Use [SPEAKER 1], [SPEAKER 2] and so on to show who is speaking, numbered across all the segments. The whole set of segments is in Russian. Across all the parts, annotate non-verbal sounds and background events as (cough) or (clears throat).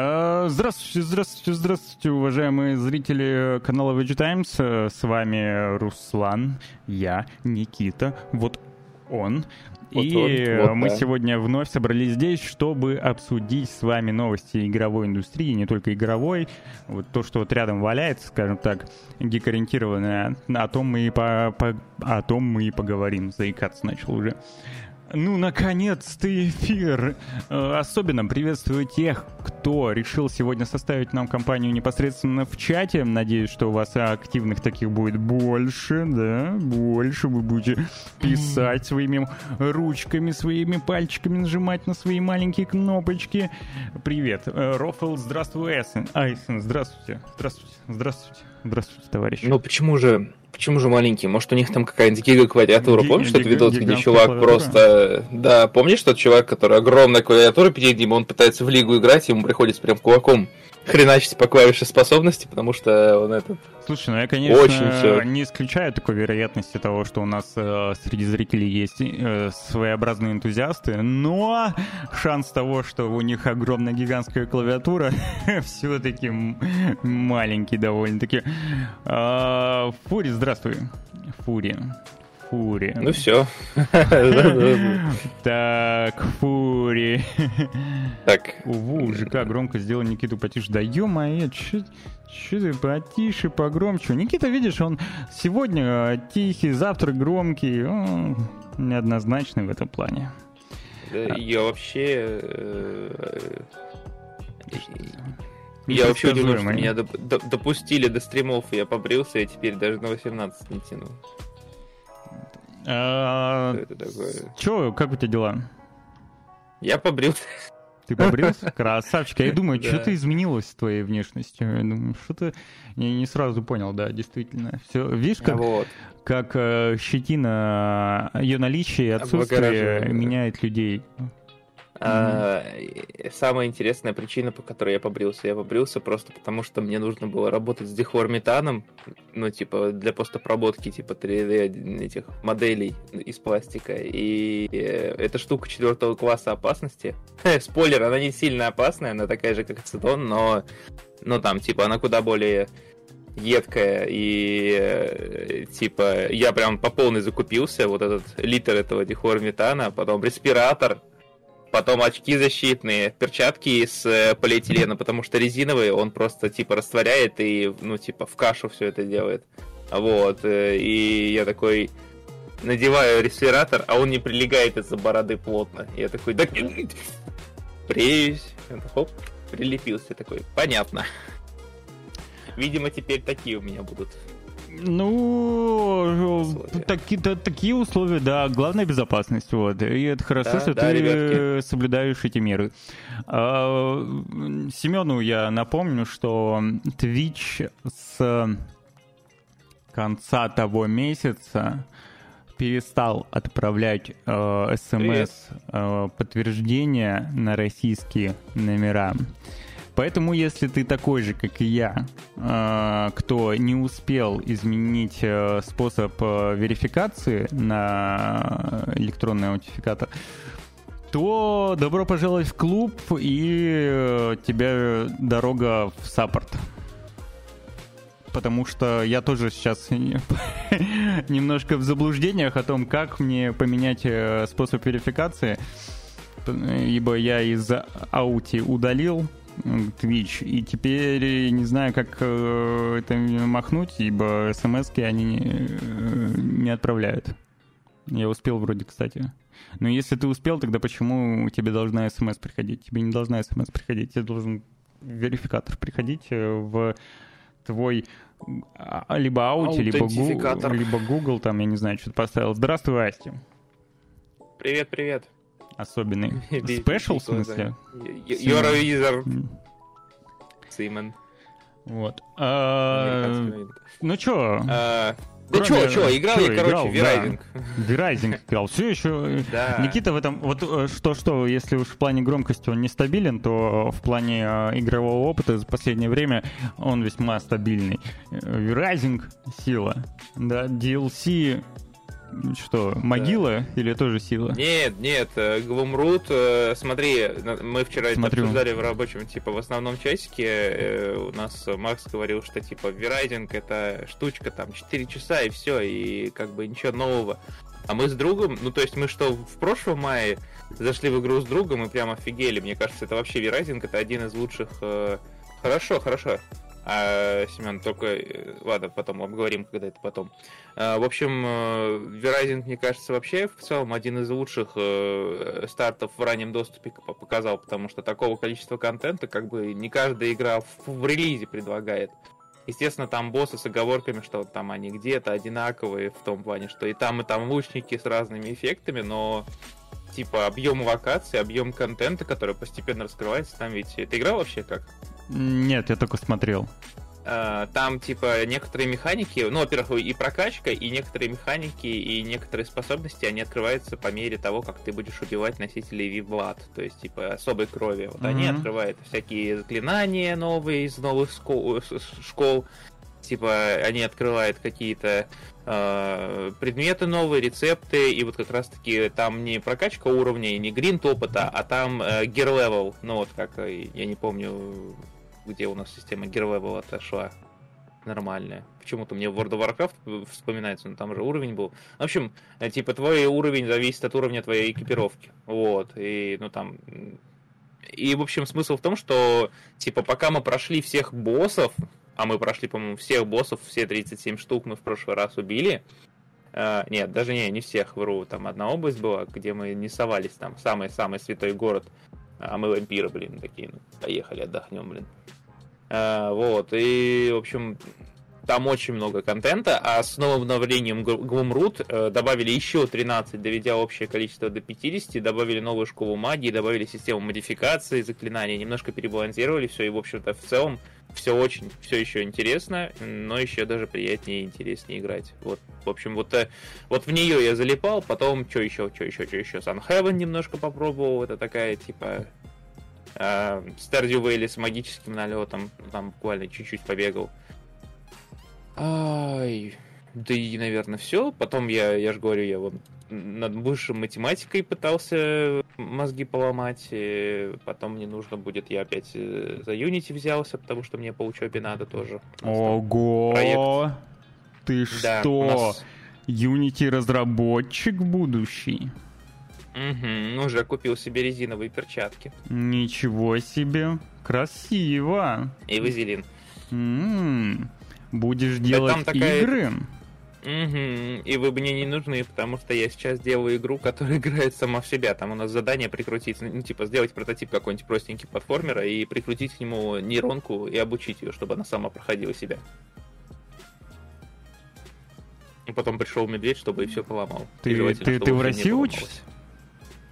[SPEAKER 1] А, здравствуйте, здравствуйте, здравствуйте, уважаемые зрители канала VG Times. С вами Руслан, я, Никита, вот он. Вот и он, вот, мы да. сегодня вновь собрались здесь, чтобы обсудить с вами новости игровой индустрии, не только игровой. Вот то, что вот рядом валяется, скажем так, гик-ориентированное, о том мы и, по, по, о том мы и поговорим. Заикаться начал уже. Ну, наконец-то эфир! Э, особенно приветствую тех, кто решил сегодня составить нам компанию непосредственно в чате. Надеюсь, что у вас активных таких будет больше, да? Больше вы будете писать своими ручками, своими пальчиками, нажимать на свои маленькие кнопочки. Привет. Э, Рофл, здравствуй, Эссен. Айсен, здравствуйте. Здравствуйте. Здравствуйте. Здравствуйте, товарищ.
[SPEAKER 2] Ну, почему же Почему же маленький? Может, у них там какая-нибудь гига-клавиатура? Помнишь тот видос, где чувак просто... Да, помнишь тот чувак, который огромная клавиатура перед ним, он пытается в лигу играть, ему приходится прям кулаком хреначить по клавише способности, потому что он этот...
[SPEAKER 1] Слушай, ну я, конечно, Очень все. не исключаю такой вероятности того, что у нас э, среди зрителей есть э, своеобразные энтузиасты, но шанс того, что у них огромная гигантская клавиатура, (laughs) все-таки маленький довольно-таки. Э, Фури, здравствуй. Фури. Фури.
[SPEAKER 2] Ну все. (laughs)
[SPEAKER 1] Так, Фури.
[SPEAKER 2] Так.
[SPEAKER 1] Уву, ЖК громко сделал Никиту потише. Да ё-моё, чё ты потише, погромче? Никита, видишь, он сегодня э, тихий, завтра громкий. Он неоднозначный в этом плане.
[SPEAKER 2] Я вообще... Я вообще удивлен, что меня допустили до стримов, я побрился, и теперь даже на 18 не тяну.
[SPEAKER 1] А, Что это такое? Че, как у тебя дела?
[SPEAKER 2] Я побрился.
[SPEAKER 1] Ты побрился? (laughs) Красавчик. Я думаю, что-то изменилось с твоей внешностью. Я думаю, что-то... Я не сразу понял, да, действительно. Все, видишь, как, вот. как э, щетина, ее наличие и отсутствие меняет людей.
[SPEAKER 2] А, самая интересная причина, по которой я побрился, я побрился просто потому, что мне нужно было работать с дихлорметаном, ну, типа, для постобработки, типа, 3D этих моделей из пластика. И э, эта штука четвертого класса опасности. (laughs) Спойлер, она не сильно опасная, она такая же, как ацетон, но, но там, типа, она куда более едкая, и э, типа я прям по полной закупился, вот этот литр этого дихлорметана, потом респиратор, Потом очки защитные, перчатки из э, полиэтилена, потому что резиновые он просто типа растворяет и, ну, типа, в кашу все это делает. Вот. Э, и я такой надеваю респиратор, а он не прилегает из-за бороды плотно. Я такой, да бреюсь. Хоп, прилепился такой. Понятно. Видимо, теперь такие у меня будут
[SPEAKER 1] ну, таки, та, такие условия, да. Главная безопасность, вот. И это хорошо, да, что да, ты ребятки. соблюдаешь эти меры. А, Семену я напомню, что Twitch с конца того месяца перестал отправлять э, смс э, подтверждения на российские номера. Поэтому, если ты такой же, как и я, э, кто не успел изменить э, способ э, верификации на электронный аутентификатор, то добро пожаловать в клуб и тебе дорога в саппорт. Потому что я тоже сейчас (laughs) немножко в заблуждениях о том, как мне поменять способ верификации, ибо я из Аути удалил Twitch. И теперь не знаю, как э, это махнуть, ибо смс они не, э, не отправляют. Я успел вроде, кстати. Но если ты успел, тогда почему тебе должна смс приходить? Тебе не должна смс приходить, тебе должен верификатор приходить э, в твой а, либо ауте, либо Google, либо Google, там, я не знаю, что-то поставил. Здравствуй, Асти.
[SPEAKER 2] Привет, привет
[SPEAKER 1] особенный. (laughs) Спешл, в смысле?
[SPEAKER 2] Wizard. Симон.
[SPEAKER 1] Вот. А, ну чё?
[SPEAKER 2] Да чё, чё, играл я, короче, Вирайзинг.
[SPEAKER 1] Вирайзинг играл. Все еще. (laughs) Никита в этом, вот что-что, э, если уж в плане громкости он нестабилен, то в плане э, игрового опыта за последнее время он весьма стабильный. Вирайзинг — сила. Да, DLC Что, могила да. или тоже сила?
[SPEAKER 2] Нет, нет, э, Глумрут, э, смотри, мы вчера Смотрю. это обсуждали в рабочем, типа, в основном часике, э, у нас Макс говорил, что, типа, верайдинг это штучка, там, 4 часа и все, и как бы ничего нового. А мы с другом, ну то есть мы что, в прошлом мае зашли в игру с другом и прям офигели. Мне кажется, это вообще верайдинг, это один из лучших... Хорошо, хорошо. А, Семен, только... Э, ладно, потом обговорим, когда это потом. А, в общем, э, Verizon, мне кажется, вообще в целом один из лучших э, стартов в раннем доступе показал, потому что такого количества контента как бы не каждая игра в, в релизе предлагает. Естественно, там боссы с оговорками, что там они где-то одинаковые в том плане, что и там, и там лучники с разными эффектами, но типа объем локаций, объем контента, который постепенно раскрывается, там ведь... Ты играл вообще как?
[SPEAKER 1] Нет, я только смотрел.
[SPEAKER 2] А, там, типа, некоторые механики, ну, во-первых, и прокачка, и некоторые механики, и некоторые способности, они открываются по мере того, как ты будешь убивать носителей Вивлад, то есть, типа, особой крови. Вот mm-hmm. они открывают всякие заклинания новые из новых школ, школ типа, они открывают какие-то э, предметы новые, рецепты, и вот как раз-таки там не прокачка уровней, не гринт опыта, а там э, gear level, ну вот как, э, я не помню, где у нас система Level отошла нормальная. Почему-то мне World of Warcraft вспоминается, но там же уровень был. В общем, э, типа твой уровень зависит от уровня твоей экипировки. Вот. И, ну там... И, в общем, смысл в том, что, типа, пока мы прошли всех боссов, а мы прошли, по-моему, всех боссов, все 37 штук мы в прошлый раз убили, Uh, нет, даже не, не всех вру. Там одна область была, где мы не совались, там самый-самый святой город. А мы вампиры, блин, такие, ну, поехали, отдохнем, блин. А, вот, и, в общем, там очень много контента, а с новым обновлением Gloomroot э, добавили еще 13, доведя общее количество до 50, добавили новую школу магии, добавили систему модификации заклинаний, немножко перебалансировали все, и, в общем-то, в целом все очень, все еще интересно, но еще даже приятнее и интереснее играть. Вот, в общем, вот, э, вот в нее я залипал, потом что еще, что еще, что еще, Sun Heaven немножко попробовал, это такая, типа, э, Stardew Valley с магическим налетом, там буквально чуть-чуть побегал. Ай, да и, наверное, все. Потом я, я же говорю, я вот над высшей математикой пытался мозги поломать. И потом мне нужно будет, я опять э, за Unity взялся, потому что мне по учебе надо тоже.
[SPEAKER 1] Ого! Проект. Ты да, что? Нас... Unity разработчик будущий?
[SPEAKER 2] Угу, уже купил себе резиновые перчатки.
[SPEAKER 1] Ничего себе, красиво.
[SPEAKER 2] И вазелин.
[SPEAKER 1] М-м-м. Будешь делать да, такая... игры.
[SPEAKER 2] Угу. И вы мне не нужны, потому что я сейчас делаю игру, которая (laughs) играет сама в себя. Там у нас задание прикрутить, ну, типа, сделать прототип какой-нибудь простенький платформера и прикрутить к нему нейронку и обучить ее, чтобы она сама проходила себя. И потом пришел медведь, чтобы и все поломал.
[SPEAKER 1] Ты, ты, ты в России учишься?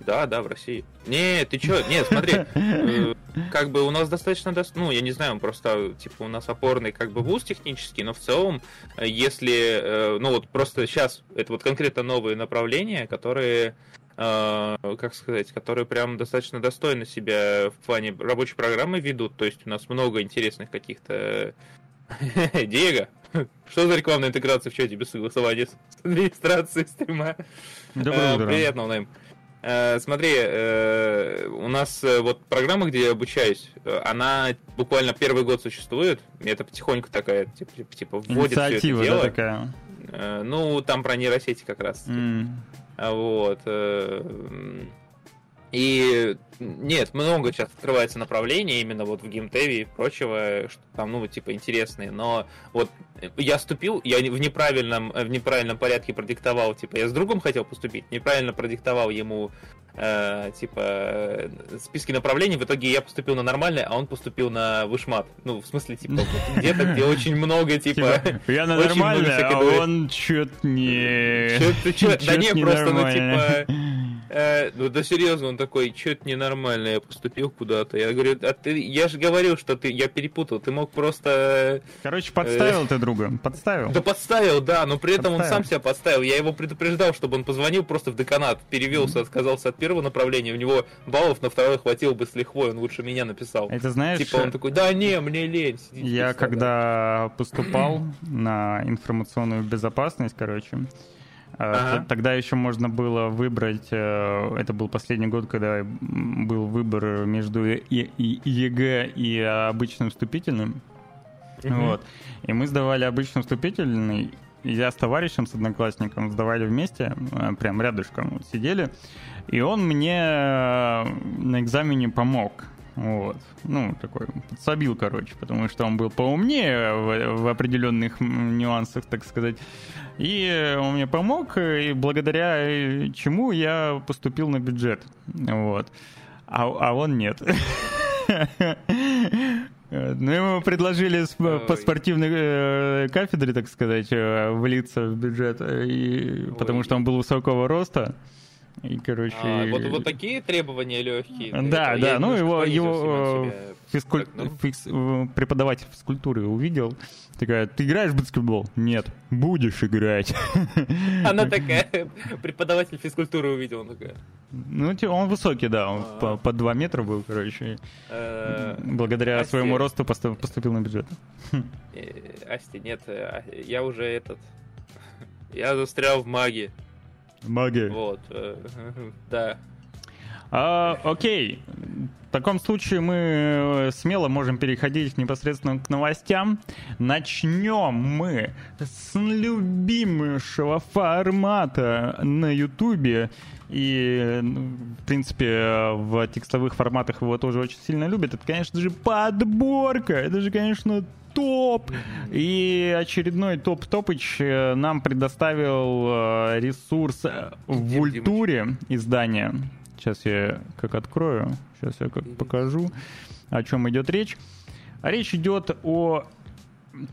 [SPEAKER 2] Да, да, в России. Не, ты чё? Нет, смотри, (laughs) э, как бы у нас достаточно, ну, я не знаю, просто, типа, у нас опорный, как бы, вуз технический, но в целом, если, э, ну, вот просто сейчас, это вот конкретно новые направления, которые э, как сказать, которые прям достаточно достойно себя в плане рабочей программы ведут. То есть у нас много интересных каких-то... (laughs) Диего, (laughs) что за рекламная интеграция в чате без согласования с администрацией стрима?
[SPEAKER 1] Доброе утро.
[SPEAKER 2] Привет, noname. Э, смотри, э, у нас э, вот программа, где я обучаюсь, она буквально первый год существует, и это потихоньку такая, типа, типа, вводит
[SPEAKER 1] все это дело. Да, такая?
[SPEAKER 2] Ну, там про нейросети как раз. Mm. Вот. И нет, много сейчас открывается направлений именно вот в геймдеве и прочего, что там, ну, типа, интересные. Но вот я ступил, я в неправильном, в неправильном порядке продиктовал, типа, я с другом хотел поступить, неправильно продиктовал ему э, типа списки направлений. В итоге я поступил на нормальный, а он поступил на вышмат. Ну, в смысле, типа, где-то, где (laughs) очень много, типа...
[SPEAKER 1] типа я на нормальный, а он чё-то не...
[SPEAKER 2] Да не, просто, ну, типа Э, ну да серьезно, он такой, что-то ненормально, я поступил куда-то. Я говорю, а ты, я же говорил, что ты, я перепутал, ты мог просто...
[SPEAKER 1] Короче, подставил э, ты друга, подставил.
[SPEAKER 2] Да подставил, да, но при этом подставил. он сам себя подставил. Я его предупреждал, чтобы он позвонил просто в деканат, перевелся, mm-hmm. отказался от первого направления, у него баллов на второе хватило бы с лихвой, он лучше меня написал.
[SPEAKER 1] Это знаешь...
[SPEAKER 2] Типа он такой, да не, мне лень.
[SPEAKER 1] Я когда поступал на информационную безопасность, короче, Ага. Тогда еще можно было выбрать, это был последний год, когда был выбор между ЕГЭ и обычным вступительным. Угу. Вот. И мы сдавали обычный вступительный, я с товарищем, с одноклассником сдавали вместе, прям рядышком сидели, и он мне на экзамене помог. Вот. Ну, такой подсобил, короче, потому что он был поумнее в, в определенных нюансах, так сказать. И он мне помог, и благодаря чему я поступил на бюджет. Вот. А, а он нет. (laughs) Ну, ему предложили по спортивной э, кафедре, так сказать, э, влиться в бюджет, потому что он был высокого роста. И, короче... А,
[SPEAKER 2] вот, вот такие требования легкие.
[SPEAKER 1] Да, это, да, ну его, его физкуль... так, ну... физ... преподаватель физкультуры увидел, такая, ты играешь в баскетбол? Нет. Будешь играть. (laughs)
[SPEAKER 2] Она (laughs) такая, преподаватель физкультуры увидел, он такая.
[SPEAKER 1] Ну, он высокий, да, он а. по, по 2 метра был, короче. Э, благодаря своему росту поступил на бюджет.
[SPEAKER 2] Э, Асти, нет, а, я уже этот... (laughs) Я застрял в магии.
[SPEAKER 1] Магия.
[SPEAKER 2] Вот, э, (laughs) да.
[SPEAKER 1] А, окей. В таком случае мы э, смело можем переходить непосредственно к новостям. Начнем мы с любимейшего формата на Ютубе. И, в принципе, в текстовых форматах его тоже очень сильно любят. Это, конечно же, подборка. Это же, конечно, топ. И очередной топ-топыч э, нам предоставил э, ресурс в Ультуре издания. Сейчас я как открою, сейчас я как покажу, о чем идет речь. Речь идет о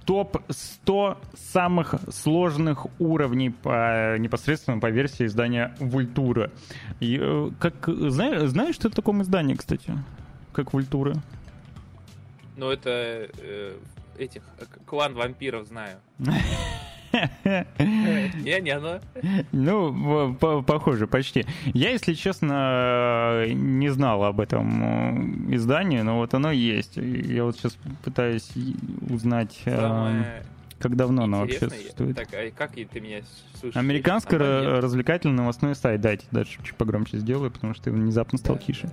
[SPEAKER 1] топ-100 самых сложных уровней по, непосредственно по версии издания Вультура. И, э, как, знаешь, знаешь, что это такое издание, кстати? Как Вультура?
[SPEAKER 2] Ну, это э, этих э, клан вампиров знаю. (laughs) Не, не оно.
[SPEAKER 1] Ну, похоже, почти. Я, если честно, не знал об этом э, издании, но вот оно есть. Я вот сейчас пытаюсь узнать, э, как давно оно вообще существует.
[SPEAKER 2] Так, а как ты меня
[SPEAKER 1] слушаешь? Американский развлекательный новостной сайт. Дайте дальше чуть погромче сделаю, потому что ты внезапно стал тише.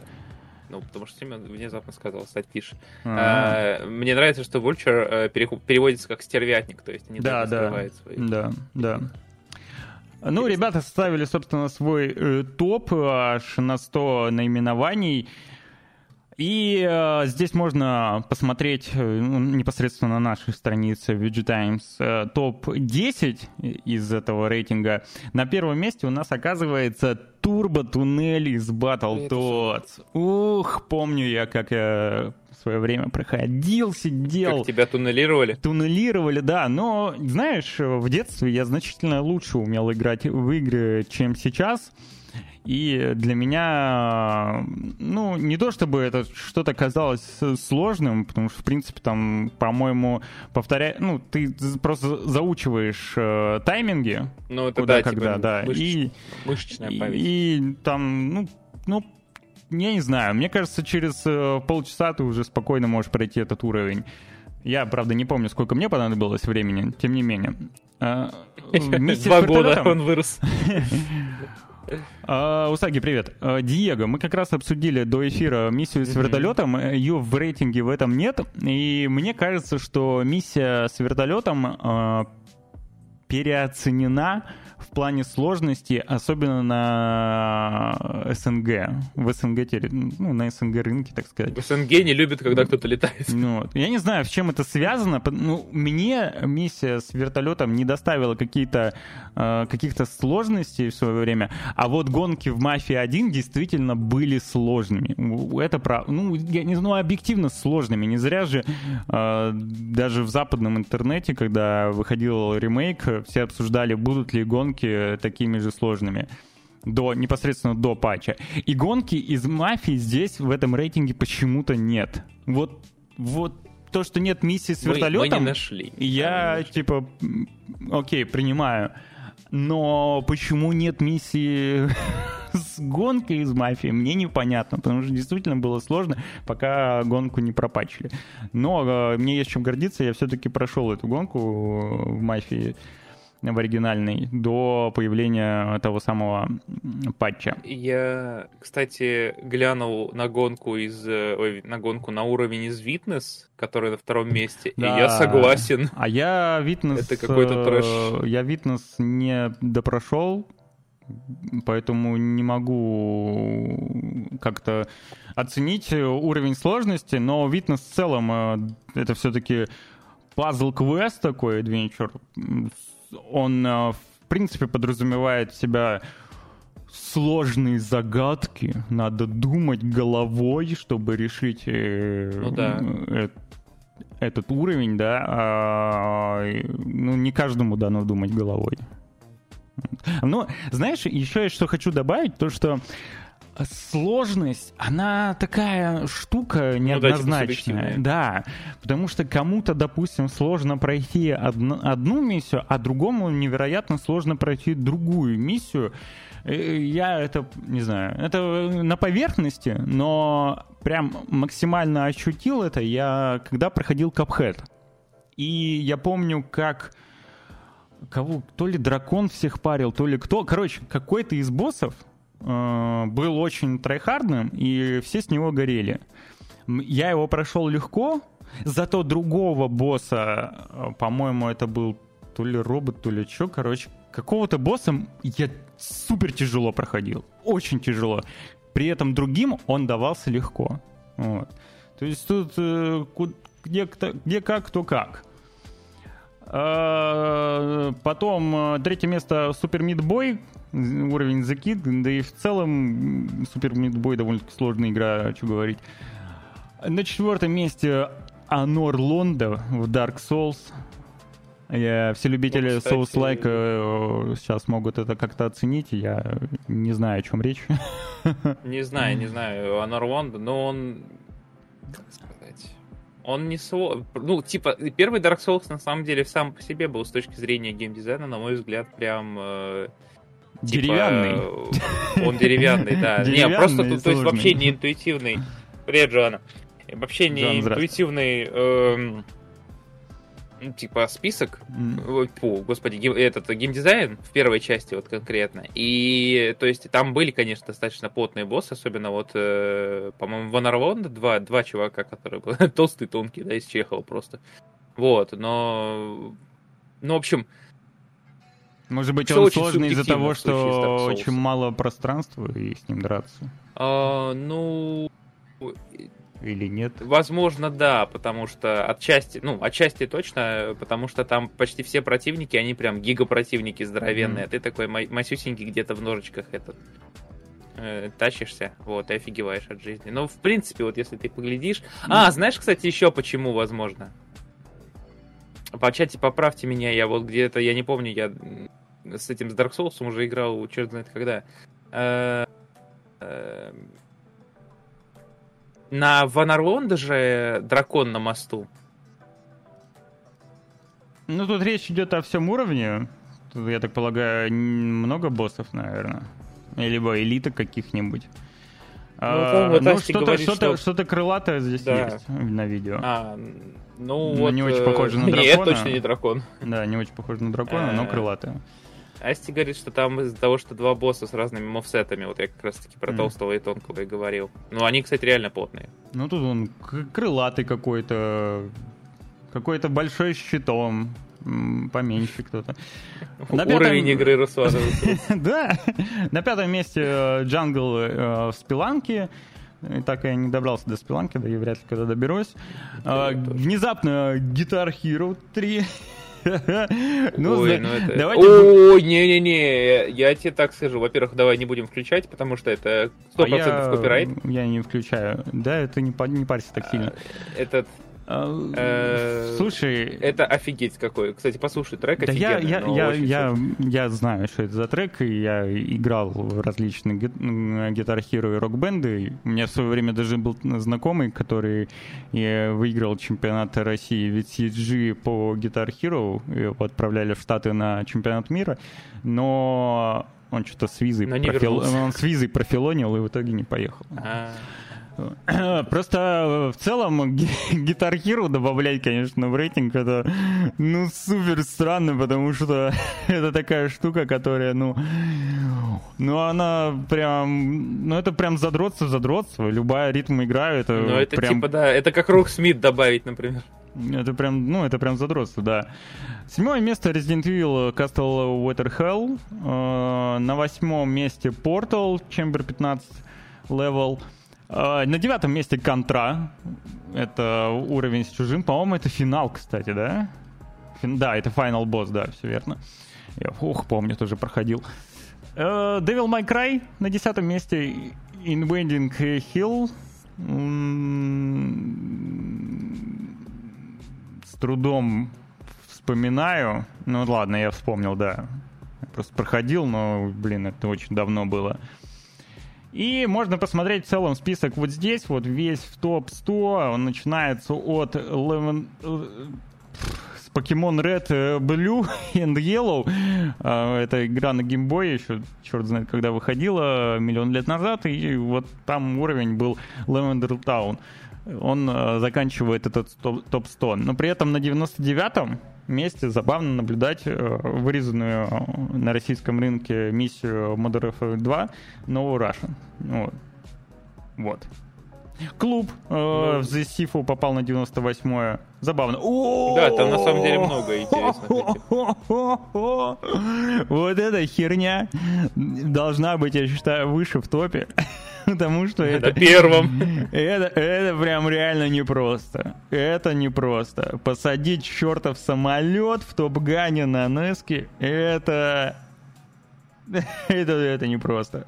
[SPEAKER 2] Ну, потому что Семен внезапно сказал стать тише. А, мне нравится, что Vulture э, переводится как стервятник, то есть они
[SPEAKER 1] да, да, свои. Да, да. Ну, ребята составили, собственно, свой э, топ аж на 100 наименований. И э, здесь можно посмотреть э, ну, непосредственно на нашей странице VG Times э, топ-10 из этого рейтинга. На первом месте у нас оказывается турбо-туннель из Battletoads. Ух, помню я, как я в свое время проходил, сидел.
[SPEAKER 2] Как тебя туннелировали?
[SPEAKER 1] Туннелировали, да. Но, знаешь, в детстве я значительно лучше умел играть в игры, чем сейчас. И для меня, ну, не то чтобы это что-то казалось сложным, потому что, в принципе, там, по-моему, повторяй, ну, ты просто заучиваешь э, тайминги.
[SPEAKER 2] Ну, это куда, да, когда,
[SPEAKER 1] типа, да. Мышеч... И,
[SPEAKER 2] мышечная память.
[SPEAKER 1] И, и там, ну, ну, я не знаю, мне кажется, через э, полчаса ты уже спокойно можешь пройти этот уровень. Я, правда, не помню, сколько мне понадобилось времени, тем не менее.
[SPEAKER 2] Э, (laughs) Два года он вырос. (laughs)
[SPEAKER 1] А, Усаги, привет. А, Диего, мы как раз обсудили до эфира миссию с вертолетом. Ее в рейтинге в этом нет. И мне кажется, что миссия с вертолетом а, переоценена в плане сложности, особенно на СНГ. В СНГ, ну, на СНГ рынке, так сказать.
[SPEAKER 2] В СНГ не любят, когда кто-то летает.
[SPEAKER 1] Ну, я не знаю, с чем это связано. Ну, мне миссия с вертолетом не доставила какие-то э, каких-то сложностей в свое время, а вот гонки в «Мафии 1» действительно были сложными. Это правда. Ну, я не знаю, объективно сложными. Не зря же э, даже в западном интернете, когда выходил ремейк, все обсуждали, будут ли гонки гонки такими же сложными до непосредственно до патча. И гонки из мафии здесь в этом рейтинге почему-то нет. Вот, вот то, что нет миссии с вертолетом, мы,
[SPEAKER 2] мы не нашли.
[SPEAKER 1] Я
[SPEAKER 2] не
[SPEAKER 1] типа, окей, принимаю. Но почему нет миссии (laughs) с гонкой из мафии, мне непонятно, потому что действительно было сложно, пока гонку не пропачили. Но э, мне есть чем гордиться, я все-таки прошел эту гонку в мафии в оригинальной до появления того самого патча.
[SPEAKER 2] Я, кстати, глянул на гонку из, э, ой, на гонку на уровень из Witness, который на втором месте, да. и я согласен.
[SPEAKER 1] А я Witness...
[SPEAKER 2] Это какой-то трэш.
[SPEAKER 1] Я Witness не допрошел, поэтому не могу как-то оценить уровень сложности, но Witness в целом э, это все-таки пазл-квест такой, Adventure. Он, э, в принципе, подразумевает в себя сложные загадки. Надо думать головой, чтобы решить э, ну, да. этот уровень, да. А, ну, не каждому дано думать головой. Ну, знаешь, еще я что хочу добавить, то что сложность, она такая штука ну неоднозначная. Ну, да, потому что кому-то, допустим, сложно пройти одну, одну миссию, а другому невероятно сложно пройти другую миссию. Э, я это, не знаю, это на поверхности, но прям максимально ощутил это я, когда проходил Cuphead. И я помню, как кого, то ли дракон всех парил, то ли кто. Короче, какой-то из боссов э, был очень трайхардным, и все с него горели. Я его прошел легко, зато другого босса, э, по-моему, это был то ли робот, то ли что, короче, какого-то босса я супер тяжело проходил. Очень тяжело. При этом другим он давался легко. Вот. То есть тут э, где, где как, кто как. А, потом э, третье место Супер Мидбой, уровень The Kid, да и в целом Супер Мидбой довольно-таки сложная игра, что говорить. На четвертом месте Анор Лонда в Dark Souls. Я, все любители ну. Souls-like э, сейчас могут это как-то оценить, я не знаю, о чем речь.
[SPEAKER 2] Не знаю, не знаю. Анор Лонда, но он он не сло... Ну, типа, первый Dark Souls на самом деле сам по себе был с точки зрения геймдизайна, на мой взгляд, прям... Э,
[SPEAKER 1] типа, деревянный.
[SPEAKER 2] Э, он деревянный, да. Не, просто, то, то есть вообще не интуитивный. Привет, Джоанна. Вообще не интуитивный... Э, типа список, mm. Фу, господи, гейм, этот геймдизайн в первой части вот конкретно. И то есть там были, конечно, достаточно плотные боссы, особенно вот, э, по-моему, в Анор Лондо два, два чувака, которые были (laughs) толстый, тонкий, да, из Чехова просто. Вот, но... Ну, в общем,
[SPEAKER 1] может быть, он сложный из-за того, что очень мало пространства и с ним драться?
[SPEAKER 2] А, ну,
[SPEAKER 1] или нет?
[SPEAKER 2] Возможно, да, потому что отчасти, ну, отчасти точно, потому что там почти все противники, они прям гигапротивники здоровенные, м. а ты такой масюсенький где-то в ножичках этот э, тащишься, вот, и офигеваешь от жизни. Но, в принципе, вот если ты поглядишь... Mm. А, знаешь, кстати, еще почему возможно? По чате поправьте меня, я вот где-то, я не помню, я с этим, с Dark Souls уже играл, черт знает когда. Э, э, на Ванарлонда же дракон на мосту.
[SPEAKER 1] Ну, тут речь идет о всем уровне. Тут, я так полагаю, много боссов, наверное. Либо элита каких-нибудь. Ну, а, ну что-то, говорит, что-то, что... что-то крылатое здесь да. есть на видео.
[SPEAKER 2] А, ну, но вот,
[SPEAKER 1] не очень похоже на (laughs) дракона.
[SPEAKER 2] Нет, точно не дракон.
[SPEAKER 1] Да, не очень похоже на дракона, но крылатое.
[SPEAKER 2] Асти говорит, что там из-за того, что два босса с разными мовсетами, вот я как раз таки про mm. толстого и тонкого и говорил. Ну, они, кстати, реально плотные.
[SPEAKER 1] Ну, тут он крылатый какой-то, какой-то большой щитом, поменьше кто-то. (laughs)
[SPEAKER 2] На Уровень игры Руслана (laughs)
[SPEAKER 1] Да. На пятом месте э, Джангл э, в Спиланке. И так я не добрался до Спиланки, да и вряд ли когда доберусь. А, внезапно Guitar Hero 3
[SPEAKER 2] ну, Ой, ну это... Давайте... Ой, не-не-не, я тебе так скажу. Во-первых, давай не будем включать, потому что это 100% а копирайт.
[SPEAKER 1] Я не включаю. Да, это не, не парься так сильно.
[SPEAKER 2] Этот
[SPEAKER 1] Э, слушай...
[SPEAKER 2] Это офигеть какой. Кстати, послушай, трек
[SPEAKER 1] да я, я, я, я, я знаю, что это за трек, и я играл в различные Hero и рок-бенды. У меня в свое время даже был знакомый, который выиграл чемпионат России в CG по Guitar Hero. Его отправляли в Штаты на чемпионат мира. Но он что-то с визой, профил... он с визой профилонил и в итоге не поехал. А-а-а. (clears throat) Просто в целом (laughs) Guitar Hero добавлять, конечно, в рейтинг это, ну, супер странно, потому что (laughs) это такая штука, которая, ну, ну, она прям, ну, это прям задротство, задротство. Любая ритм игра, это Ну,
[SPEAKER 2] это
[SPEAKER 1] прям...
[SPEAKER 2] типа, да, это как Рок Смит добавить, например.
[SPEAKER 1] Это прям, ну, это прям задротство, да. Седьмое место Resident Evil Castle Water Hell. Э, на восьмом месте Portal Chamber 15 Level. Э, на девятом месте Контра. Это уровень с чужим. По-моему, это финал, кстати, да? Фин... Да, это Final Boss, да, все верно. Я, ух, помню, тоже проходил. Uh, Devil May Cry на десятом месте. Invading Hill. С трудом вспоминаю. Ну ладно, я вспомнил, да. Просто проходил, но, блин, это очень давно было. И можно посмотреть в целом список вот здесь, вот весь в топ-100. Он начинается от 11, Pokemon Red, э, Blue and Yellow. Это игра на геймбое еще, черт знает, когда выходила, миллион лет назад. И вот там уровень был Lavender Town. Он э, заканчивает этот топ-100. Но при этом на 99-м месте забавно наблюдать э, вырезанную на российском рынке миссию Modern Warfare 2 No Russian. Вот. вот. Клуб э, ну, в The Sifu попал на 98-е. Забавно.
[SPEAKER 2] Да, там на самом деле много интересных. (laughs)
[SPEAKER 1] Вот эта херня должна быть, я считаю, выше в топе. (laughs) Потому что это...
[SPEAKER 2] Это первым. (laughs)
[SPEAKER 1] Это, это прям реально непросто. Это непросто. Посадить чертов самолет в Топ-Гане на Неске, это (laughs) это, это непросто.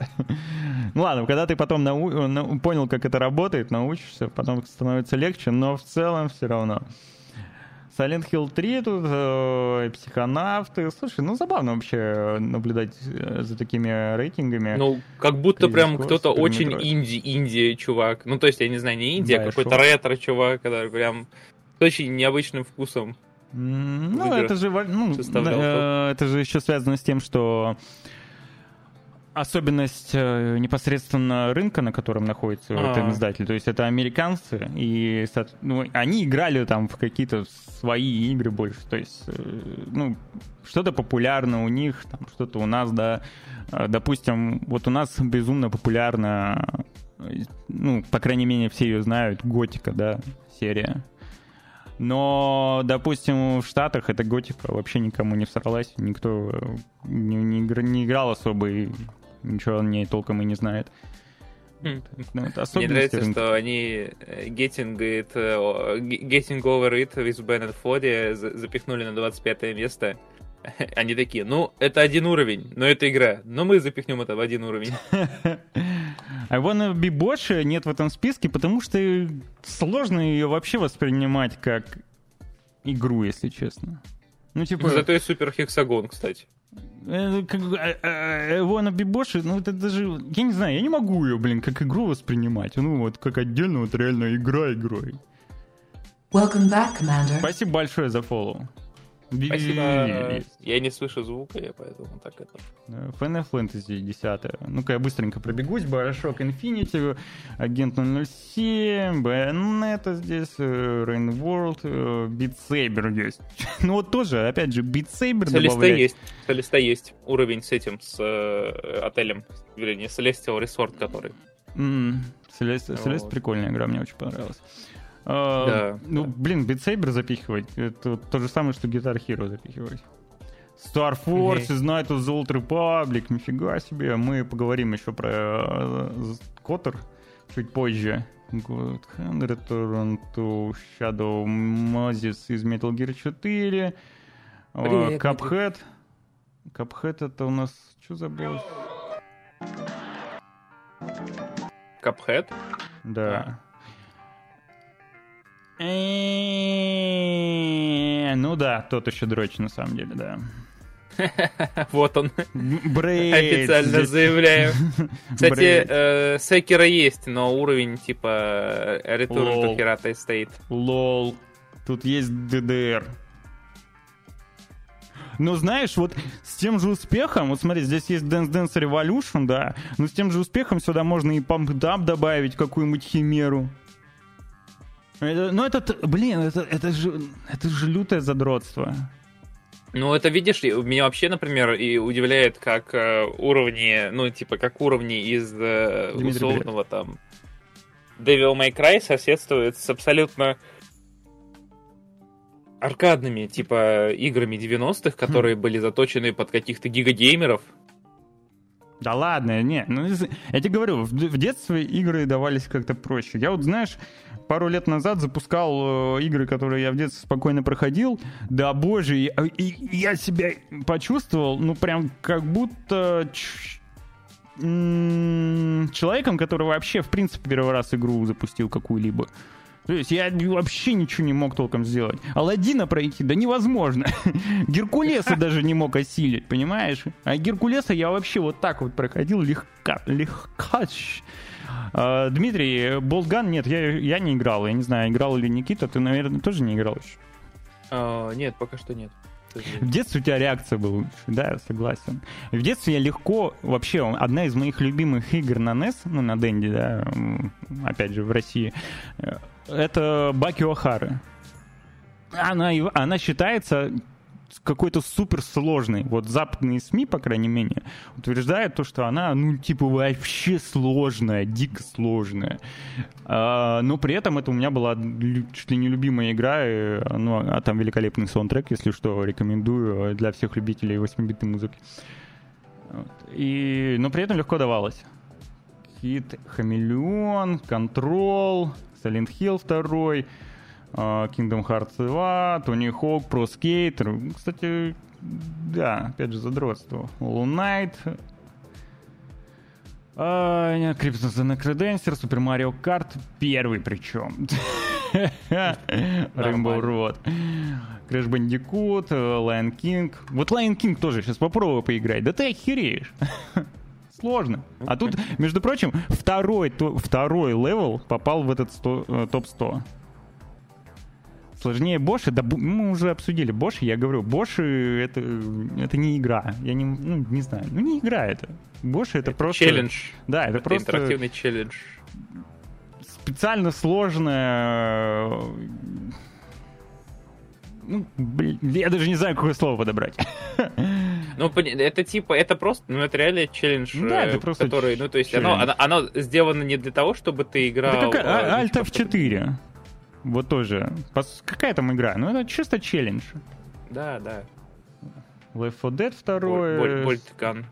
[SPEAKER 1] Ну ладно, когда ты потом нау- на- понял, как это работает, научишься, потом становится легче, но в целом все равно. Silent Hill 3 тут, э, психонавты. Слушай, ну забавно вообще наблюдать э, за такими рейтингами.
[SPEAKER 2] Ну, как будто Кризис прям кто-то очень инди-инди чувак. Ну, то есть, я не знаю, не инди, а какой-то ретро чувак, который прям с очень необычным вкусом.
[SPEAKER 1] Ну, это же, ну, э, это же еще связано с тем, что особенность э, непосредственно рынка, на котором находится А-а-а. этот издатель. То есть это американцы, и ну, они играли там в какие-то свои игры больше. То есть, э, ну, что-то популярно у них, там, что-то у нас, да. Э, допустим, вот у нас безумно популярна, ну, по крайней мере, все ее знают, Готика, да, серия. Но, допустим, в Штатах эта готика вообще никому не всралась, никто не, не, не играл особо, и ничего о ней толком и не знает.
[SPEAKER 2] Хм. Ну, Мне нравится, рынка. что они э, getting, it, э, getting over it with Bennett Foddy запихнули на 25 место. (laughs) Они такие, ну, это один уровень, но это игра. Но мы запихнем это в один уровень. (laughs)
[SPEAKER 1] I Wanna Be Bosch нет в этом списке, потому что сложно ее вообще воспринимать как игру, если честно.
[SPEAKER 2] Ну, типа... Зато и супер хексагон, кстати.
[SPEAKER 1] Wanna Be Bosch, ну это даже, я не знаю, я не могу ее, блин, как игру воспринимать. Ну вот как отдельно, вот реально игра игрой. Welcome back, Commander. Спасибо большое за фоллоу.
[SPEAKER 2] Спасибо. Я не слышу звука, я поэтому так это...
[SPEAKER 1] Final Fantasy 10. Ну-ка я быстренько пробегусь. Bioshock Infinity, Агент 007, Bayonetta здесь, Rain World, Beat Saber есть. (laughs) ну вот тоже, опять же, Beat Saber
[SPEAKER 2] Солиста добавлять. есть. Солиста есть. Уровень с этим, с э, отелем, вернее, Celestial Resort, который.
[SPEAKER 1] Mm, Celeste, Celeste прикольная игра, мне очень понравилась. А, да, ну, блин, битсейбер запихивать, это то же самое, что Guitar Hero запихивать. Star Force, mm-hmm. Night of the Old Republic, нифига себе. Мы поговорим еще про uh, Коттер чуть позже. God Hand, Return to Shadow Moses из Metal Gear 4. Привет, Cuphead. Cuphead это у нас... Что забыл?
[SPEAKER 2] Cuphead?
[SPEAKER 1] Да. Ну да, тот еще дрочь, на самом деле, да. (laughs)
[SPEAKER 2] Вот он.
[SPEAKER 1] Брейд.
[SPEAKER 2] Официально заявляю. (laughs) Кстати, э, Секера есть, но уровень типа Return to Pirate стоит.
[SPEAKER 1] Лол. Тут есть ДДР. Но знаешь, вот с тем же успехом, вот смотри, здесь есть Dance Dance Revolution, да, но с тем же успехом сюда можно и Pump Up добавить, какую-нибудь химеру. Ну, это, блин, это, это, же, это же лютое задротство.
[SPEAKER 2] Ну, это, видишь, меня вообще, например, и удивляет, как э, уровни, ну, типа, как уровни из э, условного там Devil May Cry соседствуют с абсолютно аркадными, типа, играми 90-х, которые хм. были заточены под каких-то гигагеймеров.
[SPEAKER 1] Да ладно, не, ну я тебе говорю, в, детстве игры давались как-то проще. Я вот, знаешь, пару лет назад запускал э, игры, которые я в детстве спокойно проходил. Да боже, и, и, я себя почувствовал, ну прям как будто человеком, который вообще в принципе первый раз игру запустил какую-либо. То есть я вообще ничего не мог толком сделать. Аладдина пройти, да невозможно. (laughs) Геркулеса даже не мог осилить, понимаешь? А Геркулеса я вообще вот так вот проходил легко, легко. А, Дмитрий, Болтган, нет, я, я не играл. Я не знаю, играл ли Никита, ты, наверное, тоже не играл еще?
[SPEAKER 2] А, нет, пока что нет.
[SPEAKER 1] В детстве у тебя реакция была да, согласен. В детстве я легко, вообще, одна из моих любимых игр на NES, ну, на Денди, да, опять же, в России, э, это Баки Охары. Она, она считается какой-то суперсложной. Вот западные СМИ, по крайней мере, утверждают то, что она, ну, типа, вообще сложная, дико сложная. А, но при этом это у меня была чуть ли не любимая игра, и, ну, а там великолепный саундтрек, если что, рекомендую для всех любителей 8-битной музыки. И, но при этом легко давалось. Хит Хамелеон, Контрол, Silent Hill 2, а, Kingdom Hearts 2, Tony Hawk, Pro Skater. Кстати, да, опять же, задротство. Knight, Э, Crypt of the NecroDancer, Super Mario Kart, первый причем. (laughs) Rainbow Road. Crash Bandicoot, Lion King. Вот Lion King тоже сейчас попробую поиграть. Да ты охереешь. (laughs) Сложно. А тут, между прочим, второй, то, второй level попал в этот э, топ-100. Сложнее Боши, да мы уже обсудили Боши, я говорю, Боши это, это не игра. Я не, ну, не знаю, ну не игра это. Боши это, это просто...
[SPEAKER 2] Челлендж.
[SPEAKER 1] Да, это,
[SPEAKER 2] это
[SPEAKER 1] просто...
[SPEAKER 2] интерактивный челлендж.
[SPEAKER 1] Специально сложное... Ну, блин, я даже не знаю, какое слово подобрать. (laughs)
[SPEAKER 2] Ну, это типа, это просто, ну, это реально челлендж, да, это просто который, ну, то есть оно, оно, оно сделано не для того, чтобы ты играл...
[SPEAKER 1] Это как а, Alt F4. Вот тоже. Какая там игра? Ну, это чисто челлендж.
[SPEAKER 2] Да, да.
[SPEAKER 1] Left 4 Dead 2.
[SPEAKER 2] Больткан.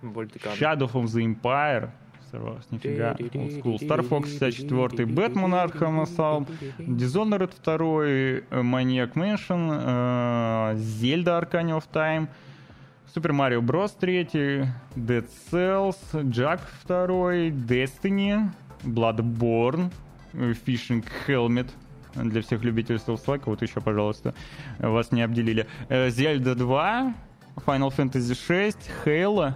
[SPEAKER 1] Shadow of the Empire. Сорвалось, нифига. Old School. Star Fox 64, Batman Arkham Asylum, Dishonored 2, Maniac Mansion, Zelda Arcane of Time, Super Mario Bros. 3, Dead Cells, Jack 2, Destiny, Bloodborne, Fishing Helmet для всех любителей Souls-like. Вот еще, пожалуйста, вас не обделили. Zelda 2, Final Fantasy 6, Halo,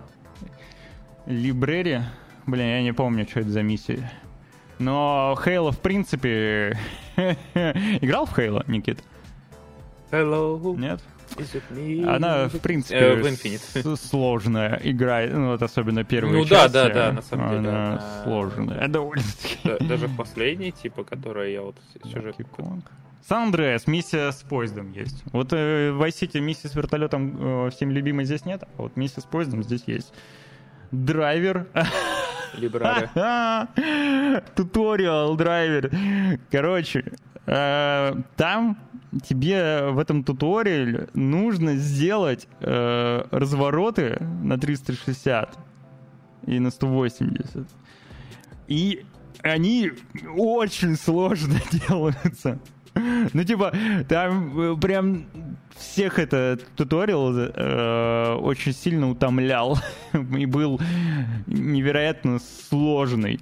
[SPEAKER 1] Library. Блин, я не помню, что это за миссия. Но Halo, в принципе... (laughs) Играл в Halo, Никит?
[SPEAKER 2] Hello.
[SPEAKER 1] Нет? Она, в принципе, uh, сложная игра, ну, вот особенно первая
[SPEAKER 2] ну, часть. Ну да, да, да, на самом деле.
[SPEAKER 1] Она, она... сложная, довольно-таки.
[SPEAKER 2] Даже последняя, типа, которая я вот сюжет...
[SPEAKER 1] Сан Андреас, миссия с поездом есть. Вот э, в Vice миссия с вертолетом э, всем любимой здесь нет, а вот миссия с поездом здесь есть. Драйвер. (laughs)
[SPEAKER 2] Либрары. (laughs)
[SPEAKER 1] Туториал, драйвер. Короче, э, там тебе в этом туториале нужно сделать э, развороты на 360 и на 180. И они очень сложно (laughs) делаются. Ну, типа, там э, прям всех это туториал э, очень сильно утомлял (laughs) и был невероятно сложный.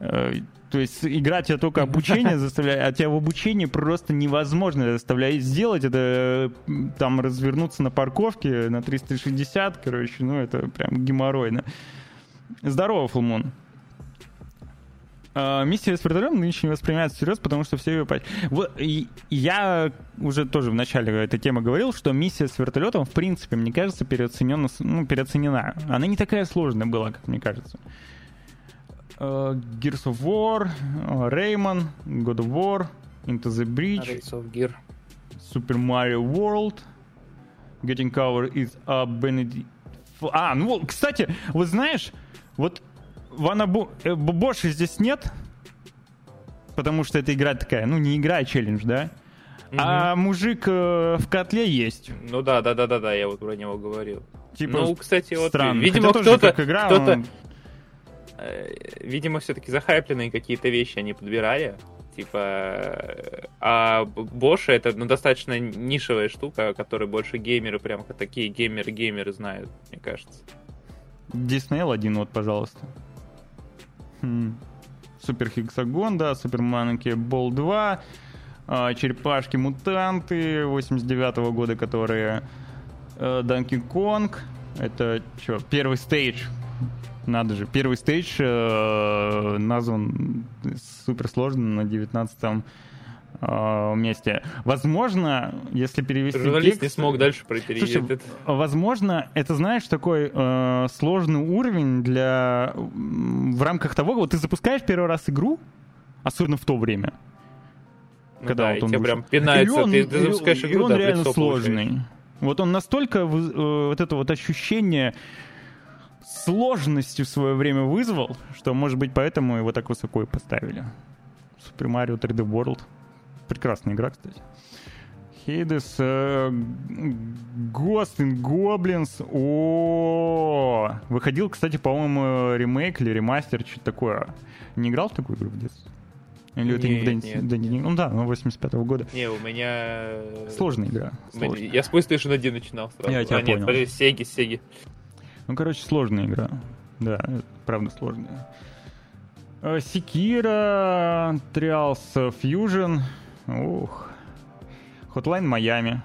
[SPEAKER 1] Э, то есть игра тебя только обучение (laughs) заставляет, а тебя в обучении просто невозможно заставлять сделать. Это там развернуться на парковке на 360, короче, ну это прям геморройно. Здорово, Фулмон. Миссия с вертолетом нынче не воспринимается всерьез, потому что все ее... Вот, и я уже тоже в начале этой темы говорил, что миссия с вертолетом, в принципе, мне кажется, переоценена, ну, переоценена. Она не такая сложная была, как мне кажется. Uh, Gears of War, Rayman, God of War, Into the
[SPEAKER 2] Race of Gear.
[SPEAKER 1] Super Mario World, Getting Cover is a Benedict... А, ну, кстати, вот знаешь, вот Вана Бо... э, Боши здесь нет, потому что эта игра такая, ну, не игра, а челлендж, да? А мужик э, в котле есть.
[SPEAKER 2] Ну да, да, да, да, да, я вот про него говорил.
[SPEAKER 1] Типа,
[SPEAKER 2] ну, кстати, вот
[SPEAKER 1] странно.
[SPEAKER 2] видимо, кто-то,
[SPEAKER 1] игра,
[SPEAKER 2] кто-то,
[SPEAKER 1] он-
[SPEAKER 2] э, видимо, все-таки захайпленные какие-то вещи они подбирали. Типа, а Боша это ну, достаточно нишевая штука, о которой больше геймеры, прям такие геймеры-геймеры знают, мне кажется.
[SPEAKER 1] Диснейл один вот, пожалуйста. Супер Хексагон, да, Супер Манки Бол 2, а, Черепашки-мутанты 89 года, которые Данки Конг, это что, первый стейдж, надо же, первый стейдж э, назван суперсложно на 19 э, месте. Возможно, если перевести
[SPEAKER 2] Журналист не
[SPEAKER 1] текст-
[SPEAKER 2] смог дальше пройти.
[SPEAKER 1] Слушай,
[SPEAKER 2] этот-
[SPEAKER 1] возможно, это, знаешь, такой э, сложный уровень для... В рамках того, вот ты запускаешь первый раз игру, особенно в то время,
[SPEAKER 2] ну
[SPEAKER 1] когда
[SPEAKER 2] да,
[SPEAKER 1] вот
[SPEAKER 2] и
[SPEAKER 1] он
[SPEAKER 2] тебе прям пинается,
[SPEAKER 1] И он-
[SPEAKER 2] ты, ты
[SPEAKER 1] и-
[SPEAKER 2] запускаешь
[SPEAKER 1] и
[SPEAKER 2] игру,
[SPEAKER 1] он
[SPEAKER 2] да,
[SPEAKER 1] реально сложный.
[SPEAKER 2] получаешь.
[SPEAKER 1] Вот он настолько э, вот это вот ощущение сложности в свое время вызвал, что, может быть, поэтому его так высоко и поставили. Super Mario 3D World. Прекрасная игра, кстати. Hades, э, Ghost in Goblins. О, выходил, кстати, по-моему, ремейк или ремастер, что-то такое. Не играл в такую игру в детстве? Или это
[SPEAKER 2] Нет,
[SPEAKER 1] никогда не-
[SPEAKER 2] нет,
[SPEAKER 1] да, не- Ну да, ну 85 года.
[SPEAKER 2] Не, у меня... э,
[SPEAKER 1] Сложная игра. сложная.
[SPEAKER 2] Я с PlayStation 1 начинал сразу.
[SPEAKER 1] Я тебя
[SPEAKER 2] а, нет,
[SPEAKER 1] понял.
[SPEAKER 2] подожди, Сеги, Сеги.
[SPEAKER 1] Ну, короче, сложная игра. Да, это правда сложная. Э, Секира, Trials Fusion. Ух. Hotline Miami.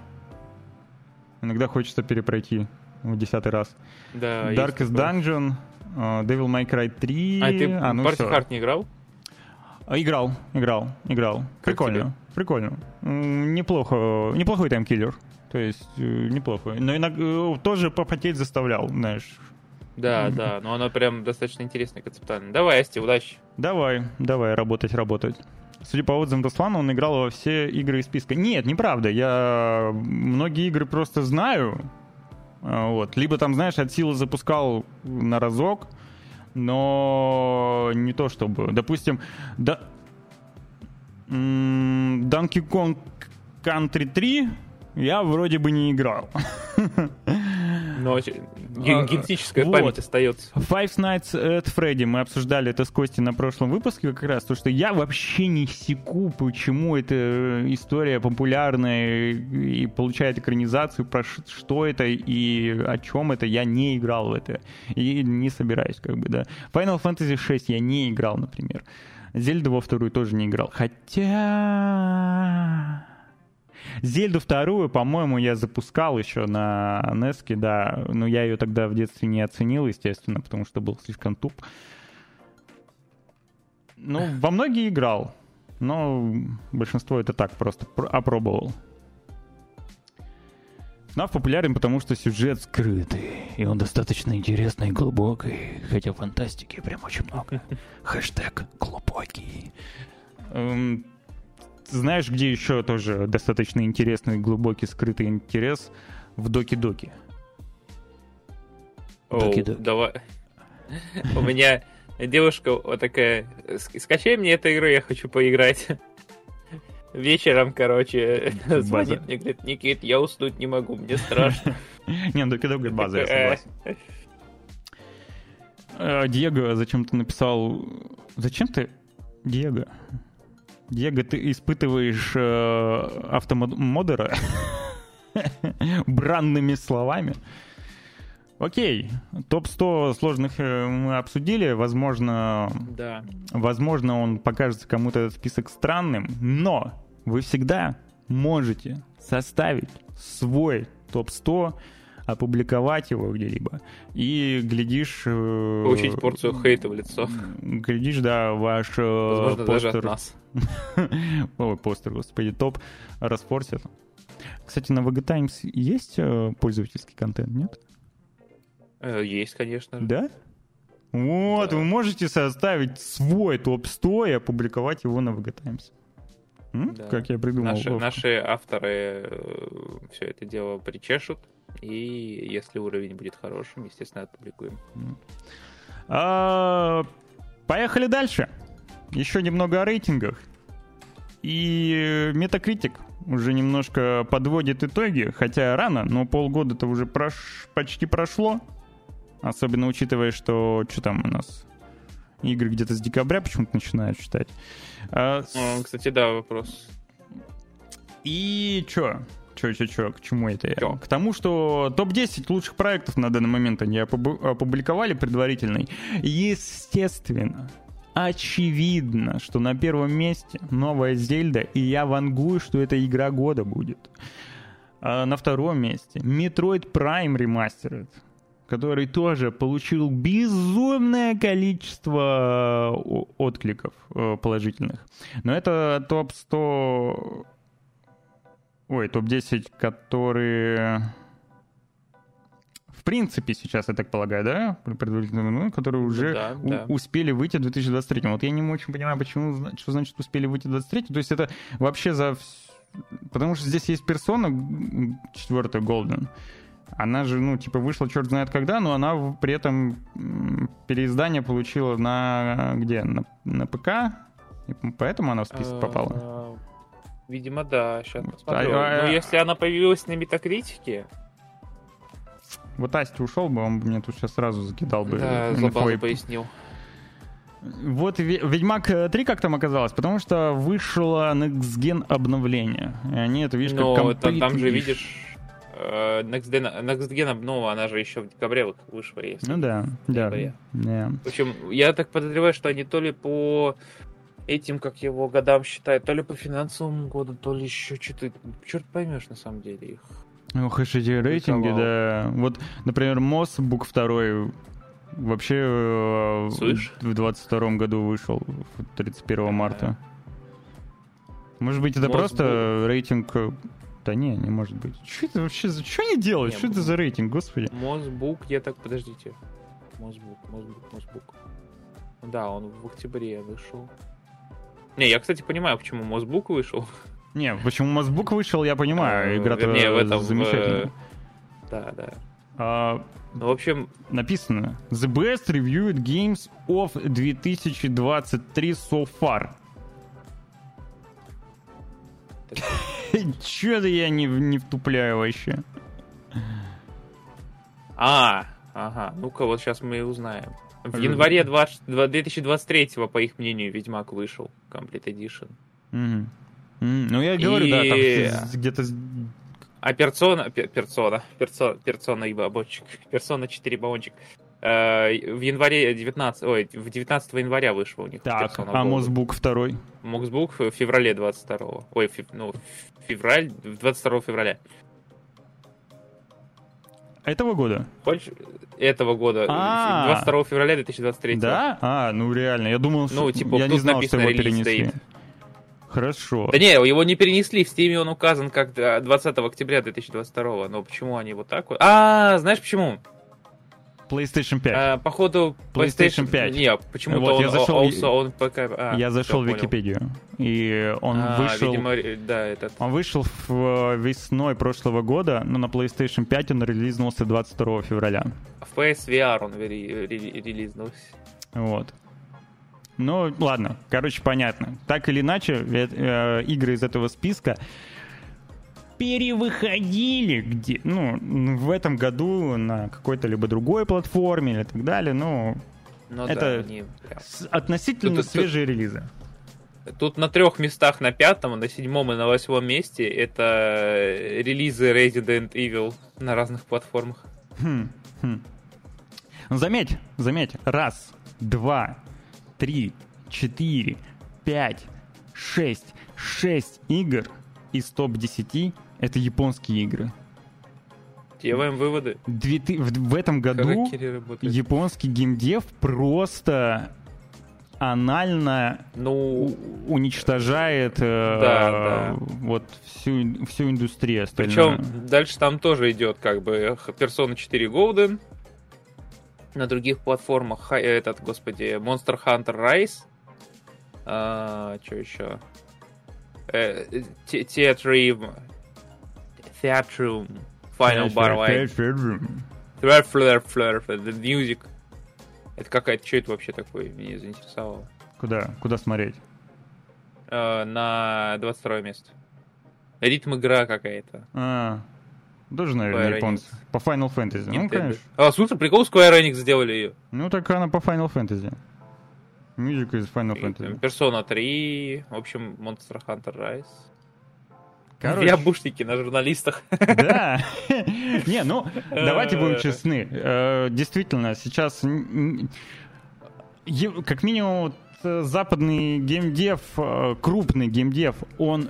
[SPEAKER 1] Иногда хочется перепройти в десятый раз.
[SPEAKER 2] Да,
[SPEAKER 1] Darkest. Dungeon, э, Devil May Cry 3.
[SPEAKER 2] А ты
[SPEAKER 1] А, ну
[SPEAKER 2] Party. Hard не играл?
[SPEAKER 1] А, Играл, играл, играл.
[SPEAKER 2] Как
[SPEAKER 1] прикольно, прикольно. М, Неплохо, неплохой таймкиллер. То есть, э, неплохой. Но иногда э, тоже попотеть заставлял, знаешь.
[SPEAKER 2] Да, да, но оно прям достаточно интересно концептуально. Давай, Асти, удачи.
[SPEAKER 1] Давай, давай, работать, работать. Судя по отзывам Руслана, он играл во все игры из списка. Нет, неправда. Я многие игры просто знаю. А, Вот. Либо там, знаешь, от силы запускал на разок, но не то чтобы. Допустим, да... Donkey Kong Country 3 я вроде бы не играл. (laughs)
[SPEAKER 2] Но ген-
[SPEAKER 1] А,
[SPEAKER 2] генетическая
[SPEAKER 1] вот.
[SPEAKER 2] память остается.
[SPEAKER 1] Five Nights at Freddy. Мы обсуждали это с Костей на прошлом выпуске как раз, то, что я вообще не секу, почему эта история популярная и получает экранизацию, про что это и о чем это, я не играл в это. И не собираюсь, как бы, да. Final Fantasy 6 я не играл, например. Зельду во вторую тоже не играл. Хотя... Зельду вторую, по-моему, я запускал еще на Неске, да, но я ее тогда в детстве не оценил, естественно, потому что был слишком туп. Ну, во многие играл, но большинство это так просто пр- опробовал. FNAF популярен, потому что сюжет скрытый, и он достаточно интересный и глубокий, хотя фантастики прям очень много. (laughs) Хэштег глубокий. Знаешь, где еще тоже достаточно интересный, глубокий, скрытый интерес? В Доки-Доки. Доки-доки.
[SPEAKER 2] давай. У меня девушка вот такая, «Ск- скачай мне эту игру, я хочу поиграть. Вечером, короче,
[SPEAKER 1] База.
[SPEAKER 2] звонит мне, говорит, Никит, я уснуть не могу, мне страшно. (laughs)
[SPEAKER 1] Не, ну Доки-Доки база, я согласен. Э, Диего зачем ты написал... Зачем ты... Диего? Диего, ты испытываешь э, автомодера (laughs) бранными словами? Окей, топ-100 сложных э, мы обсудили. Возможно,
[SPEAKER 2] Да.
[SPEAKER 1] Возможно, он покажется кому-то этот список странным, но вы всегда можете составить свой топ-100, опубликовать его где-либо. И глядишь... Э,
[SPEAKER 2] Получить порцию хейта в лицо.
[SPEAKER 1] Глядишь, да, ваш э,
[SPEAKER 2] Возможно, постер... даже от нас. (laughs)
[SPEAKER 1] Ой, постер, господи, топ распортит. Кстати, на VG Times есть э, пользовательский контент, нет?
[SPEAKER 2] Есть, конечно.
[SPEAKER 1] Да? Вот, да. вы можете составить свой топ-100 и опубликовать его на VG Times. Да. Как я придумал.
[SPEAKER 2] Наши, наши авторы все это дело причешут, и если уровень будет хорошим, естественно, опубликуем.
[SPEAKER 1] А, поехали дальше. Еще немного о рейтингах. И Metacritic уже немножко подводит итоги, хотя рано, но полгода-то уже прош... почти прошло. Особенно учитывая, что что там у нас игры где-то с декабря почему-то начинают читать.
[SPEAKER 2] А, с... Кстати, да, вопрос.
[SPEAKER 1] И чё? Чё, чё, чё, к чему это я? К тому, что топ-10 лучших проектов на данный момент они опубликовали предварительный. Естественно, очевидно, что на первом месте новая Зельда, и я вангую, что это игра года будет. А на втором месте Metroid Prime Remastered который тоже получил безумное количество э, откликов э, положительных. Но это топ-100... Ой, топ-10, которые... В принципе, сейчас, я так полагаю, да? Ну, которые уже да, у- да. успели выйти в 2023. Вот я не очень понимаю, почему, что значит успели выйти в 2023. То есть это вообще за... Потому что здесь есть персона, четвертая Golden, она же, ну, типа, вышла черт знает когда, но она при этом переиздание получила на где? На, на ПК? И поэтому она в список э, попала?
[SPEAKER 2] Видимо, да. Сейчас посмотрю. А, но если она появилась на метакритике...
[SPEAKER 1] Вот Асти ушел бы, он бы мне тут сейчас сразу закидал бы.
[SPEAKER 2] Да, забавно пояснил.
[SPEAKER 1] Вот Ведьмак 3 как там оказалось? Потому что вышло Next Gen обновление. И они это, видишь, как
[SPEAKER 2] Но там же, видишь, Э, Next Gen, Next Gen ну, она же еще в декабре вышла. Если
[SPEAKER 1] ну да, да.
[SPEAKER 2] Yeah. В общем, я так подозреваю, что они то ли по этим, как его, годам считают, то ли по финансовому году, то ли еще что-то... Черт поймешь, на самом деле, их.
[SPEAKER 1] Ох, эти рейтинги, да. Вот, например, МОС, Бук 2 вообще э, Слышь? в 22 году вышел, 31 марта. Может быть, это Мосбук. просто рейтинг да не, не может быть. Что это вообще за... Что они делают? Не, что это за рейтинг, господи?
[SPEAKER 2] Мозбук, я так... Подождите. Мозбук, Мозбук, Мозбук. Да, он в октябре вышел. Не, я, кстати, понимаю, почему Мозбук вышел.
[SPEAKER 1] Не, почему Мозбук вышел, я понимаю. Э, Игра-то в этом, замечательная.
[SPEAKER 2] В... Да, да. А, ну, в общем...
[SPEAKER 1] Написано. The best reviewed games of 2023 so far. Чё-то я не, не втупляю вообще.
[SPEAKER 2] А, ага. Ну-ка, вот сейчас мы и узнаем. В январе 20, 2023, по их мнению, Ведьмак вышел. Complete Edition.
[SPEAKER 1] Mm-hmm. Mm-hmm. Ну, я говорю, и... да, там где-то...
[SPEAKER 2] А персона, персона, персона, персона и бабончик, (laughs) персона 4 бабончик. Э, в январе 19, ой, в 19 января вышел у них.
[SPEAKER 1] Так, а Мосбук второй?
[SPEAKER 2] Мосбук в феврале 22 Ой, фев, ну, февраль, 22 февраля.
[SPEAKER 1] Этого года?
[SPEAKER 2] Хочешь? Этого года. А-а-а. 22 февраля 2023.
[SPEAKER 1] Да? А, ну реально. Я думал, ну, типа, я не знал, что его перенесли. Стоит. Хорошо.
[SPEAKER 2] Да не, его не перенесли, в Steam он указан как 20 октября 2022, но почему они вот так вот? А, знаешь почему?
[SPEAKER 1] PlayStation 5. А,
[SPEAKER 2] походу PlayStation, PlayStation 5. Нет, почему-то вот, он, я зашел, also, он пока...
[SPEAKER 1] а, я зашел в Википедию, и он а, вышел... Видимо,
[SPEAKER 2] да, этот...
[SPEAKER 1] Он вышел в весной прошлого года, но на PlayStation 5 он релизнулся 22 февраля.
[SPEAKER 2] В PSVR он релизнулся.
[SPEAKER 1] Вот. Ну, ладно, короче, понятно. Так или иначе, э, э, игры из этого списка перевыходили где, ну, в этом году на какой-то либо другой платформе или так далее, ну, ну это да, прям... относительно тут, свежие тут, релизы.
[SPEAKER 2] Тут на трех местах, на пятом, на седьмом и на восьмом месте это релизы Resident Evil на разных платформах. Хм,
[SPEAKER 1] хм. Заметь, заметь, раз, два, три, четыре, пять, шесть, шесть игр из топ-10 это японские игры.
[SPEAKER 2] Делаем выводы.
[SPEAKER 1] Две ты- в, в этом году японский геймдев просто анально
[SPEAKER 2] Ну,
[SPEAKER 1] уничтожает э,
[SPEAKER 2] Да,
[SPEAKER 1] вот всю, всю индустрию остальную.
[SPEAKER 2] Причем дальше там тоже идет как бы Persona 4 Golden. На других платформах ха- этот, господи, Monster Hunter Rise. А, что еще? Э, Те- Theatrium. Final Bar Light. Flare, flare, the music. Это какая-то, что это вообще такое? Меня заинтересовало.
[SPEAKER 1] Куда? Куда смотреть?
[SPEAKER 2] Э, на 22 место. Ритм игра какая-то.
[SPEAKER 1] А, тоже, наверное,
[SPEAKER 2] Square
[SPEAKER 1] японцы. По Final Fantasy. Ну,
[SPEAKER 2] Nintendo.
[SPEAKER 1] конечно.
[SPEAKER 2] А, слушай, прикол, Square Enix сделали ее.
[SPEAKER 1] Ну, так она по Final Fantasy. Мюзик из Final Fantasy.
[SPEAKER 2] Persona 3, в общем, Monster Hunter Rise.
[SPEAKER 1] Короче.
[SPEAKER 2] Ябушники на журналистах.
[SPEAKER 1] Да. (laughs) Не, ну, давайте будем честны. Э, Действительно, сейчас как минимум э, западный геймдев, э, крупный геймдев, он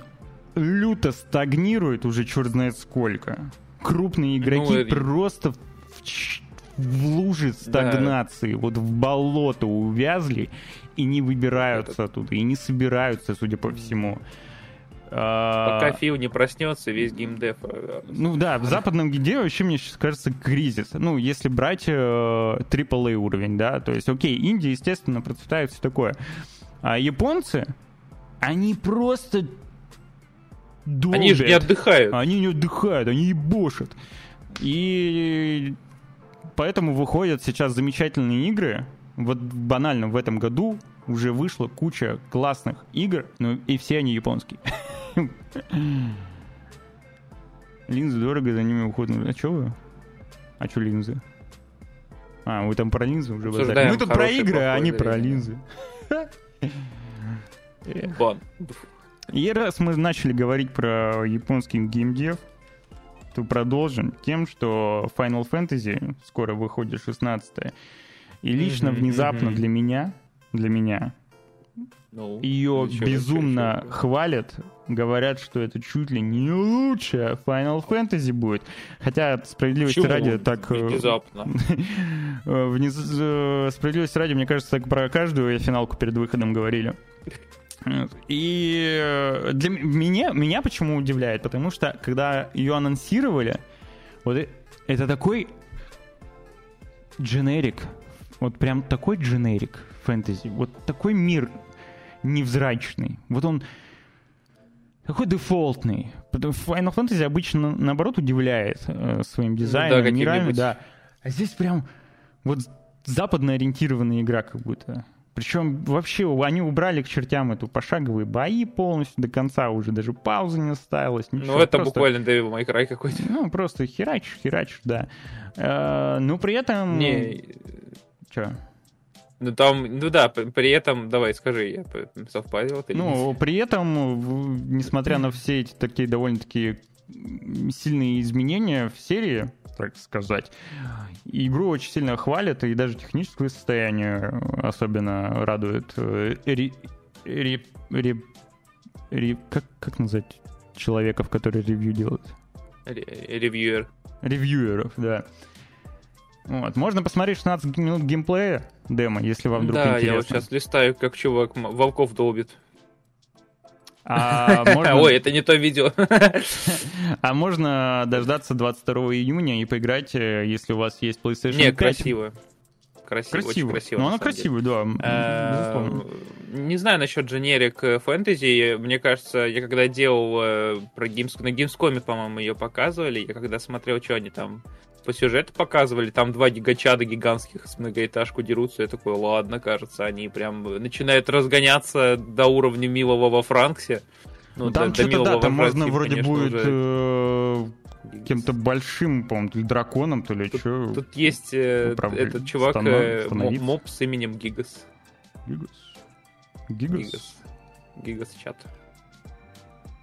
[SPEAKER 1] люто стагнирует уже черт знает сколько. Крупные игроки
[SPEAKER 2] Ну, и-
[SPEAKER 1] просто в, в луже стагнации, вот в болото увязли и не выбираются оттуда, и не собираются, судя по всему.
[SPEAKER 2] Пока Фил не проснется, весь геймдев.
[SPEAKER 1] ну да, в западном гиде вообще, мне сейчас кажется, кризис. Ну, если брать э, AAA уровень, да, то есть, окей, Индия, естественно, процветает все такое. А японцы, они просто долбят.
[SPEAKER 2] Они же не отдыхают.
[SPEAKER 1] Они не отдыхают, они ебошат. И поэтому выходят сейчас замечательные игры. Вот банально в этом году уже вышла куча классных игр, ну и все они японские. Линзы дорого, за ними уход. А чё вы? А чё линзы? А, вы там про линзы уже Мы тут про игры, а они про линзы.
[SPEAKER 2] Бан.
[SPEAKER 1] И раз мы начали говорить про японский геймдев, то продолжим тем, что Final Fantasy скоро выходит 16 И лично
[SPEAKER 2] Мгм,
[SPEAKER 1] внезапно
[SPEAKER 2] мгм.
[SPEAKER 1] для меня, для меня,
[SPEAKER 2] Ну,
[SPEAKER 1] ее безумно
[SPEAKER 2] ничего.
[SPEAKER 1] хвалят, говорят, что это чуть ли не лучшая Final Fantasy будет. Хотя справедливости
[SPEAKER 2] Почему
[SPEAKER 1] ради так... э,
[SPEAKER 2] Внезапно. (laughs)
[SPEAKER 1] э, вниз- Справедливости ради, мне кажется, так про каждую финалку перед выходом говорили. И э, для меня, меня почему удивляет, потому что когда ее анонсировали, вот это такой дженерик, вот прям такой дженерик фэнтези, вот такой мир невзрачный, вот он такой дефолтный. Final Fantasy обычно, наоборот, удивляет э, своим дизайном,
[SPEAKER 2] да,
[SPEAKER 1] да. А здесь прям вот западно ориентированная игра как будто. Причем вообще они убрали к чертям эту пошаговые бои полностью до конца уже, даже паузы не ставилось, ничего.
[SPEAKER 2] Ну, это
[SPEAKER 1] просто-
[SPEAKER 2] буквально Devil May Cry какой-то.
[SPEAKER 1] Ну, просто херачишь, херачишь, да. Э, ну, при этом...
[SPEAKER 2] Не,
[SPEAKER 1] Чё?
[SPEAKER 2] Ну там, ну да, при этом, давай, скажи, я совпадет или
[SPEAKER 1] Ну, при этом, несмотря на все эти такие довольно-таки сильные изменения в серии, так сказать, игру очень сильно хвалят, и даже техническое состояние особенно радует. Э, ре- ре- ре- ре- как, как назвать человеков, которые ревью делают?
[SPEAKER 2] Ре- Ревьюер.
[SPEAKER 1] Ревьюеров, да. Вот. Можно посмотреть 16 минут геймплея демо, если вам вдруг
[SPEAKER 2] Да,
[SPEAKER 1] интересно.
[SPEAKER 2] я вот сейчас листаю, как чувак волков долбит.
[SPEAKER 1] А (laughs) можно,
[SPEAKER 2] Ой, это не то видео. (laughs)
[SPEAKER 1] а можно дождаться 22 июня и поиграть, э, если у вас есть PlayStation
[SPEAKER 2] Не,
[SPEAKER 1] 5.
[SPEAKER 2] красиво. Красиво, очень
[SPEAKER 1] Красиво. Ну,
[SPEAKER 2] на
[SPEAKER 1] она красивая, да, безусловно.
[SPEAKER 2] Э, Не знаю насчет дженерик э, фэнтези. Мне кажется, я когда делал э, про Геймс... на Геймскоме, по-моему, ее показывали, я когда смотрел, что они там по сюжету показывали, там два гигачада гигантских с многоэтажку дерутся, я такой, ладно, кажется, они прям начинают разгоняться до уровня милого во Франксе.
[SPEAKER 1] Ну, там что-то, да, там можно вроде будет. Кем-то большим, по-моему, то ли драконом, то ли что.
[SPEAKER 2] Тут есть э, этот чувак,
[SPEAKER 1] станов-
[SPEAKER 2] э,
[SPEAKER 1] становиться.
[SPEAKER 2] моб с именем Гигас.
[SPEAKER 1] Гигас. Гигас.
[SPEAKER 2] Гигас. Гигас чат.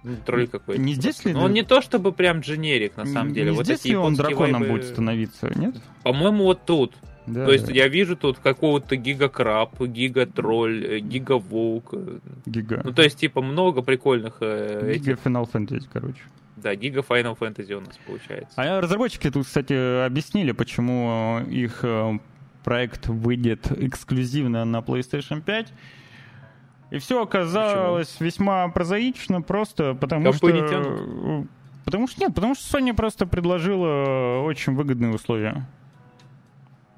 [SPEAKER 2] Ну, тролль какой-то.
[SPEAKER 1] не здесь ли-
[SPEAKER 2] Ну, он не то чтобы прям дженерик, на самом деле.
[SPEAKER 1] Не
[SPEAKER 2] вот
[SPEAKER 1] здесь ли он драконом
[SPEAKER 2] вайбы-
[SPEAKER 1] будет становиться, нет?
[SPEAKER 2] По-моему, вот тут. Да, То есть да. я вижу тут какого-то гигакраб, гигатролль, э, гигаволк.
[SPEAKER 1] Гига.
[SPEAKER 2] Ну, то есть, типа, много прикольных...
[SPEAKER 1] Э, Гига этих... Final Fantasy, короче.
[SPEAKER 2] Да, Гига Final Fantasy у нас получается.
[SPEAKER 1] А разработчики тут, кстати, объяснили, почему их э, проект выйдет эксклюзивно на PlayStation 5. И все оказалось Почему? весьма прозаично, просто потому что... Потому что нет, потому что Sony просто предложила очень выгодные условия.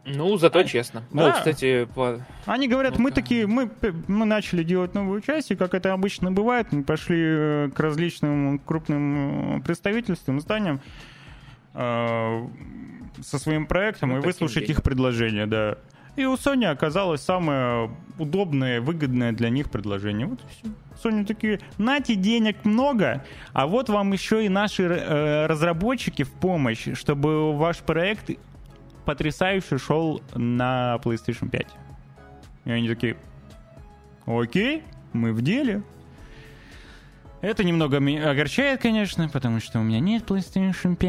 [SPEAKER 2] Ну, зато а, честно.
[SPEAKER 1] Да. Ну, кстати, по... Они говорят, ну мы такие, мы, мы начали делать новую часть, и как это обычно бывает, мы пошли э, к различным крупным э, представительствам, зданиям э, со своим проектом ну, и выслушать денег. их предложение, да. И у Sony оказалось самое удобное, выгодное для них предложение. Вот и все. Sony такие, нате денег много, а вот вам еще и наши э, разработчики в помощь, чтобы ваш проект потрясающе шел на PlayStation 5. И они такие, окей, мы в деле. Это немного огорчает, конечно, потому что у меня нет PlayStation 5.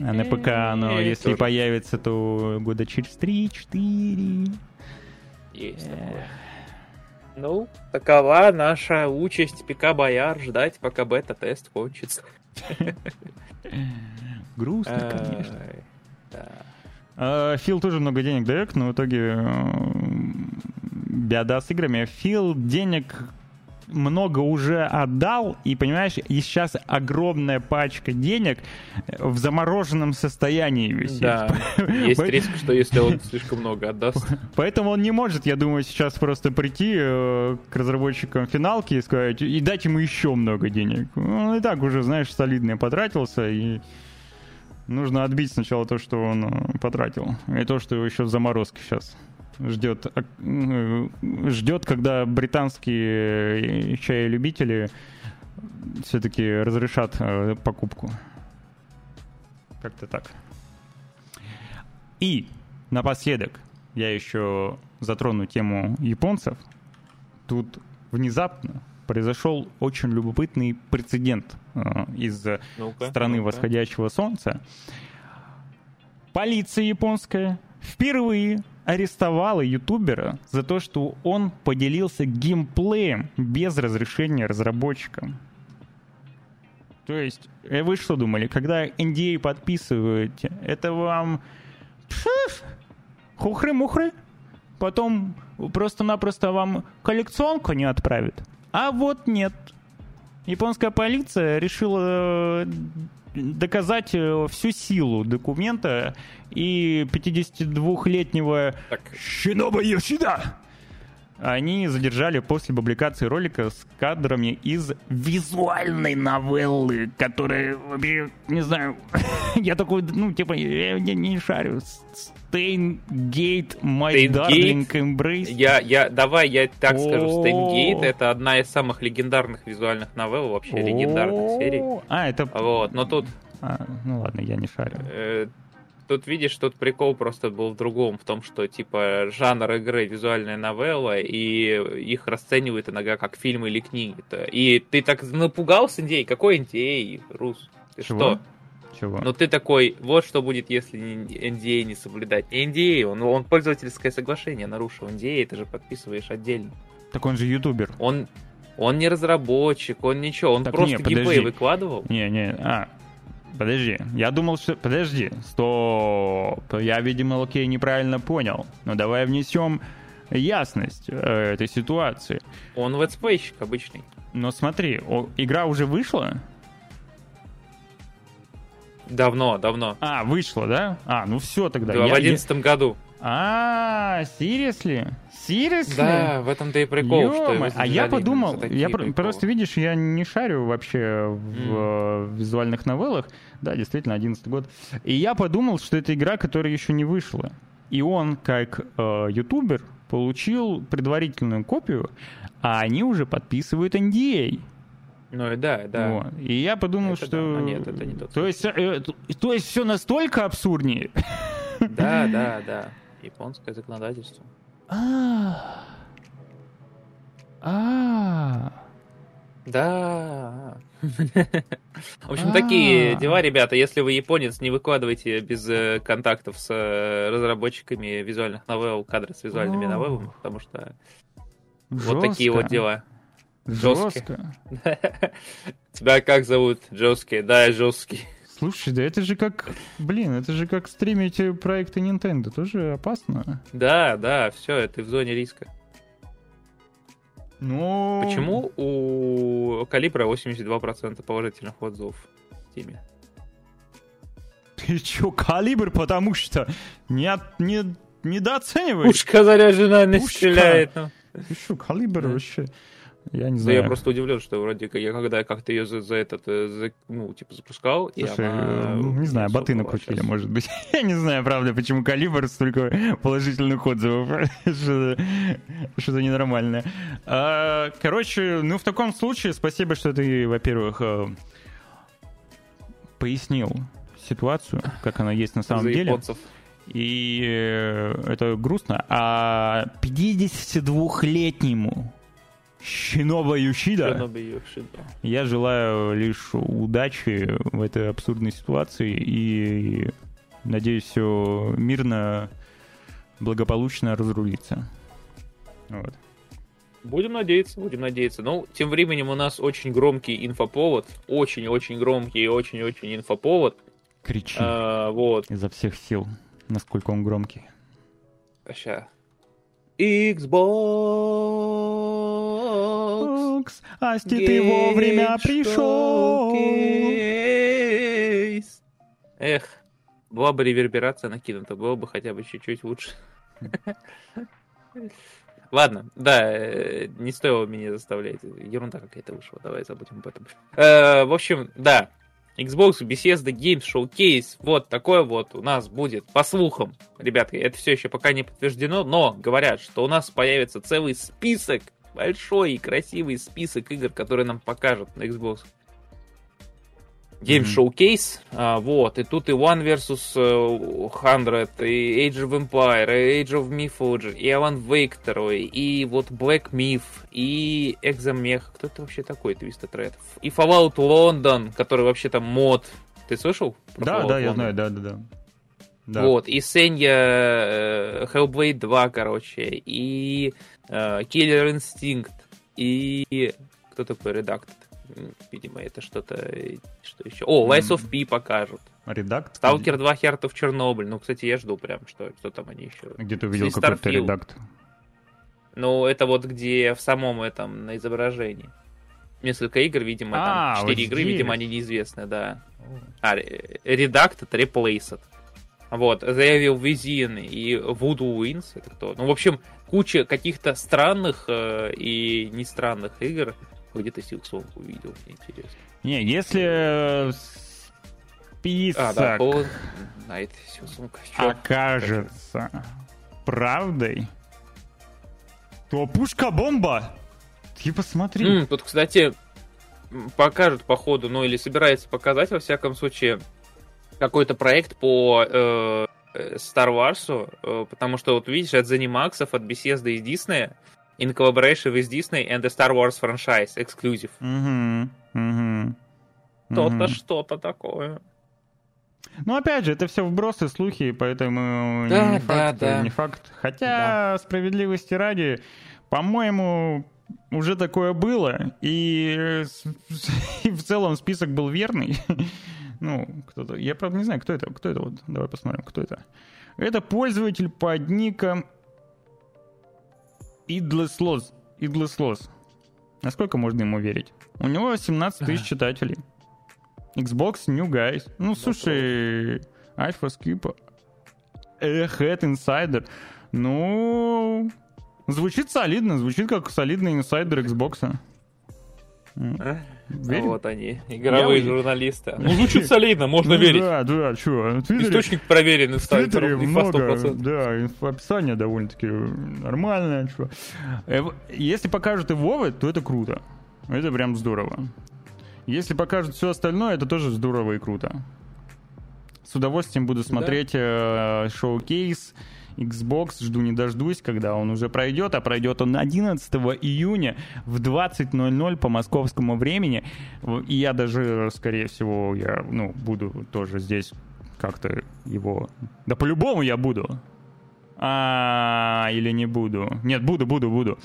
[SPEAKER 1] А на ПК оно, если появится, то года через 3-4.
[SPEAKER 2] Есть такое. Ну, такова наша участь ПК Бояр ждать, пока бета-тест кончится. (laughs)
[SPEAKER 1] Грустно, конечно. А, Фил тоже много денег дает, но в итоге э, беда с играми. Фил денег много уже отдал, и, понимаешь, и сейчас огромная пачка денег в замороженном состоянии висит.
[SPEAKER 2] Да, (laughs) есть риск, что если он слишком много отдаст. (laughs)
[SPEAKER 1] Поэтому он не может, я думаю, сейчас просто прийти э, к разработчикам финалки и сказать, и дать ему еще много денег. Он и так уже, знаешь, солидно потратился, и нужно отбить сначала то, что он э, потратил, и то, что еще в заморозке сейчас ждет, э, ждет, когда британские чаи-любители все-таки разрешат э, покупку. Как-то так. И напоследок я еще затрону тему японцев. Тут внезапно произошел очень любопытный прецедент э, из ну страны ну восходящего солнца. Полиция японская впервые арестовала ютубера за то, что он поделился геймплеем без разрешения разработчикам. То есть, э, вы что думали, когда NDA подписываете, это вам хухры-мухры? Потом просто-напросто вам коллекционку не отправят? А вот нет. Японская полиция решила доказать э, всю силу документа и 52-летнего так. Шиноба Йошида они задержали после публикации ролика с кадрами из визуальной новеллы, которая не знаю, (laughs) я такой, ну, типа, я, я не шарю. Стейнгейт, My Darling Embrace.
[SPEAKER 2] Я, я, давай я так скажу, Стейнгейт это одна из самых легендарных визуальных новелл, вообще легендарных серий.
[SPEAKER 1] А, это...
[SPEAKER 2] Вот, но тут...
[SPEAKER 1] А, ну ладно, я не шарю.
[SPEAKER 2] Тут, видишь, тут прикол просто был в другом, в том, что, типа, жанр игры визуальная новелла, и их расценивают иногда как фильм или книги. -то. И ты так напугался, Индей? Какой Индей, Рус? Ты Чего? что?
[SPEAKER 1] Чего?
[SPEAKER 2] Ну ты такой, вот что будет, если NDA не соблюдать. Не NDA, он, он пользовательское соглашение нарушил. NDA ты же подписываешь отдельно.
[SPEAKER 1] Так он же ютубер.
[SPEAKER 2] Он, он не разработчик, он ничего, он так просто не, геймплей выкладывал.
[SPEAKER 1] Не, не, а, Подожди, я думал, что... Подожди, стоп. Я, видимо, окей, неправильно понял. Но давай внесем ясность э, этой ситуации.
[SPEAKER 2] Он летсплейщик обычный.
[SPEAKER 1] Но смотри, о, игра уже вышла?
[SPEAKER 2] Давно, давно.
[SPEAKER 1] А, вышла, да? А, ну все тогда.
[SPEAKER 2] Да, я, в одиннадцатом я... году.
[SPEAKER 1] А, seriously? Seriously?
[SPEAKER 2] Да, в этом-то и прикол, ё что
[SPEAKER 1] А я подумал, я приколы. просто, видишь, я не шарю вообще в mm. визуальных новеллах. Да, действительно, 11 год. И я подумал, что это игра, которая еще не вышла. И он, как э, ютубер, получил предварительную копию, а они уже подписывают NDA.
[SPEAKER 2] Ну и да, да. Вот.
[SPEAKER 1] И я подумал, это что... Да, нет, это не тот. То есть, э, то есть все настолько абсурднее.
[SPEAKER 2] Да, (laughs) да, да. Японское законодательство.
[SPEAKER 1] А. А.
[SPEAKER 2] Да. В общем, такие дела, ребята. Если вы японец, не выкладывайте без э, контактов с э, разработчиками визуальных новелл кадры с визуальными новеллами, потому что вот такие вот дела.
[SPEAKER 1] Жестко. (laughs)
[SPEAKER 2] Тебя как зовут? Жесткий. Да, я жесткий.
[SPEAKER 1] Слушай, да это же как, блин, это же как стримить проекты Nintendo, тоже опасно.
[SPEAKER 2] Да, да, все, это в зоне риска.
[SPEAKER 1] Ну...
[SPEAKER 2] Почему у Калибра 82% положительных отзывов в Steam?
[SPEAKER 1] Ты чё, Калибр, потому что не, от, не недооцениваешь?
[SPEAKER 2] Пушка заряжена, не Пушка. стреляет. Ну.
[SPEAKER 1] Ты что, Калибр да. вообще... Я не знаю.
[SPEAKER 2] Да я просто удивлен, что вроде как я когда как-то ее за, за этот, э, за, ну, типа, запускал,
[SPEAKER 1] Слушай, и она... Ну, не знаю, боты накрутили, сейчас. может быть. (laughs) я не знаю, правда, почему калибр столько положительных отзывов. (laughs) Что-то ненормальное. А, короче, ну, в таком случае, спасибо, что ты, во-первых, э, пояснил ситуацию, как она есть на самом
[SPEAKER 2] за
[SPEAKER 1] деле.
[SPEAKER 2] Японцев.
[SPEAKER 1] И э, это грустно. А 52-летнему Шиноба Юшида.
[SPEAKER 2] Шиноба Юшида.
[SPEAKER 1] Я желаю лишь удачи в этой абсурдной ситуации и надеюсь, все мирно, благополучно разрулится. Вот.
[SPEAKER 2] Будем надеяться, будем надеяться. Ну, тем временем у нас очень громкий инфоповод. Очень-очень громкий и очень-очень инфоповод.
[SPEAKER 1] Кричи.
[SPEAKER 2] А, вот.
[SPEAKER 1] Изо всех сил, насколько он громкий.
[SPEAKER 2] Сейчас. Xbox
[SPEAKER 1] Фокс, Асти, ты вовремя пришел.
[SPEAKER 2] Эх, была бы реверберация накинута, было бы хотя бы чуть-чуть лучше. (laughs) Ладно, да, э, не стоило меня заставлять. Ерунда какая-то вышла, давай забудем об этом. Э, в общем, да, Xbox, Bethesda Games Showcase, вот такой вот у нас будет, по слухам, ребятки, это все еще пока не подтверждено, но говорят, что у нас появится целый список большой и красивый список игр, которые нам покажут на Xbox. Game mm-hmm. Showcase, а, вот, и тут и One vs. 100, и Age of Empire, и Age of Mythology, и Alan Wake 2, и вот Black Myth, и Examech, кто это вообще такой, Twisted Red, и Fallout London, который вообще там мод, ты слышал?
[SPEAKER 1] да, Fallout да, London? я знаю, да, да, да.
[SPEAKER 2] Да. Вот, и Сенья э, Hellblade 2, короче, и э, Killer Instinct, и кто такой Redacted? Видимо, это что-то, что еще? О, Lies of P покажут.
[SPEAKER 1] Редакт?
[SPEAKER 2] Сталкер 2 Heart в Чернобыль. Ну, кстати, я жду прям, что, что там они еще.
[SPEAKER 1] Где ты увидел какой-то редакт?
[SPEAKER 2] Ну, это вот где в самом этом, на изображении. Несколько игр, видимо, а, там, 4 вот игры, здесь. видимо, они неизвестны, да. А, Redacted, Replaced. Вот, The Evil Within и Voodoo Wins, это кто? Ну, в общем, куча каких-то странных э, и не странных игр. Где-то Силксон увидел, мне интересно.
[SPEAKER 1] Не, если список а, да, Hollow Knight, окажется правдой, то пушка-бомба! Ты посмотри.
[SPEAKER 2] Mm, тут, кстати, покажут по ходу, ну или собирается показать, во всяком случае, какой-то проект по э, Star Wars, э, потому что вот видишь, от Zenimax, от Bethesda и Disney, in collaboration with Disney and the Star Wars franchise, exclusive.
[SPEAKER 1] Угу, угу.
[SPEAKER 2] То-то что-то такое.
[SPEAKER 1] Ну, опять же, это все вбросы, слухи, поэтому
[SPEAKER 2] да,
[SPEAKER 1] не,
[SPEAKER 2] да,
[SPEAKER 1] факт,
[SPEAKER 2] да.
[SPEAKER 1] не факт. Хотя, да. справедливости ради, по-моему, уже такое было, и, (laughs) и в целом список был верный. Ну, кто-то... Я, правда, не знаю, кто это. Кто это? Вот, давай посмотрим, кто это. Это пользователь под ником Idleslос. Idleslos. Насколько можно ему верить? У него 17 тысяч читателей. Xbox New Guys. Ну, слушай, Alpha Skip, Head Insider. Ну, звучит солидно. Звучит как солидный инсайдер Xbox.
[SPEAKER 2] Верим? Вот они, игровые я... журналисты. Ну, звучит солидно, можно ну, верить.
[SPEAKER 1] Да, да, что.
[SPEAKER 2] Твиттере... Источник проверенный в
[SPEAKER 1] Твиттере много, да, описание довольно-таки нормальное. Что. Э, если покажут и Вовы, то это круто. Это прям здорово. Если покажут все остальное, это тоже здорово и круто. С удовольствием буду смотреть да. э, шоу-кейс Xbox, жду не дождусь, когда он уже пройдет, а пройдет он 11 июня в 20.00 по московскому времени. И я даже, скорее всего, я, ну, буду тоже здесь как-то его... Да по-любому я буду. А, или не буду. Нет, буду, буду, буду.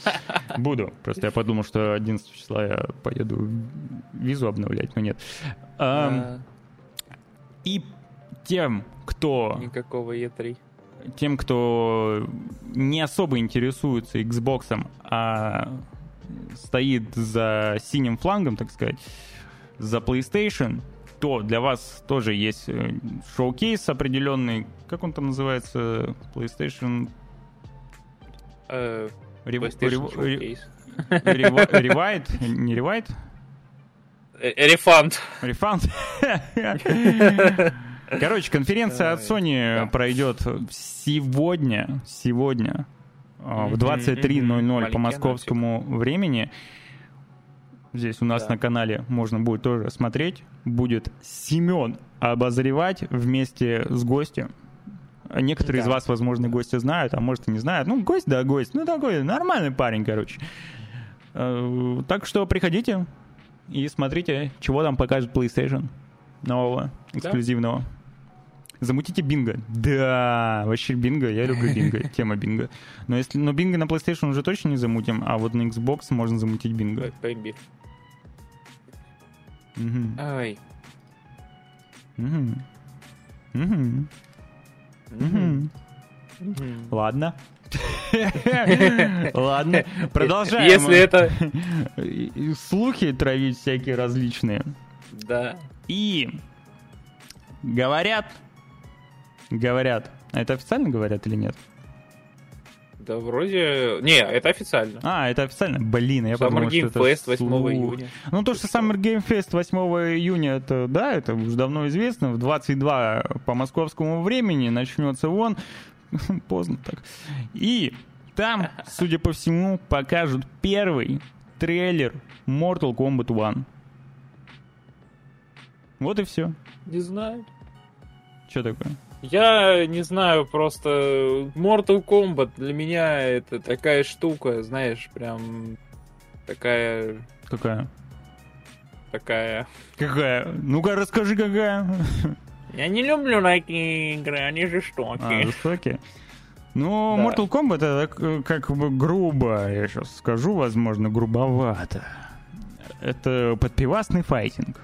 [SPEAKER 1] Буду. Просто я подумал, что 11 числа я поеду визу обновлять, но нет. А, и тем, кто...
[SPEAKER 2] Никакого E3.
[SPEAKER 1] Тем, кто не особо интересуется Xbox, а стоит за синим флангом, так сказать, за PlayStation, то для вас тоже есть э, шоу-кейс определенный. Как он там называется? PlayStation...
[SPEAKER 2] Uh,
[SPEAKER 1] PlayStation Ревайт? Не ревайт?
[SPEAKER 2] Рефанд.
[SPEAKER 1] Рефанд. (laughs) Короче, конференция от Sony пройдет сегодня, сегодня в 23.00 по московскому времени. Здесь у нас да. на канале можно будет тоже смотреть. Будет Семен обозревать вместе с гостем. Некоторые да. из вас, возможно, гости знают, а может и не знают. Ну, гость, да, гость. Ну, такой нормальный парень, короче. Э, так что приходите и смотрите, чего там покажет PlayStation нового, эксклюзивного. Да. Замутите бинго. Да, вообще бинго, я люблю бинго, (laughs) тема бинго. Но если, но бинго на PlayStation уже точно не замутим, а вот на Xbox можно замутить бинго. Угу.
[SPEAKER 2] Ай.
[SPEAKER 1] Угу. Угу. Угу. Ладно. (laughs) Ладно, продолжаем.
[SPEAKER 2] Если это... (laughs)
[SPEAKER 1] Слухи травить всякие различные.
[SPEAKER 2] Да.
[SPEAKER 1] И говорят, говорят, это официально говорят или нет?
[SPEAKER 2] Да вроде... Не, это официально.
[SPEAKER 1] А, это официально? Блин, я
[SPEAKER 2] Summer
[SPEAKER 1] подумал,
[SPEAKER 2] Game
[SPEAKER 1] что
[SPEAKER 2] Fest
[SPEAKER 1] это
[SPEAKER 2] 8
[SPEAKER 1] слух.
[SPEAKER 2] июня.
[SPEAKER 1] Ну, то, что Summer Game Fest 8 июня, это, да, это уже давно известно. В 22 по московскому времени начнется он. (laughs) Поздно так. И там, судя по всему, покажут первый трейлер Mortal Kombat 1. Вот и все.
[SPEAKER 2] Не знаю.
[SPEAKER 1] Что такое?
[SPEAKER 2] Я не знаю, просто Mortal Kombat для меня это такая штука, знаешь, прям такая...
[SPEAKER 1] Какая?
[SPEAKER 2] Такая...
[SPEAKER 1] Какая? Ну-ка, расскажи, какая.
[SPEAKER 2] Я не люблю такие игры, они жестокие.
[SPEAKER 1] А, жестокие? Ну, да. Mortal Kombat это как бы грубо, я сейчас скажу, возможно, грубовато. Это подпивасный файтинг.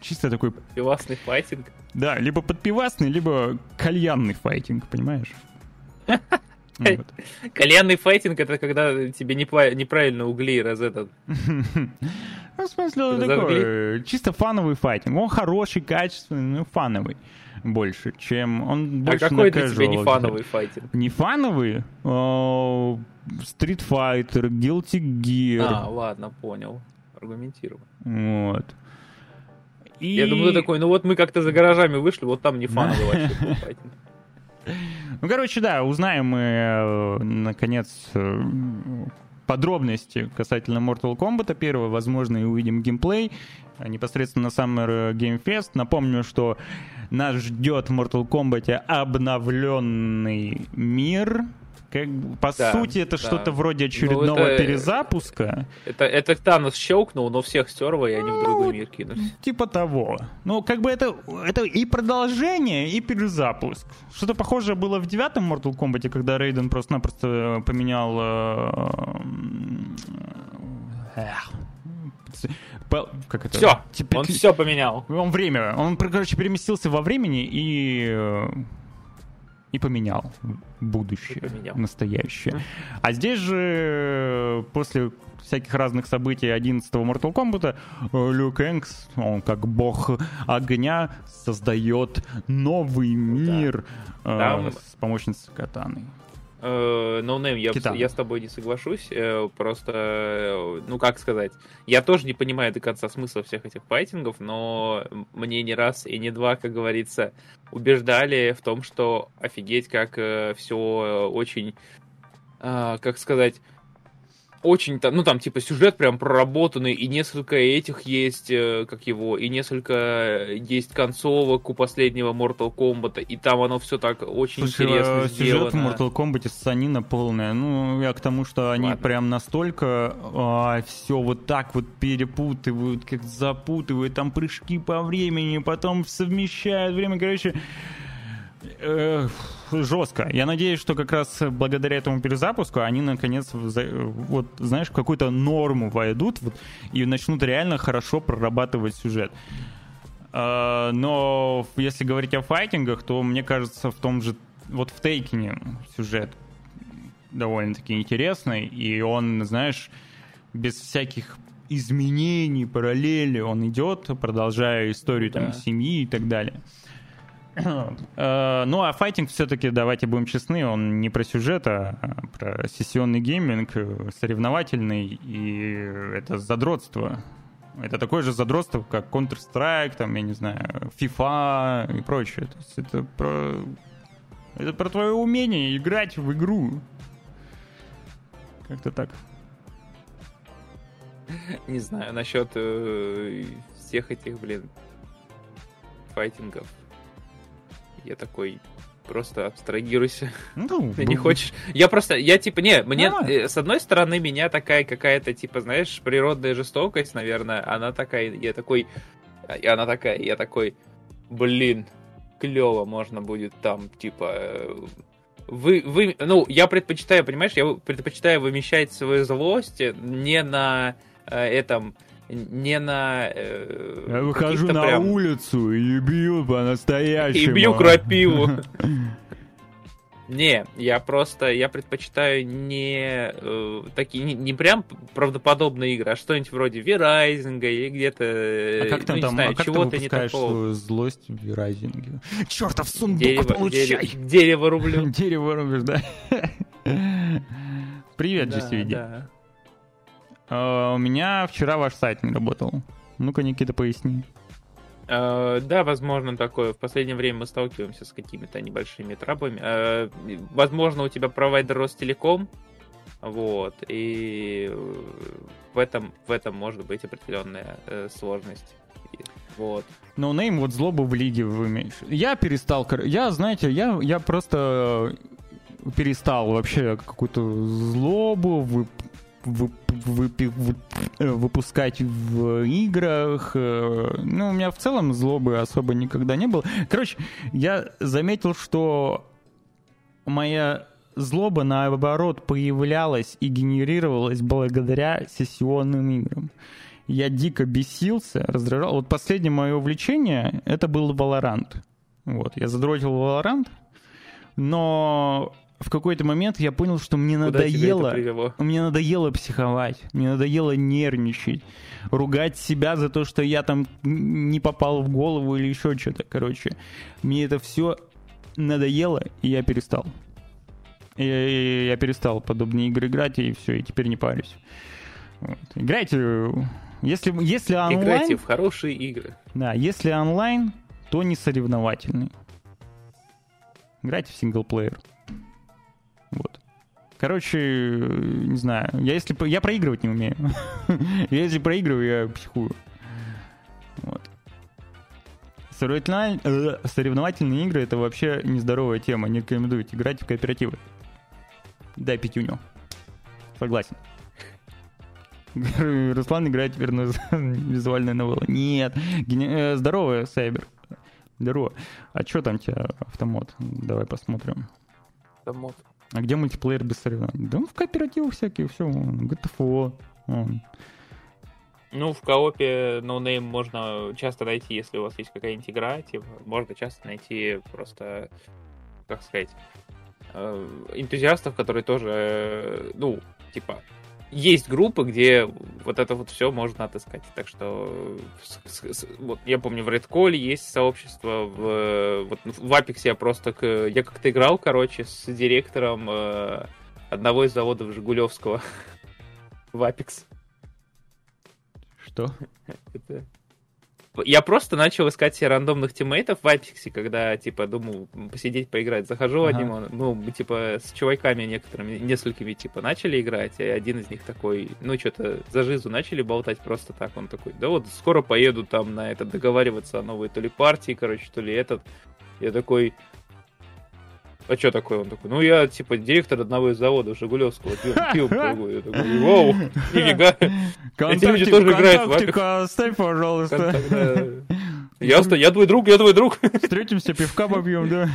[SPEAKER 1] Чисто такой...
[SPEAKER 2] Подпивасный файтинг?
[SPEAKER 1] Да, либо подпивасный, либо кальянный файтинг, понимаешь? (laughs)
[SPEAKER 2] Вот. Кальянный файтинг это когда тебе неправильно угли раз этот. (laughs)
[SPEAKER 1] Ну, в смысле, он такой, чисто фановый файтинг. Он хороший, качественный, но фановый больше, чем он больше
[SPEAKER 2] А какой для тебя не фановый файтинг?
[SPEAKER 1] Не фановый? Street Fighter, Guilty Gear.
[SPEAKER 2] А, ладно, понял. Аргументирую.
[SPEAKER 1] Вот.
[SPEAKER 2] И... Я думаю, такой, ну вот мы как-то за гаражами вышли, вот там не фановый вообще. (laughs)
[SPEAKER 1] Ну, короче, да, узнаем мы, э, наконец, э, подробности касательно Mortal Kombat первого. Возможно, и увидим геймплей э, непосредственно на Summer Game Fest. Напомню, что нас ждет в Mortal Kombat обновленный мир, как, по да, сути, это да. что-то вроде очередного ну, это,
[SPEAKER 2] перезапуска. Это, это Танос щелкнул, но всех стерво, и они ну, в другой мир кинулись.
[SPEAKER 1] Типа того. Ну, как бы это, это и продолжение, и перезапуск. Что-то похожее было в девятом Mortal Kombat, когда Рейден просто-напросто поменял... Э,
[SPEAKER 2] как это? Все, типа, он все поменял.
[SPEAKER 1] Он время, он, короче, переместился во времени и э, и поменял будущее, и поменял. настоящее. А здесь же после всяких разных событий 11-го Mortal Kombat э, Люк Энкс, он как бог огня, создает новый мир да. э, с помощницей Катаны.
[SPEAKER 2] Ноунейм, но я, я с тобой не соглашусь. Э, просто, э, ну как сказать, я тоже не понимаю до конца смысла всех этих файтингов, но мне не раз и не два, как говорится, убеждали в том, что офигеть, как э, все очень, как сказать, очень там, ну там типа сюжет прям проработанный, и несколько этих есть, э, как его, и несколько есть концовок у последнего Mortal Kombat, и там оно все так очень Слушай, интересно
[SPEAKER 1] сделано. Сюжет в Mortal Kombat санина полная. Ну, я к тому, что они Ладно. прям настолько а, все вот так вот перепутывают, как запутывают, там прыжки по времени, потом совмещают время, короче э, жестко. Я надеюсь, что как раз благодаря этому перезапуску они наконец, вот, знаешь, в какую-то норму войдут вот, и начнут реально хорошо прорабатывать сюжет. Э, но если говорить о файтингах, то мне кажется, в том же, вот в Тейкине сюжет довольно-таки интересный, и он, знаешь, без всяких изменений, параллели, он идет, продолжая историю да. там семьи и так далее. (coughs) Э, ну, а файтинг все-таки, давайте будем честны, он не про сюжет, а про сессионный гейминг, э, соревновательный, и это задротство. Это такое же задротство, как Counter-Strike, там, я не знаю, FIFA и прочее. То есть это про... Это про твое умение играть в игру. Как-то так.
[SPEAKER 2] Не знаю, насчет э, всех этих, блин, файтингов я такой, просто абстрагируйся. Ну, Ты (laughs) не хочешь. Я просто, я типа, не, мне, а. с одной стороны, меня такая какая-то, типа, знаешь, природная жестокость, наверное, она такая, я такой, и она такая, я такой, блин, клево можно будет там, типа, вы, вы, ну, я предпочитаю, понимаешь, я предпочитаю вымещать свою злость не на э, этом не на... Э,
[SPEAKER 1] Я выхожу на прям... улицу и бью по-настоящему.
[SPEAKER 2] И бью крапиву. (laughs) Не, я просто, я предпочитаю не э, такие, не, не прям правдоподобные игры, а что-нибудь вроде Верайзинга или где-то,
[SPEAKER 1] а как там, ну, там, знаю, а чего-то ты не такого. свою злость в Верайзинге? Чертов сундук дерево, получай!
[SPEAKER 2] Дерево, (laughs) дерево рублю.
[SPEAKER 1] дерево рублю, да. (laughs) Привет, да, GCVD. Да. Uh, у меня вчера ваш сайт не работал. Ну-ка, Никита, поясни.
[SPEAKER 2] Uh, да, возможно, такое. В последнее время мы сталкиваемся с какими-то небольшими трабами. Uh, возможно, у тебя провайдер Ростелеком. Вот. И в этом, в этом может быть определенная э, сложность. Вот.
[SPEAKER 1] No name, вот злобу в лиге вы имеешь. Я перестал... Я, знаете, я, я просто перестал вообще какую-то злобу, выпускать в играх. Э, ну, у меня в целом злобы особо никогда не было. Короче, я заметил, что моя злоба, наоборот, появлялась и генерировалась благодаря сессионным играм. Я дико бесился, раздражал. Вот последнее мое увлечение, это был Valorant. Вот, я задротил Valorant, но в какой-то момент я понял, что мне Куда надоело, мне надоело психовать, мне надоело нервничать, ругать себя за то, что я там не попал в голову или еще что-то, короче. Мне это все надоело, и я перестал. Я, я, я перестал подобные игры играть, и все, и теперь не парюсь. Вот. Играйте, если, если онлайн...
[SPEAKER 2] Играйте в хорошие игры.
[SPEAKER 1] Да, если онлайн, то не соревновательный. Играйте в синглплеер. Вот. Короче, не знаю. Я если я проигрывать не умею. (laughs) я если проигрываю, я психую. Вот. Соревновательные, э, соревновательные игры это вообще нездоровая тема. Не рекомендуете играть в кооперативы. Дай пятюню. Согласен. (laughs) Руслан играет теперь на (laughs) визуальная новелла. Нет. Гени... Э, здорово, Сайбер. Здорово. А что там тебя автомат? Давай посмотрим.
[SPEAKER 2] Автомат.
[SPEAKER 1] А где мультиплеер без соревнований? Да ну, в кооперативах всякие, все, GTFO. Он.
[SPEAKER 2] Ну, в коопе NoName можно часто найти, если у вас есть какая-нибудь игра, типа, можно часто найти просто, как сказать, э, энтузиастов, которые тоже, э, ну, типа, есть группы, где вот это вот все можно отыскать. Так что вот я помню в Red Call есть сообщество, в, вот в Apex я просто я как-то играл, короче, с директором э, одного из заводов Жигулевского (laughs) в Apex.
[SPEAKER 1] Что? (laughs)
[SPEAKER 2] Это я просто начал искать себе рандомных тиммейтов в Апексе, когда, типа, думал посидеть, поиграть. Захожу ага. одним, ну, мы, типа, с чуваками некоторыми, несколькими, типа, начали играть, и один из них такой, ну, что-то за жизу начали болтать просто так. Он такой, да вот, скоро поеду там на это договариваться о новой то ли партии, короче, то ли этот. Я такой, а что такое? Он такой, ну я, типа, директор одного из заводов Жигулевского, пьем, торгую. (laughs) Я такой, вау, нифига. Эти люди тоже играют в
[SPEAKER 1] оставь, пожалуйста. (laughs)
[SPEAKER 2] Я, я твой друг, я твой друг. (laughs)
[SPEAKER 1] Встретимся, пивка попьем, да?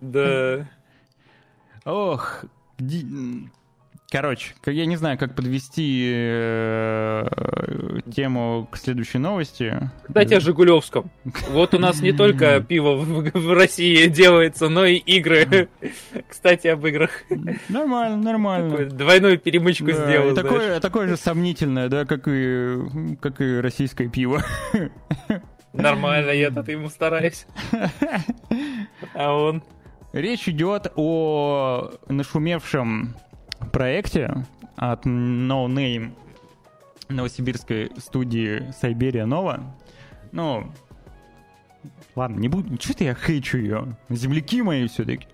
[SPEAKER 2] Да.
[SPEAKER 1] Ох, Короче, я не знаю, как подвести э, тему к следующей новости.
[SPEAKER 2] Кстати, о Жигулевском. Вот у нас не только (laughs) пиво в России делается, но и игры. Кстати, об играх.
[SPEAKER 1] Нормально, нормально.
[SPEAKER 2] Двойную перемычку да, сделал.
[SPEAKER 1] Такое, такое же сомнительное, да, как и, как и российское пиво. (laughs)
[SPEAKER 2] Нормально, я тут ему стараюсь. (laughs) А он...
[SPEAKER 1] Речь идет о нашумевшем проекте от No Name новосибирской студии Сайберия Нова. Ну, ладно, не буду... Что-то я хейчу ее. Земляки мои все-таки.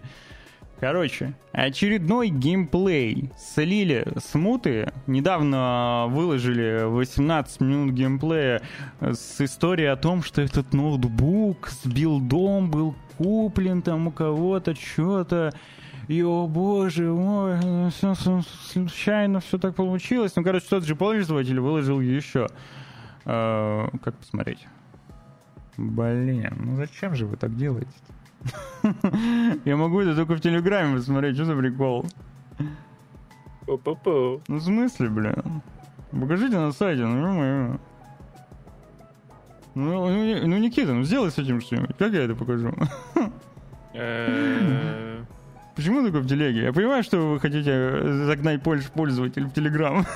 [SPEAKER 1] Короче, очередной геймплей. Слили смуты. Недавно выложили 18 минут геймплея с историей о том, что этот ноутбук с билдом был куплен там у кого-то, что-то. И, о боже мой, все, случайно все так получилось. Ну, короче, тот же пользователь выложил еще. Э, как посмотреть? Блин, ну зачем же вы так делаете? (laughs) Я могу это только в Телеграме посмотреть, что за прикол? Ну, в смысле, блин? Покажите на сайте, ну, ё ну, ну, ну, Никита, ну сделай с этим что-нибудь. Как я это покажу? (laughs) Э, Почему только в телеге? Я понимаю, что вы хотите загнать пользователей в Телеграм.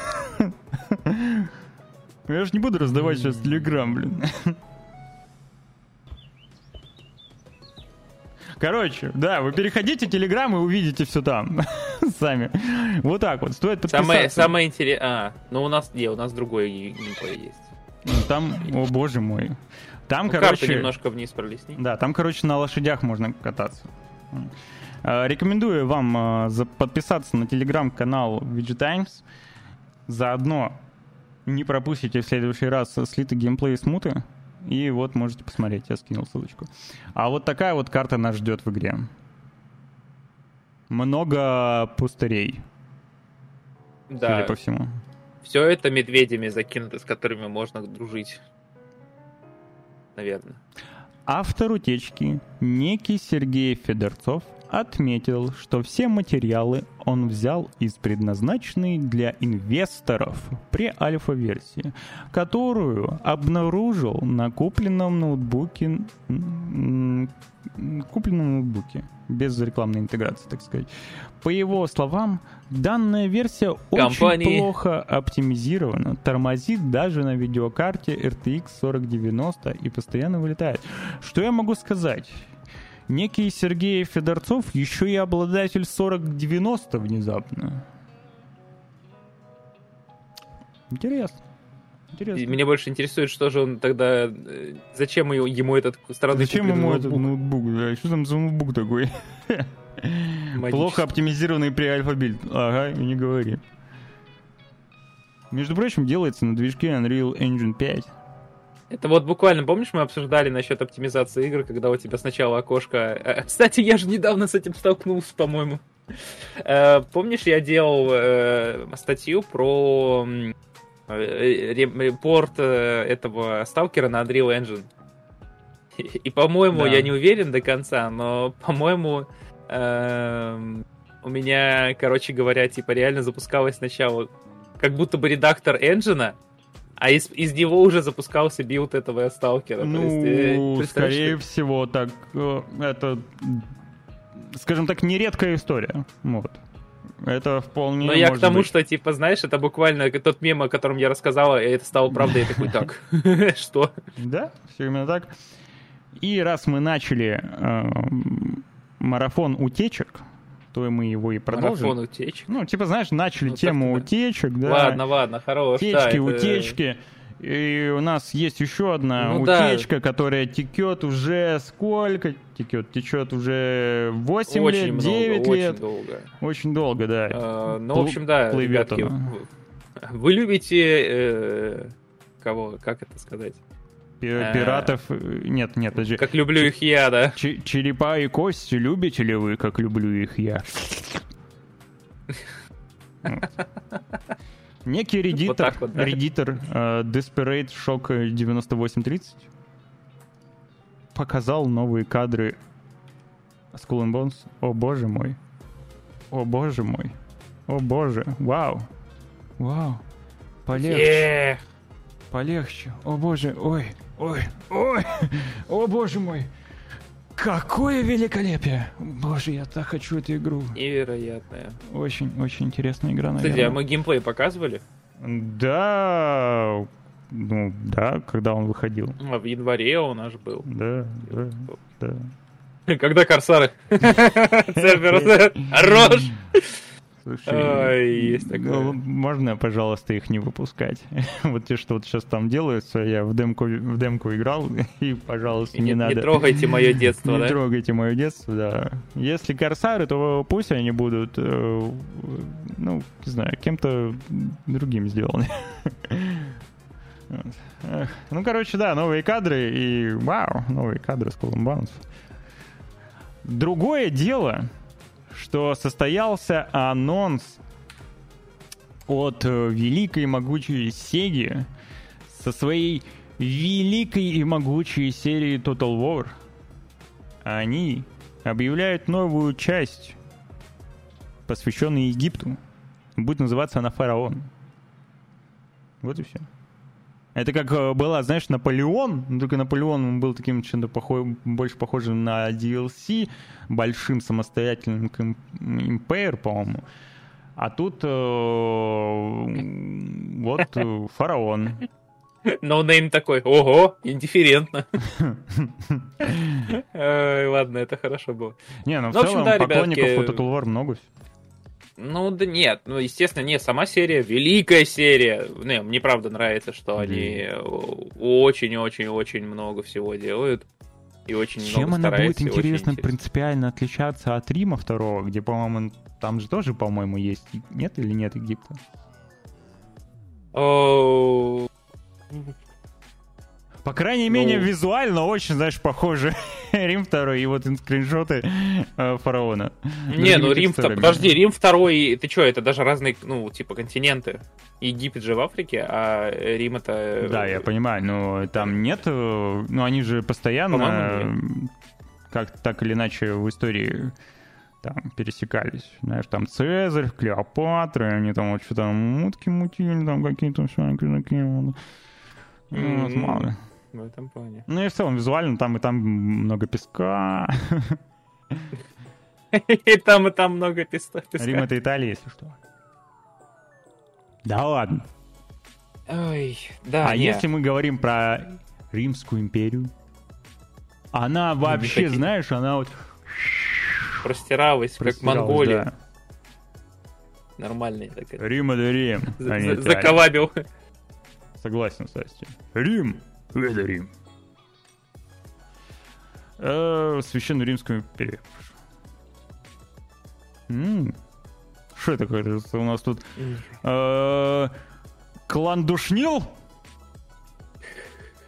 [SPEAKER 1] Я же не буду раздавать сейчас Телеграм, блин. Короче, да, вы переходите в Телеграм и увидите все там (laughs) сами. Вот так вот, стоит подписаться.
[SPEAKER 2] Самое, самое интересное... А, ну у нас, не, у нас другой геймплей есть.
[SPEAKER 1] Ну, там, о боже мой. Там,
[SPEAKER 2] ну,
[SPEAKER 1] короче...
[SPEAKER 2] немножко вниз пролистни.
[SPEAKER 1] Да, там, короче, на лошадях можно кататься. Э, рекомендую вам э, подписаться на телеграм-канал VG Times. Заодно не пропустите в следующий раз слитый геймплей смуты. И вот можете посмотреть, я скинул ссылочку. А вот такая вот карта нас ждет в игре. Много пустырей. Да. Судя по всему.
[SPEAKER 2] Все это медведями закинуто, с которыми можно дружить. Наверное.
[SPEAKER 1] Автор утечки, некий Сергей Федорцов, отметил, что все материалы он взял из предназначенной для инвесторов при альфа-версии, которую обнаружил на купленном ноутбуке, купленном ноутбуке без рекламной интеграции, так сказать. По его словам, данная версия Компании. очень плохо оптимизирована, тормозит даже на видеокарте RTX 4090 и постоянно вылетает. Что я могу сказать? Некий Сергей Федорцов еще и обладатель 4090 внезапно. Интересно.
[SPEAKER 2] Интересно. И меня больше интересует, что же он тогда... Э, зачем ему этот странный
[SPEAKER 1] Зачем ему ноутбук? этот ноутбук? Да? Что там за ноутбук такой? Плохо оптимизированный при альфа-бильд. Ага, не говори. Между прочим, делается на движке Unreal Engine 5.
[SPEAKER 2] Это вот буквально, помнишь, мы обсуждали насчет оптимизации игр, когда у тебя сначала окошко... Э, кстати, я же недавно с этим столкнулся, по-моему. Э, помнишь, я делал э, статью про репорт этого сталкера на Unreal Engine. И, по-моему, да. я не уверен до конца, но, по-моему, у меня, короче говоря, типа реально запускалось сначала как будто бы редактор энджина, а из, из него уже запускался билд этого сталкера.
[SPEAKER 1] Ну, есть, э, скорее что... всего, так, э, это, скажем так, нередкая история. Вот. Это вполне
[SPEAKER 2] Но я к тому, быть. что, типа, знаешь, это буквально тот мем, о котором я рассказала, и это стало правдой, я такой, так, (laughs) что?
[SPEAKER 1] Да, все именно так. И раз мы начали э, марафон утечек, то мы его и продолжим.
[SPEAKER 2] Марафон утечек.
[SPEAKER 1] Ну, типа, знаешь, начали ну, тему утечек, да.
[SPEAKER 2] Ладно, ладно, хорош.
[SPEAKER 1] Утечки, да, это... утечки. И у нас есть еще одна
[SPEAKER 2] Ну да.
[SPEAKER 1] утечка, которая текет уже сколько? Текет, течет уже 8
[SPEAKER 2] очень
[SPEAKER 1] лет,
[SPEAKER 2] много,
[SPEAKER 1] 9
[SPEAKER 2] очень
[SPEAKER 1] лет.
[SPEAKER 2] долго.
[SPEAKER 1] Очень долго, да.
[SPEAKER 2] А, ну,
[SPEAKER 1] Плу-
[SPEAKER 2] в общем, да,
[SPEAKER 1] плывет
[SPEAKER 2] ребятки,
[SPEAKER 1] она.
[SPEAKER 2] вы- вы любите э, кого, как это сказать? Э,
[SPEAKER 1] Пиратов... э, Нет, нет, подожди.
[SPEAKER 2] Как люблю их я, да.
[SPEAKER 1] Черепа и кости любите ли вы, как люблю их я? (laughs) Вот. Некий редитор,
[SPEAKER 2] так вот, да.
[SPEAKER 1] редитор э, Desperate Shock 9830 показал новые кадры Skull and Bones. О боже мой. О боже мой. О боже. Вау. Вау. Полегче.
[SPEAKER 2] Е,
[SPEAKER 1] Полегче. О боже, ой, ой, ой, о боже мой. Какое великолепие! Боже, я так хочу эту игру.
[SPEAKER 2] Невероятная.
[SPEAKER 1] Очень, очень интересная игра,
[SPEAKER 2] Кстати, а
[SPEAKER 1] наверное.
[SPEAKER 2] мы геймплей показывали?
[SPEAKER 1] Да, ну, да, когда он выходил.
[SPEAKER 2] А, В январе он аж был.
[SPEAKER 1] Да, да, да.
[SPEAKER 2] Когда Корсары? (laughs) Цербер, Хорош!
[SPEAKER 1] Слушай,
[SPEAKER 2] Ой, есть такое.
[SPEAKER 1] ну, можно, пожалуйста, их не выпускать? (laughs) вот те, что вот сейчас там делаются, я в демку, в демку играл, (laughs) и, пожалуйста,
[SPEAKER 2] И
[SPEAKER 1] не,
[SPEAKER 2] Не
[SPEAKER 1] надо.
[SPEAKER 2] не трогайте мое детство, (laughs)
[SPEAKER 1] Не
[SPEAKER 2] да?
[SPEAKER 1] трогайте мое детство, да. Если корсары, то пусть они будут, э, ну, не знаю, кем-то другим сделаны. Ну, короче, да, новые кадры и вау, новые кадры с Bones. Другое дело, что состоялся анонс от э, великой и могучей Сеги со своей великой и могучей серией Total War. Они объявляют новую часть, посвященную Египту. Будет называться она Фараон. Вот и все. Это как э, была, знаешь, Наполеон, но только Наполеон он был таким чем-то похо- больше похожим на DLC, большим самостоятельным Empire, по-моему. А тут э, вот э, (laughs) фараон.
[SPEAKER 2] Ноунейм такой, ого, индифферентно. (laughs) Ладно, это хорошо было.
[SPEAKER 1] Не, ну в
[SPEAKER 2] Ну,
[SPEAKER 1] целом поклонников у Total War много.
[SPEAKER 2] Ну да нет, ну естественно, не сама серия, великая серия. Не, мне правда нравится, что они очень-очень-очень много всего делают. И очень
[SPEAKER 1] Чем
[SPEAKER 2] много
[SPEAKER 1] она будет
[SPEAKER 2] очень
[SPEAKER 1] интересно
[SPEAKER 2] интересно.
[SPEAKER 1] принципиально отличаться от Рима второго, где, по-моему, там же тоже, по-моему, есть нет или нет Египта? По крайней
[SPEAKER 2] Ну.
[SPEAKER 1] мере, визуально очень, знаешь, похоже (laughs) Рим второй и вот скриншоты э, фараона.
[SPEAKER 2] Не, ну Рим,
[SPEAKER 1] текстурами.
[SPEAKER 2] подожди, Рим второй, ты что, это даже разные, ну, типа, континенты. Египет же в Африке, а Рим это...
[SPEAKER 1] Да, я понимаю, но там нет, э, ну они же постоянно, э, как так или иначе в истории там пересекались. Знаешь, там Цезарь, Клеопатра, они там вот что-то мутки мутили, там какие-то все такие вот. Ну, вот, мало.
[SPEAKER 2] В этом плане.
[SPEAKER 1] Ну и в целом визуально там и там много песка.
[SPEAKER 2] И там, и там много песка.
[SPEAKER 1] Рим это Италия, если что. Да ладно.
[SPEAKER 2] Ой, да,
[SPEAKER 1] А если мы говорим про Римскую империю, она вообще,
[SPEAKER 2] хотите.
[SPEAKER 1] знаешь, она вот
[SPEAKER 2] простиралась, как Монголия.
[SPEAKER 1] да.
[SPEAKER 2] Нормальный такой.
[SPEAKER 1] Рим это Рим. А.
[SPEAKER 2] Заколабил.
[SPEAKER 1] Согласен, кстати. Рим это Рим. Э, Священную Римскую империю. Что это такое? У нас тут э, клан Душнил?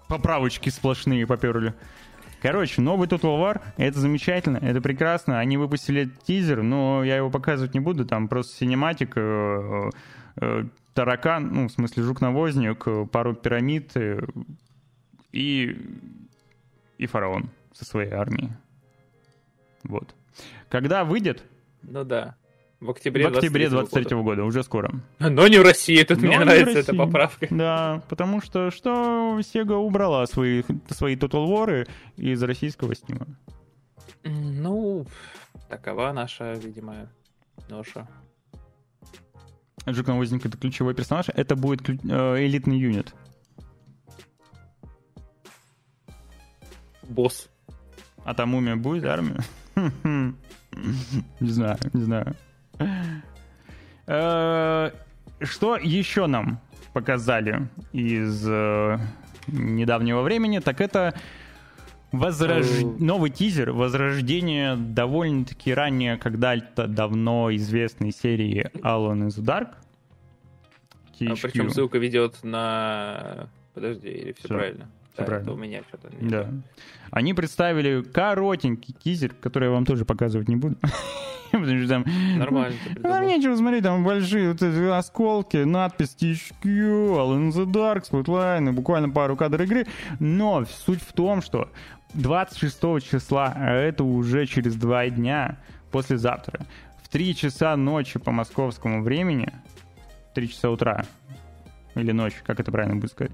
[SPEAKER 1] Поправочки сплошные поперли. Короче, новый Total War, это замечательно, это прекрасно. Они выпустили тизер, но я его показывать не буду, там просто синематик, э, э, таракан, ну, в смысле жук-навозник, пару пирамид э, и, и фараон со своей армией. Вот. Когда выйдет?
[SPEAKER 2] Ну да. В октябре
[SPEAKER 1] в октябре
[SPEAKER 2] 23
[SPEAKER 1] 23 года, уже скоро.
[SPEAKER 2] Но не в России, тут
[SPEAKER 1] Но
[SPEAKER 2] мне нравится эта поправка.
[SPEAKER 1] Да, потому что что Sega убрала свои, свои Total War из российского стима.
[SPEAKER 2] Ну, такова наша, видимо, ноша.
[SPEAKER 1] Жук Навозник это ключевой персонаж, это будет э, элитный юнит.
[SPEAKER 2] Босс.
[SPEAKER 1] А там мумия будет армия? (laughs) Не знаю, не знаю. Э, Что еще нам показали из э, недавнего времени, так это возрож... новый тизер возрождение довольно-таки ранее, когда-то давно известной серии Alan is Dark.
[SPEAKER 2] А, причем ссылка ведет на... Подожди, или все, все правильно?
[SPEAKER 1] Да, правильно.
[SPEAKER 2] у меня что-то
[SPEAKER 1] Да. Они представили коротенький тизер, который я вам тоже показывать не буду. (laughs)
[SPEAKER 2] Потому что там... Нормально.
[SPEAKER 1] Там нечего смотреть, там большие вот эти осколки, надпись THQ, All in the Dark, Spotlight, буквально пару кадров игры. Но суть в том, что 26 числа, а это уже через два дня, послезавтра, в 3 часа ночи по московскому времени, 3 часа утра, или ночи, как это правильно будет сказать,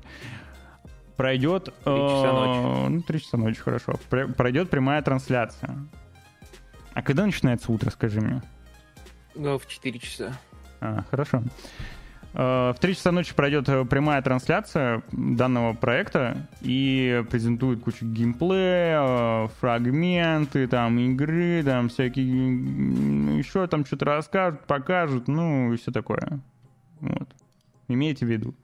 [SPEAKER 1] пройдет... 3
[SPEAKER 2] часа ночи.
[SPEAKER 1] Э, ну, 3 часа ночи, хорошо. Пройдет прямая трансляция. А когда начинается утро, скажи мне?
[SPEAKER 2] Ну, в 4 часа.
[SPEAKER 1] А, хорошо. Э, в 3 часа ночи пройдет э, прямая трансляция данного проекта и презентует кучу геймплея, фрагменты, там, игры, там, всякие... Еще там что-то расскажут, покажут, ну, и все такое. Вот. Имейте в виду.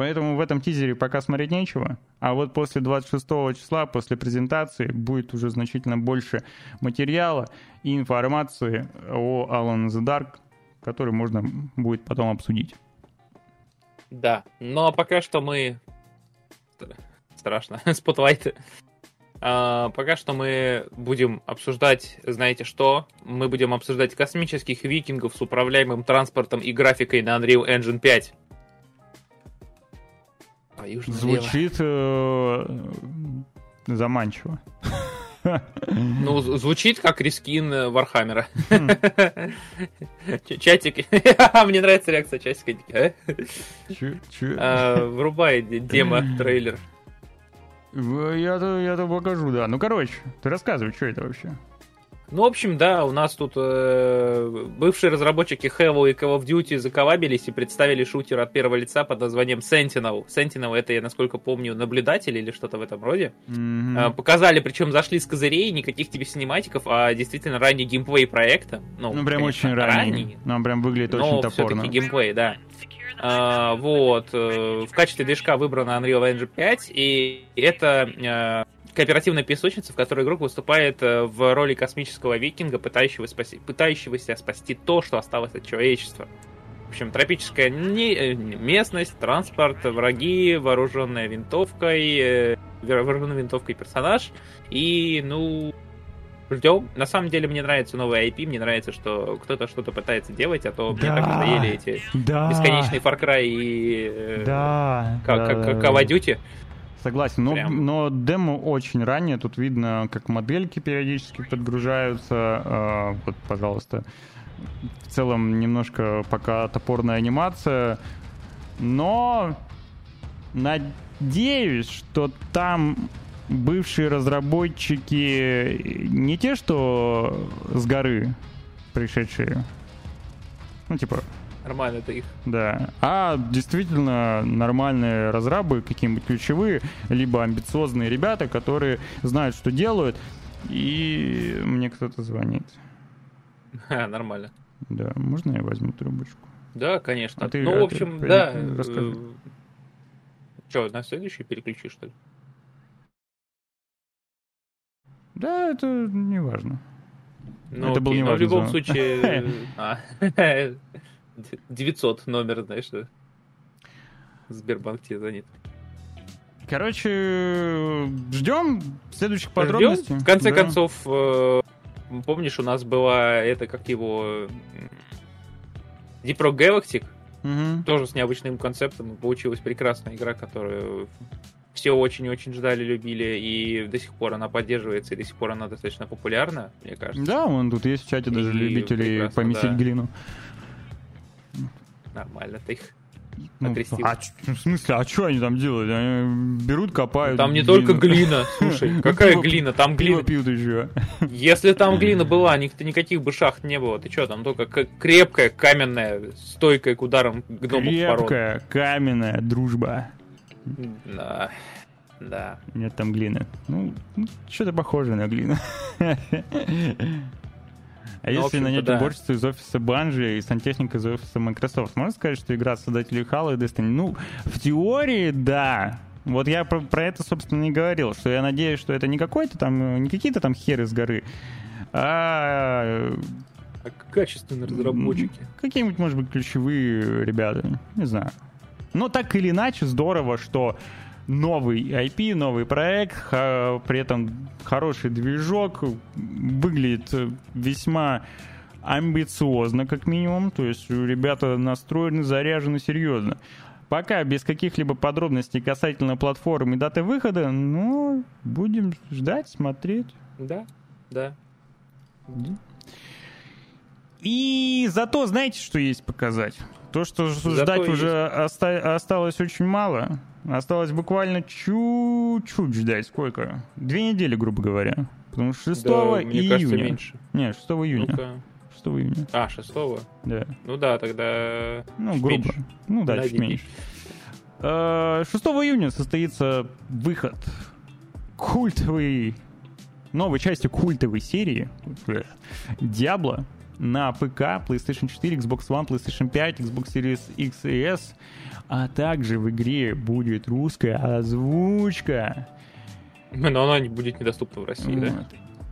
[SPEAKER 1] Поэтому в этом тизере пока смотреть нечего. А вот после 26 числа, после презентации, будет уже значительно больше материала и информации о Alan the Dark, который можно будет потом обсудить.
[SPEAKER 2] Да, но пока что мы... Страшно, (laughs) спотлайты. А, пока что мы будем обсуждать, знаете что? Мы будем обсуждать космических викингов с управляемым транспортом и графикой на Unreal Engine 5.
[SPEAKER 1] Звучит э, заманчиво.
[SPEAKER 2] Ну, звучит как рескин Вархаммера. (laughs) Чатик. (laughs) Мне нравится реакция чатика. А, врубай демо-трейлер.
[SPEAKER 1] Я-то покажу, да. Ну, короче, ты рассказывай, что это вообще.
[SPEAKER 2] Ну, в общем, да, у нас тут э, бывшие разработчики Halo и Call of Duty заколлабились и представили шутер от первого лица под названием Sentinel. Sentinel это, я насколько помню, наблюдатель или что-то в этом роде. Mm-hmm. Э, показали, причем зашли с козырей, никаких тебе синематиков, а действительно ранний геймплей проекта.
[SPEAKER 1] Ну, ну прям конечно, очень ранний. ранний. Ну, прям выглядит очень
[SPEAKER 2] но
[SPEAKER 1] топорно.
[SPEAKER 2] все-таки геймплей, да. Uh, вот, uh, в качестве движка выбрана Unreal Engine 5, и это uh, кооперативная песочница, в которой игрок выступает э, в роли космического викинга, пытающегося спасти, пытающегося спасти то, что осталось от человечества. В общем, тропическая не, э, местность, транспорт, враги, вооруженная винтовкой, э, вооруженной винтовкой персонаж. И, ну, ждем. На самом деле мне нравится новый IP, мне нравится, что кто-то что-то пытается делать, а то да, мне так надоели эти да, бесконечные Far Cry и
[SPEAKER 1] да,
[SPEAKER 2] как, да, как, Call of Duty.
[SPEAKER 1] Согласен, но, но демо очень ранее, тут видно, как модельки периодически подгружаются. Э, вот, пожалуйста. В целом немножко пока топорная анимация, но надеюсь, что там бывшие разработчики не те, что с горы пришедшие, ну типа
[SPEAKER 2] Нормально это их.
[SPEAKER 1] Да. А действительно нормальные разрабы, какие-нибудь ключевые, либо амбициозные ребята, которые знают, что делают, и мне кто-то звонит. (laughs)
[SPEAKER 2] А, нормально.
[SPEAKER 1] Да, можно я возьму трубочку?
[SPEAKER 2] Да, конечно. А ты, ну, а в общем, ты, да. Расскажи. Э, Че, на следующий переключи, что ли?
[SPEAKER 1] Да, это не важно.
[SPEAKER 2] Ну, это окей, был не но в любом случае... (laughs) (laughs) А, 900 номер, знаешь, Сбербанк тебе звонит.
[SPEAKER 1] Короче, ждем следующих подробностей. Ждем.
[SPEAKER 2] В конце да. концов, э, помнишь, у нас была это, как его... Deep Rock Galactic, угу. тоже с необычным концептом. Получилась прекрасная игра, которую все очень-очень ждали, любили, и до сих пор она поддерживается, и до сих пор она достаточно популярна, мне кажется.
[SPEAKER 1] Да, он тут есть в чате даже и любителей помесить да. глину.
[SPEAKER 2] Нормально ты их
[SPEAKER 1] ну, а, в смысле, а что они там делают? Они берут, копают.
[SPEAKER 2] Там не глину. только глина, слушай, какая глина? Там глина.
[SPEAKER 1] пьют еще.
[SPEAKER 2] Если там глина была, никаких бы шахт не было. Ты что, там только крепкая, каменная, стойкая к ударам гномов
[SPEAKER 1] Крепкая, каменная дружба.
[SPEAKER 2] Да. Да.
[SPEAKER 1] Нет там глины. Ну, что-то похоже на глину. А ну, если нанять да. уборщицу из офиса Банжи и сантехника из офиса Microsoft, можно сказать, что игра создателей Halo и Destiny? Ну, в теории, да. Вот я про, про это, собственно, не говорил, что я надеюсь, что это не какой-то там, не какие-то там херы с горы, а...
[SPEAKER 2] А качественные разработчики.
[SPEAKER 1] Какие-нибудь, может быть, ключевые ребята, не знаю. Но так или иначе, здорово, что новый IP, новый проект, при этом хороший движок, выглядит весьма амбициозно, как минимум. То есть ребята настроены, заряжены серьезно. Пока без каких-либо подробностей касательно платформы и даты выхода, ну, будем ждать, смотреть.
[SPEAKER 2] Да, да.
[SPEAKER 1] И зато знаете, что есть показать? То, что ждать уже оста- осталось очень мало. Осталось буквально чуть-чуть ждать. Сколько? Две недели, грубо говоря. Потому что 6 да, июня. Кажется, меньше. Не, 6 июня. Ну-ка. 6 июня.
[SPEAKER 2] А, 6
[SPEAKER 1] Да.
[SPEAKER 2] Ну да, тогда
[SPEAKER 1] Ну, грубо. Меньше. Ну да, чуть меньше. 6 э, июня состоится выход культовой новой части культовой серии Diablo на ПК, PlayStation 4, Xbox One, PlayStation 5, Xbox Series X и S, а также в игре будет русская озвучка.
[SPEAKER 2] Но она не будет недоступна в России, вот. да?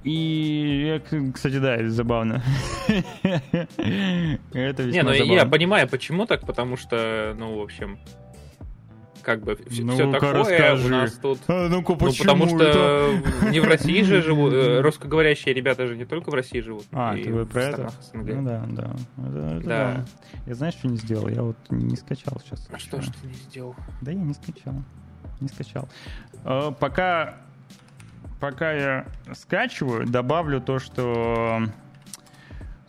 [SPEAKER 1] И, кстати, да, это забавно. (laughs)
[SPEAKER 2] это Не, ну забавно. я понимаю, почему так, потому что, ну, в общем, как бы ну все такое расскажи. у нас тут.
[SPEAKER 1] А, ну-ка,
[SPEAKER 2] ну, потому что это? не в России же живут, э, (laughs) русскоговорящие ребята же не только в России живут.
[SPEAKER 1] А, ты вот про это? СНГ. Ну да, да. Это, это да. да. Я знаешь, что не сделал? Я вот не скачал сейчас.
[SPEAKER 2] А что ж ты не сделал?
[SPEAKER 1] Да я не скачал. Не скачал. А, пока, пока я скачиваю, добавлю то, что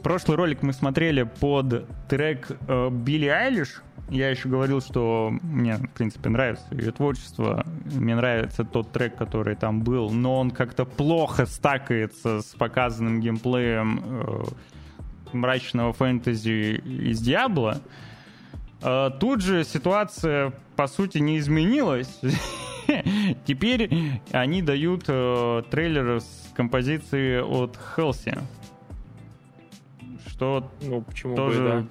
[SPEAKER 1] прошлый ролик мы смотрели под трек э, Билли Айлиш, я еще говорил, что мне, в принципе, нравится ее творчество. Мне нравится тот трек, который там был, но он как-то плохо стакается с показанным геймплеем э, мрачного фэнтези из Диабло. Э, тут же ситуация, по сути, не изменилась. (laughs) Теперь они дают э, трейлер с композицией от Хелси. Что
[SPEAKER 2] ну, почему тоже бы, да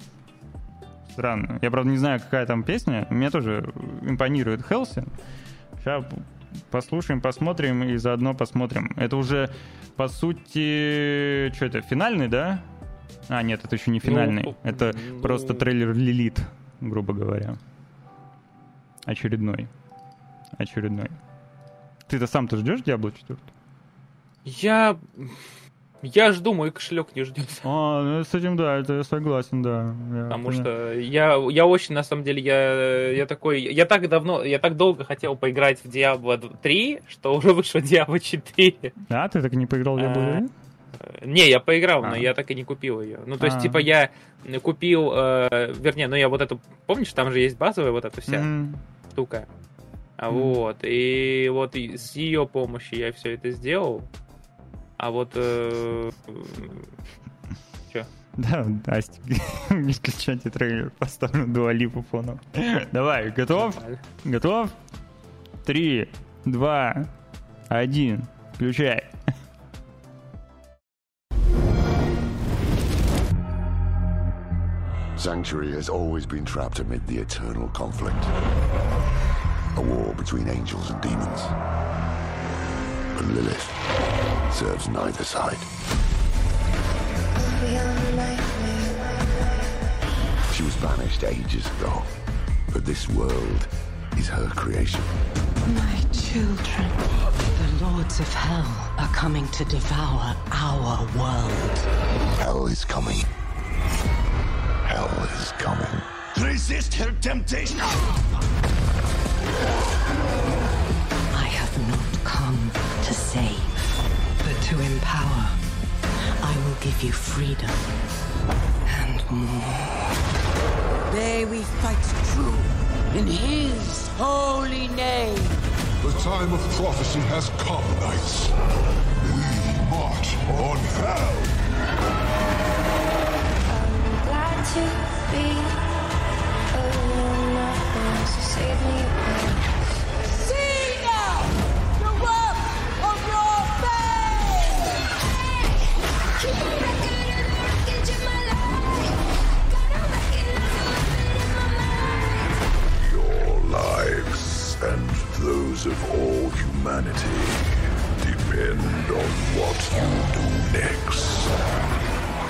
[SPEAKER 1] странно. Я, правда, не знаю, какая там песня. Мне тоже импонирует Хелси. Сейчас послушаем, посмотрим и заодно посмотрим. Это уже, по сути, что это, финальный, да? А, нет, это еще не финальный. Ну, это ну... просто трейлер Лилит, грубо говоря. Очередной. Очередной. Ты-то сам-то ждешь Diablo 4?
[SPEAKER 2] Я я жду, мой кошелек не ждет.
[SPEAKER 1] А, ну с этим да, это я согласен, да.
[SPEAKER 2] Я Потому понял. что я, я очень, на самом деле, я, я такой, я так давно, я так долго хотел поиграть в Diablo 3, что уже вышло Diablo 4.
[SPEAKER 1] А, ты так и не поиграл в Diablo 3?
[SPEAKER 2] А, не, я поиграл, но а. я так и не купил ее. Ну, то есть, а. типа, я купил, э, вернее, ну, я вот эту, помнишь, там же есть базовая вот эта вся mm. штука. Mm. Вот, и вот с ее помощью я все это сделал. А вот... Э,
[SPEAKER 1] Че? Да, Астик, не включайте трейлер, поставлю дуалипу фоном. Давай, готов? Готов? Три, два, один, включай. Sanctuary has always been trapped amid the eternal conflict. A war between angels and demons. But Lilith serves neither side. She was banished ages ago, but this world is her creation. My children, the lords of hell are coming to devour our world. Hell is coming. Hell is coming. Resist her temptation! To empower. I will give you freedom and more. May we fight true in his holy name. The time of prophecy has come, knights. We march on hell. I'm glad to be alone, to save me.
[SPEAKER 3] eternity depend on what you do next.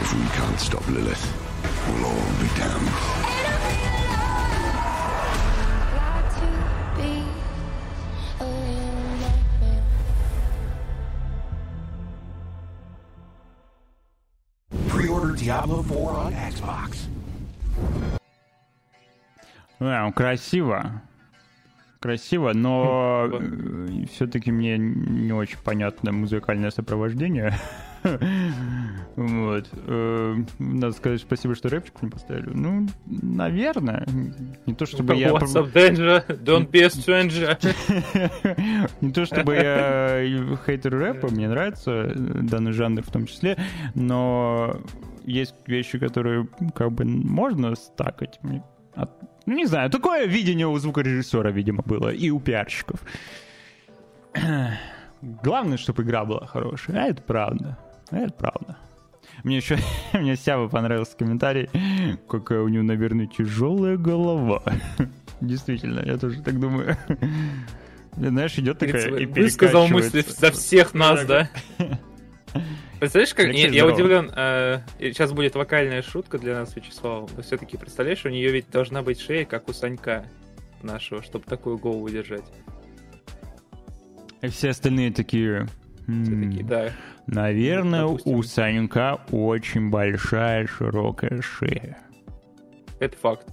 [SPEAKER 3] If we can't stop Lilith, we'll all be damned.
[SPEAKER 4] Pre-order Diablo 4 on Xbox.
[SPEAKER 1] А, красиво. Красиво, но все-таки мне не очень понятно музыкальное сопровождение. (laughs) Вот. Э, надо сказать спасибо, что рэпчик не поставили. Ну, наверное. Не то, чтобы я...
[SPEAKER 2] Don't be a stranger. (laughs)
[SPEAKER 1] Не то, чтобы я хейтер рэпа, мне нравится данный жанр в том числе, но есть вещи, которые как бы можно стакать. Ну, не знаю, такое видение у звукорежиссера, видимо, было, и у пиарщиков. (clears throat) Главное, чтобы игра была хорошая, а это правда. Это правда. Мне еще, (laughs) мне Сява понравился комментарий, какая у него, наверное, тяжелая голова. (laughs) Действительно, я тоже так думаю. (laughs) Знаешь, идет такая и
[SPEAKER 2] Высказал мысли за всех нас, да? Представляешь, как... Нет, я удивлен. Э, сейчас будет вокальная шутка для нас, Вячеслав. Но все-таки представляешь, у нее ведь должна быть шея, как у Санька нашего, чтобы такую голову держать.
[SPEAKER 1] И все остальные такие...
[SPEAKER 2] Все такие, да.
[SPEAKER 1] Наверное, Допустим. у Санька очень большая широкая шея.
[SPEAKER 2] Это факт.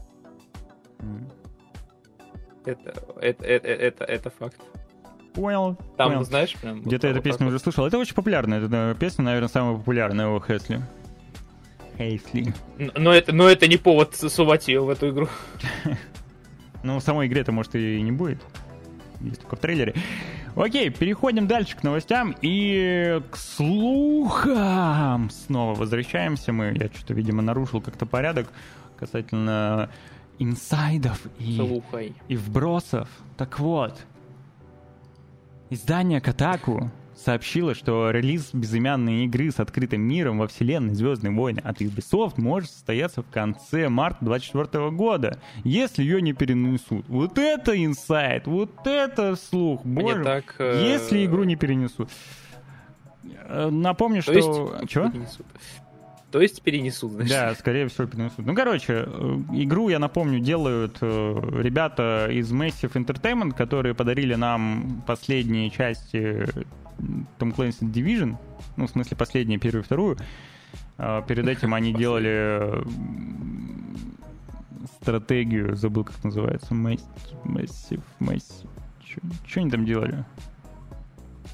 [SPEAKER 2] Это, это, это, это, это факт.
[SPEAKER 1] Понял.
[SPEAKER 2] Там,
[SPEAKER 1] понял.
[SPEAKER 2] знаешь, прям...
[SPEAKER 1] Где-то вот эту песню уже слышал. Это очень популярная эта песня, наверное, самая популярная у Хесли. Хейсли.
[SPEAKER 2] Но это, но это не повод сувать ее в эту игру. (laughs)
[SPEAKER 1] ну, в самой игре-то, может, и не будет. Есть только в трейлере. Окей, переходим дальше к новостям и к слухам. Снова возвращаемся мы. Я что-то, видимо, нарушил как-то порядок касательно инсайдов и,
[SPEAKER 2] Слухай.
[SPEAKER 1] и вбросов. Так вот, издание Катаку сообщила, что релиз безымянной игры с открытым миром во вселенной Звездные войны от Ubisoft может состояться в конце марта 2024 года, если ее не перенесут. Вот это инсайт, вот это слух, боже, так, э... если игру не перенесут. Э, напомню, То что...
[SPEAKER 2] Есть... Чего? То есть перенесут, значит.
[SPEAKER 1] Да, скорее всего перенесут. Ну, короче, э, игру, я напомню, делают э, ребята из Massive Entertainment, которые подарили нам последние части Tom Clancy Division, ну, в смысле, последнюю, первую и вторую. А, перед этим они делали стратегию, забыл, как называется, Massive, Massive, что они там делали?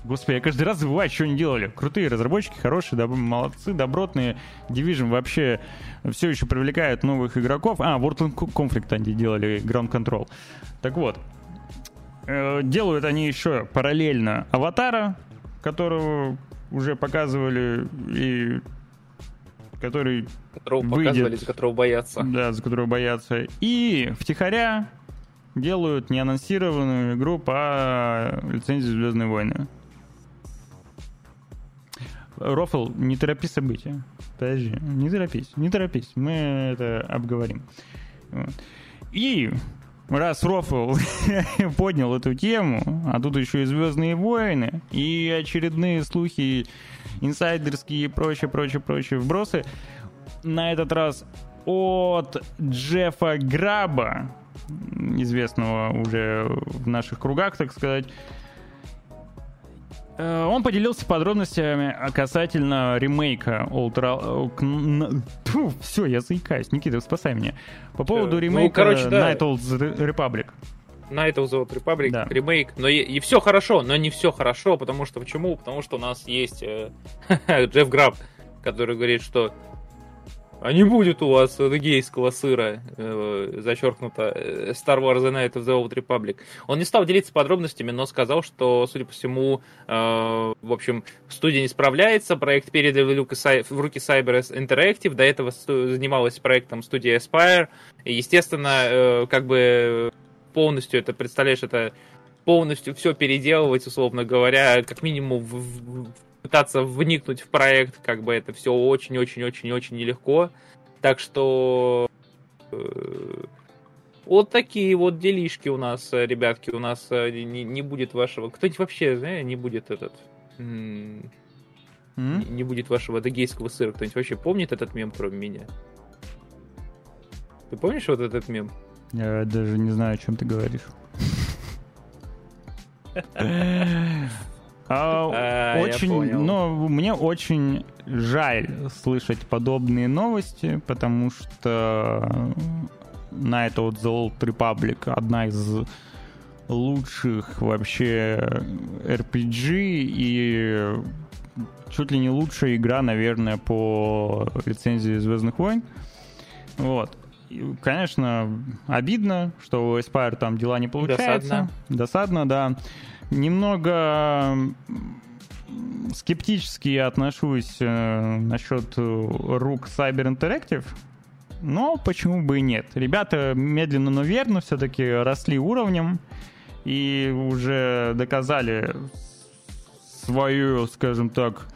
[SPEAKER 1] Господи, я каждый раз забываю, что они делали. Крутые разработчики, хорошие, доб- молодцы, добротные. Division вообще все еще привлекает новых игроков. А, World Conflict они делали, Ground Control. Так вот, э, делают они еще параллельно Аватара, которого уже показывали и который
[SPEAKER 2] которого
[SPEAKER 1] выйдет,
[SPEAKER 2] показывали, за которого боятся.
[SPEAKER 1] Да, за которого боятся. И втихаря делают неанонсированную игру по лицензии Звездные войны. Рофл, не торопи события. Подожди, не торопись, не торопись. Мы это обговорим. И раз Рофл (laughs) поднял эту тему, а тут еще и Звездные войны, и очередные слухи инсайдерские и прочее, прочее, прочее вбросы, на этот раз от Джеффа Граба, известного уже в наших кругах, так сказать, он поделился подробностями касательно ремейка Old Ra... Фу, все, я заикаюсь. Никита, спасай меня. По поводу ну, ремейка ну, короче, да. Night Old Republic.
[SPEAKER 2] Night of the Old Republic, да. ремейк. Но и, и все хорошо, но не все хорошо, потому что почему? Потому что у нас есть э, (laughs) Джефф Граб, который говорит, что а не будет у вас гейского сыра, э, зачеркнуто, э, Star Wars The Night of the Old Republic. Он не стал делиться подробностями, но сказал, что, судя по всему, э, в общем, студия не справляется, проект передали в руки Cyber Interactive, до этого занималась проектом студия Aspire, и, естественно, э, как бы полностью это, представляешь, это полностью все переделывать, условно говоря, как минимум в, в, пытаться вникнуть в проект, как бы это все очень-очень-очень-очень нелегко. Так что э, Вот такие вот делишки у нас, э, ребятки, у нас э, не, не будет вашего... Кто-нибудь вообще, знаешь, не будет этот... Не не будет вашего адыгейского сыра. Кто-нибудь вообще помнит этот мем, кроме меня? Ты помнишь вот этот мем?
[SPEAKER 1] Я даже не знаю, о чем ты говоришь. (laughs) А,
[SPEAKER 2] А,
[SPEAKER 1] Очень, но мне очень жаль слышать подобные новости, потому что на это вот The Old Republic одна из лучших вообще RPG и чуть ли не лучшая игра, наверное, по лицензии Звездных войн. Вот. И, конечно, обидно, что у Aspire там дела не получаются.
[SPEAKER 2] Досадно.
[SPEAKER 1] Досадно, да. Немного скептически я отношусь э, насчет э, рук Cyber Interactive, но почему бы и нет. Ребята медленно, но верно все-таки росли уровнем и уже доказали свое, скажем так,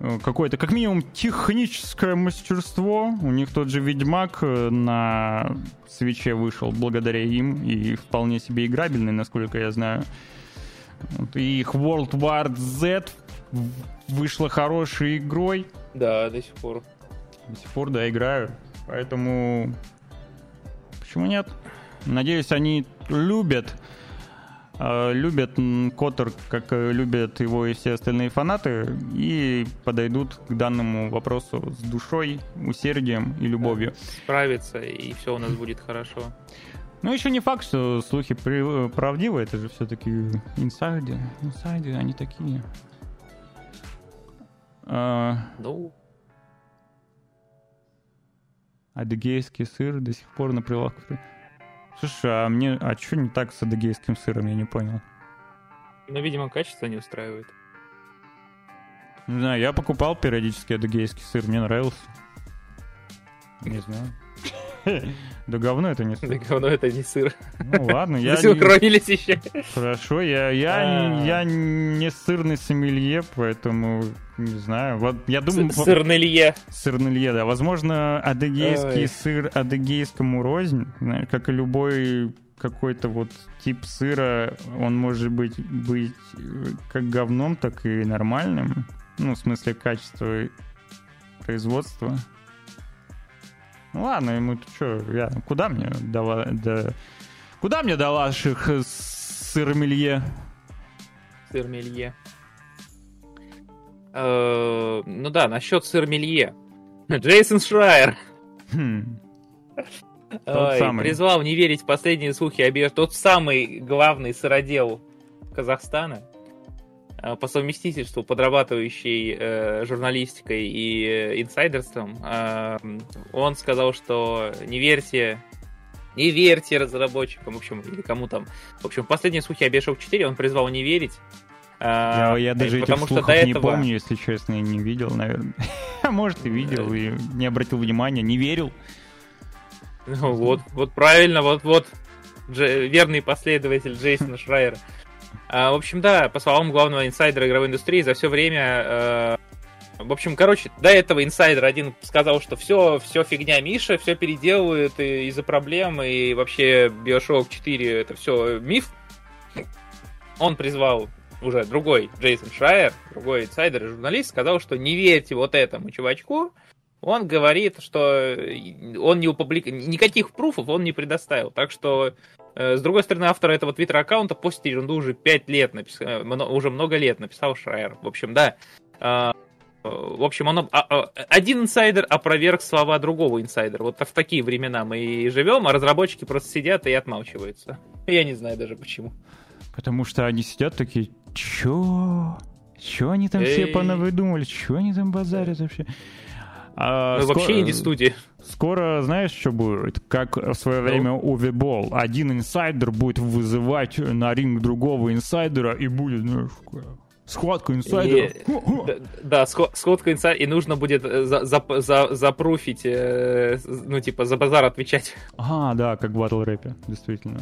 [SPEAKER 1] э, какое-то, как минимум, техническое мастерство. У них тот же Ведьмак э, на свече вышел благодаря им и вполне себе играбельный, насколько я знаю. И их World War Z вышла хорошей игрой.
[SPEAKER 2] Да, до сих пор.
[SPEAKER 1] До сих пор, да, играю. Поэтому... Почему нет? Надеюсь, они любят э, любят Котор, как э, любят его и все остальные фанаты, и подойдут к данному вопросу с душой, усердием и любовью.
[SPEAKER 2] Справится, и все у нас будет хорошо.
[SPEAKER 1] Ну, еще не факт, что слухи при- правдивы, это же все-таки инсайды. Инсайды, они такие. А,
[SPEAKER 2] Ну,
[SPEAKER 1] адыгейский сыр до сих пор на прилавках. Слушай, а мне... А что не так с адыгейским сыром, я не понял.
[SPEAKER 2] ну, видимо, качество не устраивает.
[SPEAKER 1] Не знаю, я покупал периодически адыгейский сыр, мне нравился. Не знаю. (laughs) Да говно это не
[SPEAKER 2] Да
[SPEAKER 1] сыр.
[SPEAKER 2] говно это не сыр.
[SPEAKER 1] Ну ладно, (laughs) я...
[SPEAKER 2] Если
[SPEAKER 1] не-
[SPEAKER 2] укровились еще.
[SPEAKER 1] Хорошо, я, я,
[SPEAKER 2] А.
[SPEAKER 1] я не сырный сомелье, поэтому не знаю. Вот я думаю,
[SPEAKER 2] Сырнелье.
[SPEAKER 1] сырнелье, да. Возможно, адыгейский сыр адыгейскому рознь, как и любой какой-то вот тип сыра, он может быть, быть э, как говном, так и нормальным. Ну, в смысле качества производства. Ну ладно, ему что, я, куда мне дала, да, куда мне до ваших э, сырмелье?
[SPEAKER 2] Сырмелье. Э, Ну да, насчет сырмелье. Джейсон Шрайер
[SPEAKER 1] Хм, (laughs)
[SPEAKER 2] ой,
[SPEAKER 1] самый.
[SPEAKER 2] призвал не верить в последние слухи её- тот самый главный сыродел Казахстана, по совместительству подрабатывающий э, журналистикой и э, инсайдерством, э, он сказал, что не верьте, не верьте разработчикам, в общем, или кому там. В общем, в последние слухи о Bioshock 4 он призвал не верить.
[SPEAKER 1] Я,
[SPEAKER 2] э,
[SPEAKER 1] я даже этих
[SPEAKER 2] потому что
[SPEAKER 1] слухов
[SPEAKER 2] до
[SPEAKER 1] не
[SPEAKER 2] этого...
[SPEAKER 1] помню, если честно, и не видел, наверное. (laughs) А может и видел, и не обратил внимания, не верил.
[SPEAKER 2] Ну, вот, вот правильно, вот, вот верный последователь Джейсона Шрайера. А, в общем, да, по словам главного инсайдера игровой индустрии, за все время... э, в общем, короче, до этого инсайдер один сказал, что все, все фигня Миша, все переделывают из-за проблем, и вообще Bioshock 4 это все миф. Он призвал уже другой Джейсон Шрайер, другой инсайдер и журналист, сказал, что не верьте вот этому чувачку, он говорит, что он не упублик... никаких пруфов он не предоставил. Так что, с другой стороны, автор этого твиттер-аккаунта постит ерунду уже 5 лет, напис... э, уже много лет написал Шрайер. В общем, да. А, э, в общем, он, а- а- один инсайдер опроверг слова другого инсайдера. Вот в такие времена мы и живем, а разработчики просто сидят и отмалчиваются. Я не знаю даже почему.
[SPEAKER 1] Потому что они сидят такие, чё? Чё они там все
[SPEAKER 2] Эй.
[SPEAKER 1] понавыдумали? Чё они там базарят вообще? А,
[SPEAKER 2] Ну,
[SPEAKER 1] ско-
[SPEAKER 2] вообще инди-студия.
[SPEAKER 1] Скоро, знаешь, что будет? Как в свое
[SPEAKER 2] Ну?
[SPEAKER 1] время Уви Болл. Один инсайдер будет вызывать на ринг другого инсайдера и будет, знаешь, схватка инсайдеров.
[SPEAKER 2] И- Да, да, сходка инсайдера, и нужно будет э, за, за- за- запруфить, э, ну, типа, за базар отвечать.
[SPEAKER 1] А, да, как в батл рэпе, действительно.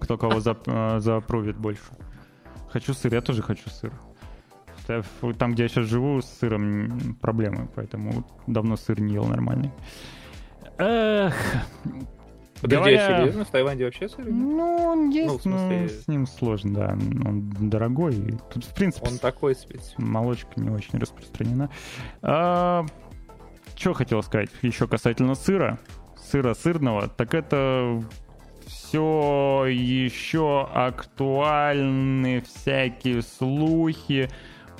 [SPEAKER 1] Кто кого зап- э, запровит больше. Хочу сыр, я тоже хочу сыр. Там, где я сейчас живу, с сыром проблемы, поэтому давно сыр не ел нормальный. Эх.
[SPEAKER 2] Подожди,
[SPEAKER 1] Говоря-
[SPEAKER 2] а серьезно, в Таиланде вообще сыры?
[SPEAKER 1] Ну, он есть,
[SPEAKER 2] Ну, в
[SPEAKER 1] но
[SPEAKER 2] смысле-
[SPEAKER 1] с ним сложно, да. Он дорогой. Тут, в принципе,
[SPEAKER 2] Он такой спец.
[SPEAKER 1] молочка не очень распространена. А, что хотел сказать еще касательно сыра, сыра сырного, так это все еще актуальны всякие слухи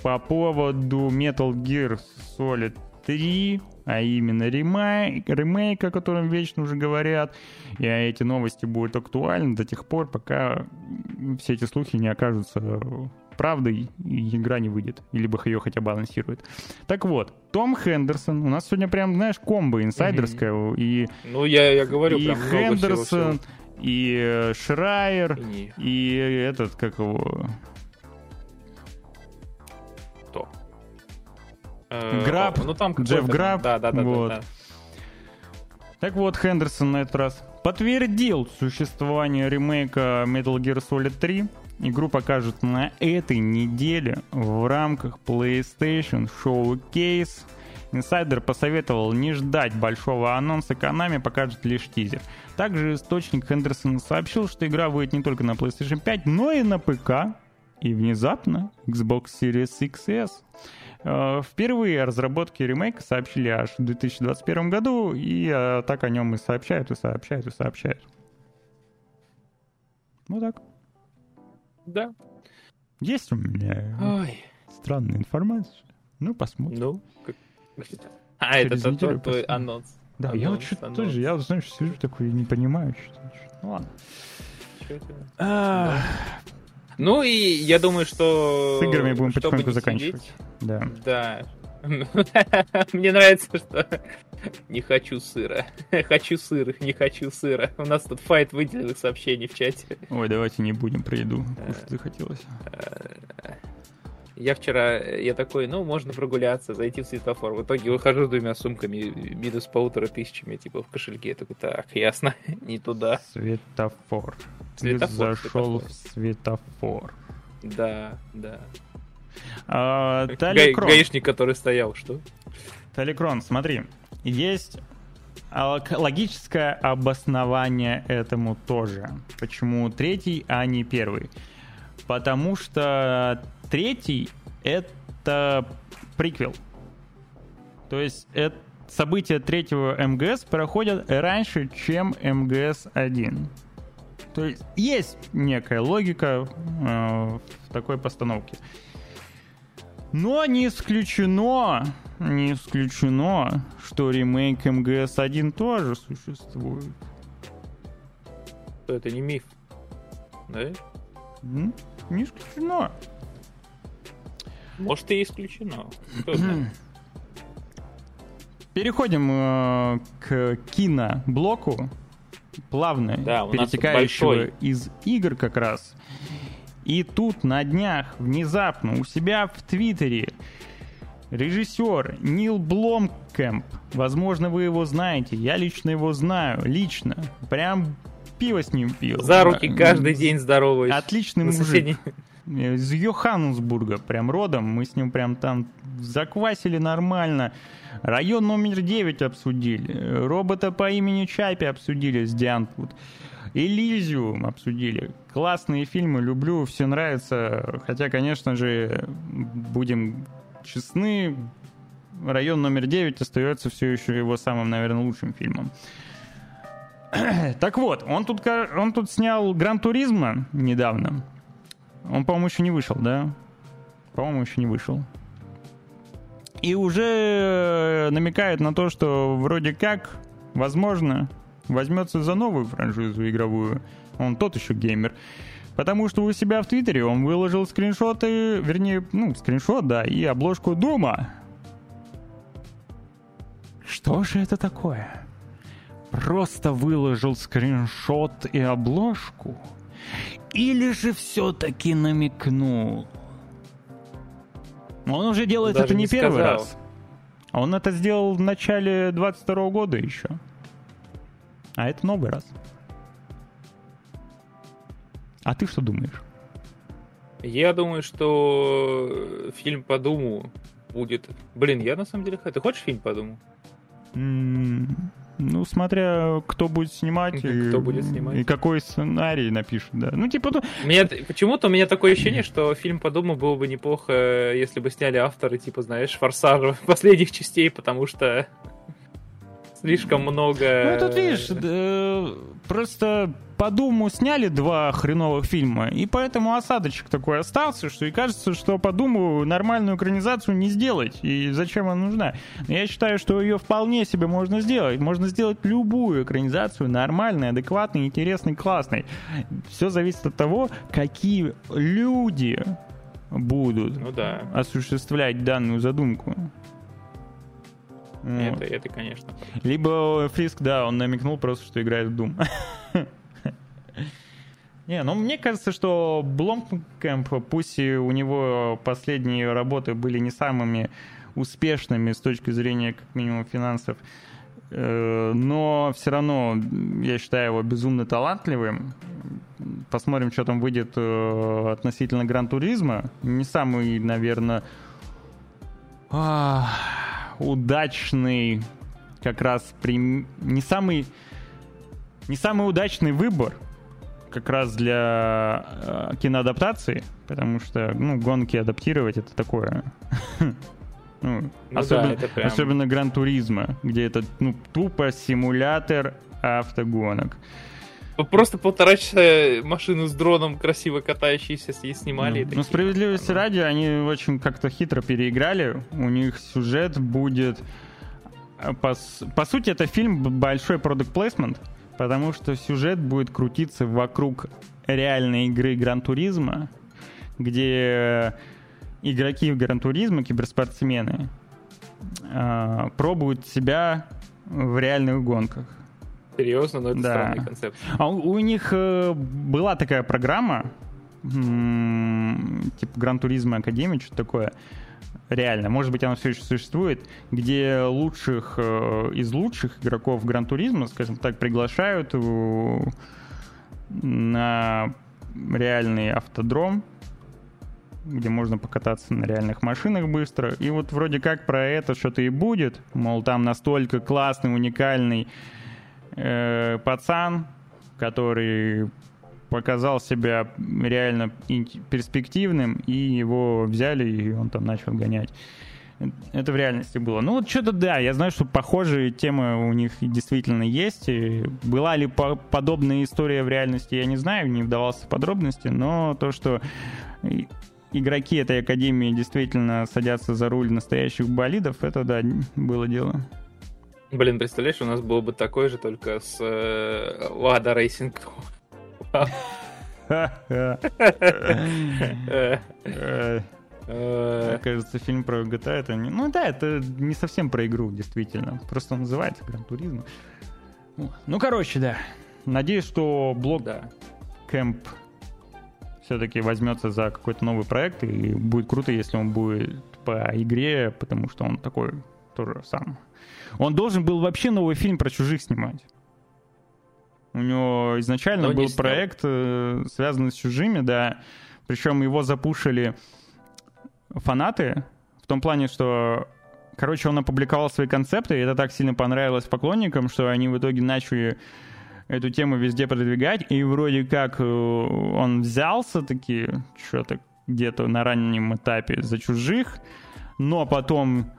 [SPEAKER 1] по поводу Metal Gear Solid 3, а именно ремейк, ремейк, о котором вечно уже говорят. И эти новости будут актуальны до тех пор, пока все эти слухи не окажутся правдой и игра не выйдет. Или бы ее хотя бы анонсирует. Так вот, Том Хендерсон. У нас сегодня прям, знаешь, комбо инсайдерская. И,
[SPEAKER 2] Ну, я, я говорю,
[SPEAKER 1] и
[SPEAKER 2] прям
[SPEAKER 1] Хендерсон,
[SPEAKER 2] всего-всего.
[SPEAKER 1] и э, Шрайер,
[SPEAKER 2] И
[SPEAKER 1] и этот, как его... Граб,
[SPEAKER 2] о, ну там
[SPEAKER 1] Джефф Граб,
[SPEAKER 2] Да, да, да,
[SPEAKER 1] вот.
[SPEAKER 2] да, да.
[SPEAKER 1] Так вот, Хендерсон на этот раз подтвердил существование ремейка Metal Gear Solid 3. Игру покажут на этой неделе в рамках PlayStation Showcase. Инсайдер посоветовал не ждать большого анонса Konami, покажет лишь тизер. Также источник Хендерсона сообщил, что игра выйдет не только на PlayStation 5, но и на ПК. И внезапно Xbox Series XS. Э, Впервые о разработке ремейка сообщили аж в 2021 году, и э, так о нем и сообщают, и сообщают, и сообщают. Ну так.
[SPEAKER 2] Да.
[SPEAKER 1] Есть у меня
[SPEAKER 2] Ой,
[SPEAKER 1] странная информация. Ну, посмотрим.
[SPEAKER 2] ну. как- А, это
[SPEAKER 1] Через
[SPEAKER 2] тот твой анонс.
[SPEAKER 1] Да, я вот
[SPEAKER 2] Анонс,
[SPEAKER 1] что-то
[SPEAKER 2] анонс.
[SPEAKER 1] тоже, я, знаешь, сижу такой и не понимаю, что... что- Ну ладно.
[SPEAKER 2] Чё это? Ну и я думаю, что...
[SPEAKER 1] С играми будем потихоньку заканчивать.
[SPEAKER 2] сидеть,
[SPEAKER 1] Да.
[SPEAKER 2] Да. (laughs) Мне нравится, что (laughs) не хочу сыра. (laughs) Хочу сыр, не хочу сыра. У нас тут файт выделенных сообщений в чате.
[SPEAKER 1] Ой, давайте не будем про еду. Кушать захотелось.
[SPEAKER 2] Я вчера, я такой, ну, можно прогуляться, зайти в светофор. В итоге выхожу с двумя сумками, минус полутора тысячами, типа, в кошельке. Я такой, так, (laughs) ясно, не туда.
[SPEAKER 1] Светофор. Ты
[SPEAKER 2] Светофор,
[SPEAKER 1] зашел
[SPEAKER 2] светофор.
[SPEAKER 1] в светофор.
[SPEAKER 2] Да, да.
[SPEAKER 1] А,
[SPEAKER 2] Га-
[SPEAKER 1] Таликрон.
[SPEAKER 2] Гаишник, который стоял, что?
[SPEAKER 1] Таликрон, смотри. Есть а, логическое обоснование этому тоже. Почему третий, а не первый? Потому что третий — это приквел. То есть это события третьего МГС проходят раньше, чем МГС-1. То есть есть некая логика э, в такой постановке. Но не исключено, не исключено, что ремейк МГС-1 тоже существует.
[SPEAKER 2] Это не миф? Да?
[SPEAKER 1] Не исключено.
[SPEAKER 2] Может, и исключено.
[SPEAKER 1] Переходим э, к киноблоку, плавно
[SPEAKER 2] Да,
[SPEAKER 1] перетекающего из игр как раз. И тут на днях внезапно у себя в Твиттере режиссер Нил Бломкэмп, возможно, вы его знаете, я лично его знаю, лично, прям пиво с ним пил.
[SPEAKER 2] За руки
[SPEAKER 1] Да,
[SPEAKER 2] каждый день здороваюсь.
[SPEAKER 1] Отличный мужик. Из Йоханнесбурга, прям родом. Мы с ним прям там заквасили нормально. Район номер 9 обсудили. Робота по имени Чапи обсудили с Дианпут. Элизиум обсудили. Классные фильмы, люблю, все нравится. Хотя, конечно же, будем честны, район номер 9 остается все еще его самым, наверное, лучшим фильмом. Так вот, он тут, он тут снял Гран Туризма недавно. Он, по-моему, еще не вышел, да? По-моему, еще не вышел. И уже э, намекает на то, что вроде как, возможно, возьмется за новую франшизу игровую. Он тот еще геймер. Потому что у себя в Твиттере он выложил скриншоты, вернее, ну, скриншот, да, и обложку Дума. Что же это такое? Просто выложил скриншот и обложку? Или же все-таки намекнул? Он уже делает
[SPEAKER 2] Даже
[SPEAKER 1] это не,
[SPEAKER 2] не
[SPEAKER 1] первый раз. Он это сделал в начале 22 года еще. А это новый раз. А ты что думаешь?
[SPEAKER 2] Я думаю, что фильм по Думу будет... Блин, я на самом деле... Ты хочешь фильм по Думу?
[SPEAKER 1] Ну, смотря кто будет снимать.
[SPEAKER 2] Кто
[SPEAKER 1] и,
[SPEAKER 2] будет снимать.
[SPEAKER 1] И какой сценарий напишет, да. Ну, типа... Ну...
[SPEAKER 2] Мне, почему-то у меня такое ощущение, (clears throat) что фильм по Думу было бы неплохо, если бы сняли авторы, типа, знаешь, форсажа (laughs) последних частей, потому что (laughs) слишком много...
[SPEAKER 1] Ну, тут видишь, э, просто по Думу сняли два хреновых фильма, и поэтому осадочек такой остался, что и кажется, что по Думу нормальную экранизацию не сделать, и зачем она нужна. Но я считаю, что ее вполне себе можно сделать. Можно сделать любую экранизацию нормальной, адекватной, интересной, классной. Все зависит от того, какие люди будут
[SPEAKER 2] ну, да.
[SPEAKER 1] осуществлять данную задумку.
[SPEAKER 2] Вот. Это, это, конечно.
[SPEAKER 1] Либо Фриск, да, он намекнул просто, что играет в Doom. (laughs) Не, ну мне кажется, что Бломкэмп, пусть и у него последние работы были не самыми успешными с точки зрения, как минимум, финансов, э, но все равно я считаю его безумно талантливым. Посмотрим, что там выйдет э, относительно Гран-туризма. Не самый, наверное, удачный как раз при... не самый не самый удачный выбор как раз для э, киноадаптации, потому что, ну, гонки адаптировать это такое. (laughs) ну, ну, особенно, да, прям... особенно Гран-туризма, где это, ну, тупо симулятор автогонок.
[SPEAKER 2] Просто полтора часа машину с дроном красиво катающиеся снимали.
[SPEAKER 1] Ну, ну справедливости ну. ради, они очень как-то хитро переиграли. У них сюжет будет... Э, по, по сути, это фильм большой продукт плейсмент потому что сюжет будет крутиться вокруг реальной игры Гран-туризма, где игроки в Гран-туризма, киберспортсмены, э, пробуют себя в реальных гонках.
[SPEAKER 2] Серьезно, но это да. странный концепт.
[SPEAKER 1] А у, у них э, была такая программа, типа Гран-туризма Академия, что-то такое, реально, может быть, оно все еще существует, где лучших э, из лучших игроков Гран-туризма, скажем так, приглашают на реальный автодром, где можно покататься на реальных машинах быстро. И вот вроде как про это что-то и будет. Мол, там настолько классный, уникальный э, пацан, который показал себя реально перспективным, и его взяли, и он там начал гонять. Это в реальности было. Ну, вот что-то да, я знаю, что похожие темы у них действительно есть. И была ли по подобная история в реальности, я не знаю, не вдавался в подробности, но то, что игроки этой академии действительно садятся за руль настоящих болидов, это да, было дело.
[SPEAKER 2] Блин, представляешь, у нас было бы такое же, только с э, Lada Racing
[SPEAKER 1] Кажется, фильм про GTA это не... Ну да, это не совсем про игру, действительно. Просто называется Гран Туризм. Ну, короче, да. Надеюсь, что блок да. Кэмп все-таки возьмется за какой-то новый проект, и будет круто, если он будет по игре, потому что он такой тоже сам. Он должен был вообще новый фильм про чужих снимать. У него изначально Но был проект, э, связанный с чужими, да. Причем его запушили фанаты в том плане, что Короче, он опубликовал свои концепты, и это так сильно понравилось поклонникам, что они в итоге начали эту тему везде продвигать, и вроде как э, он взялся таки что-то где-то на раннем этапе за чужих, но потом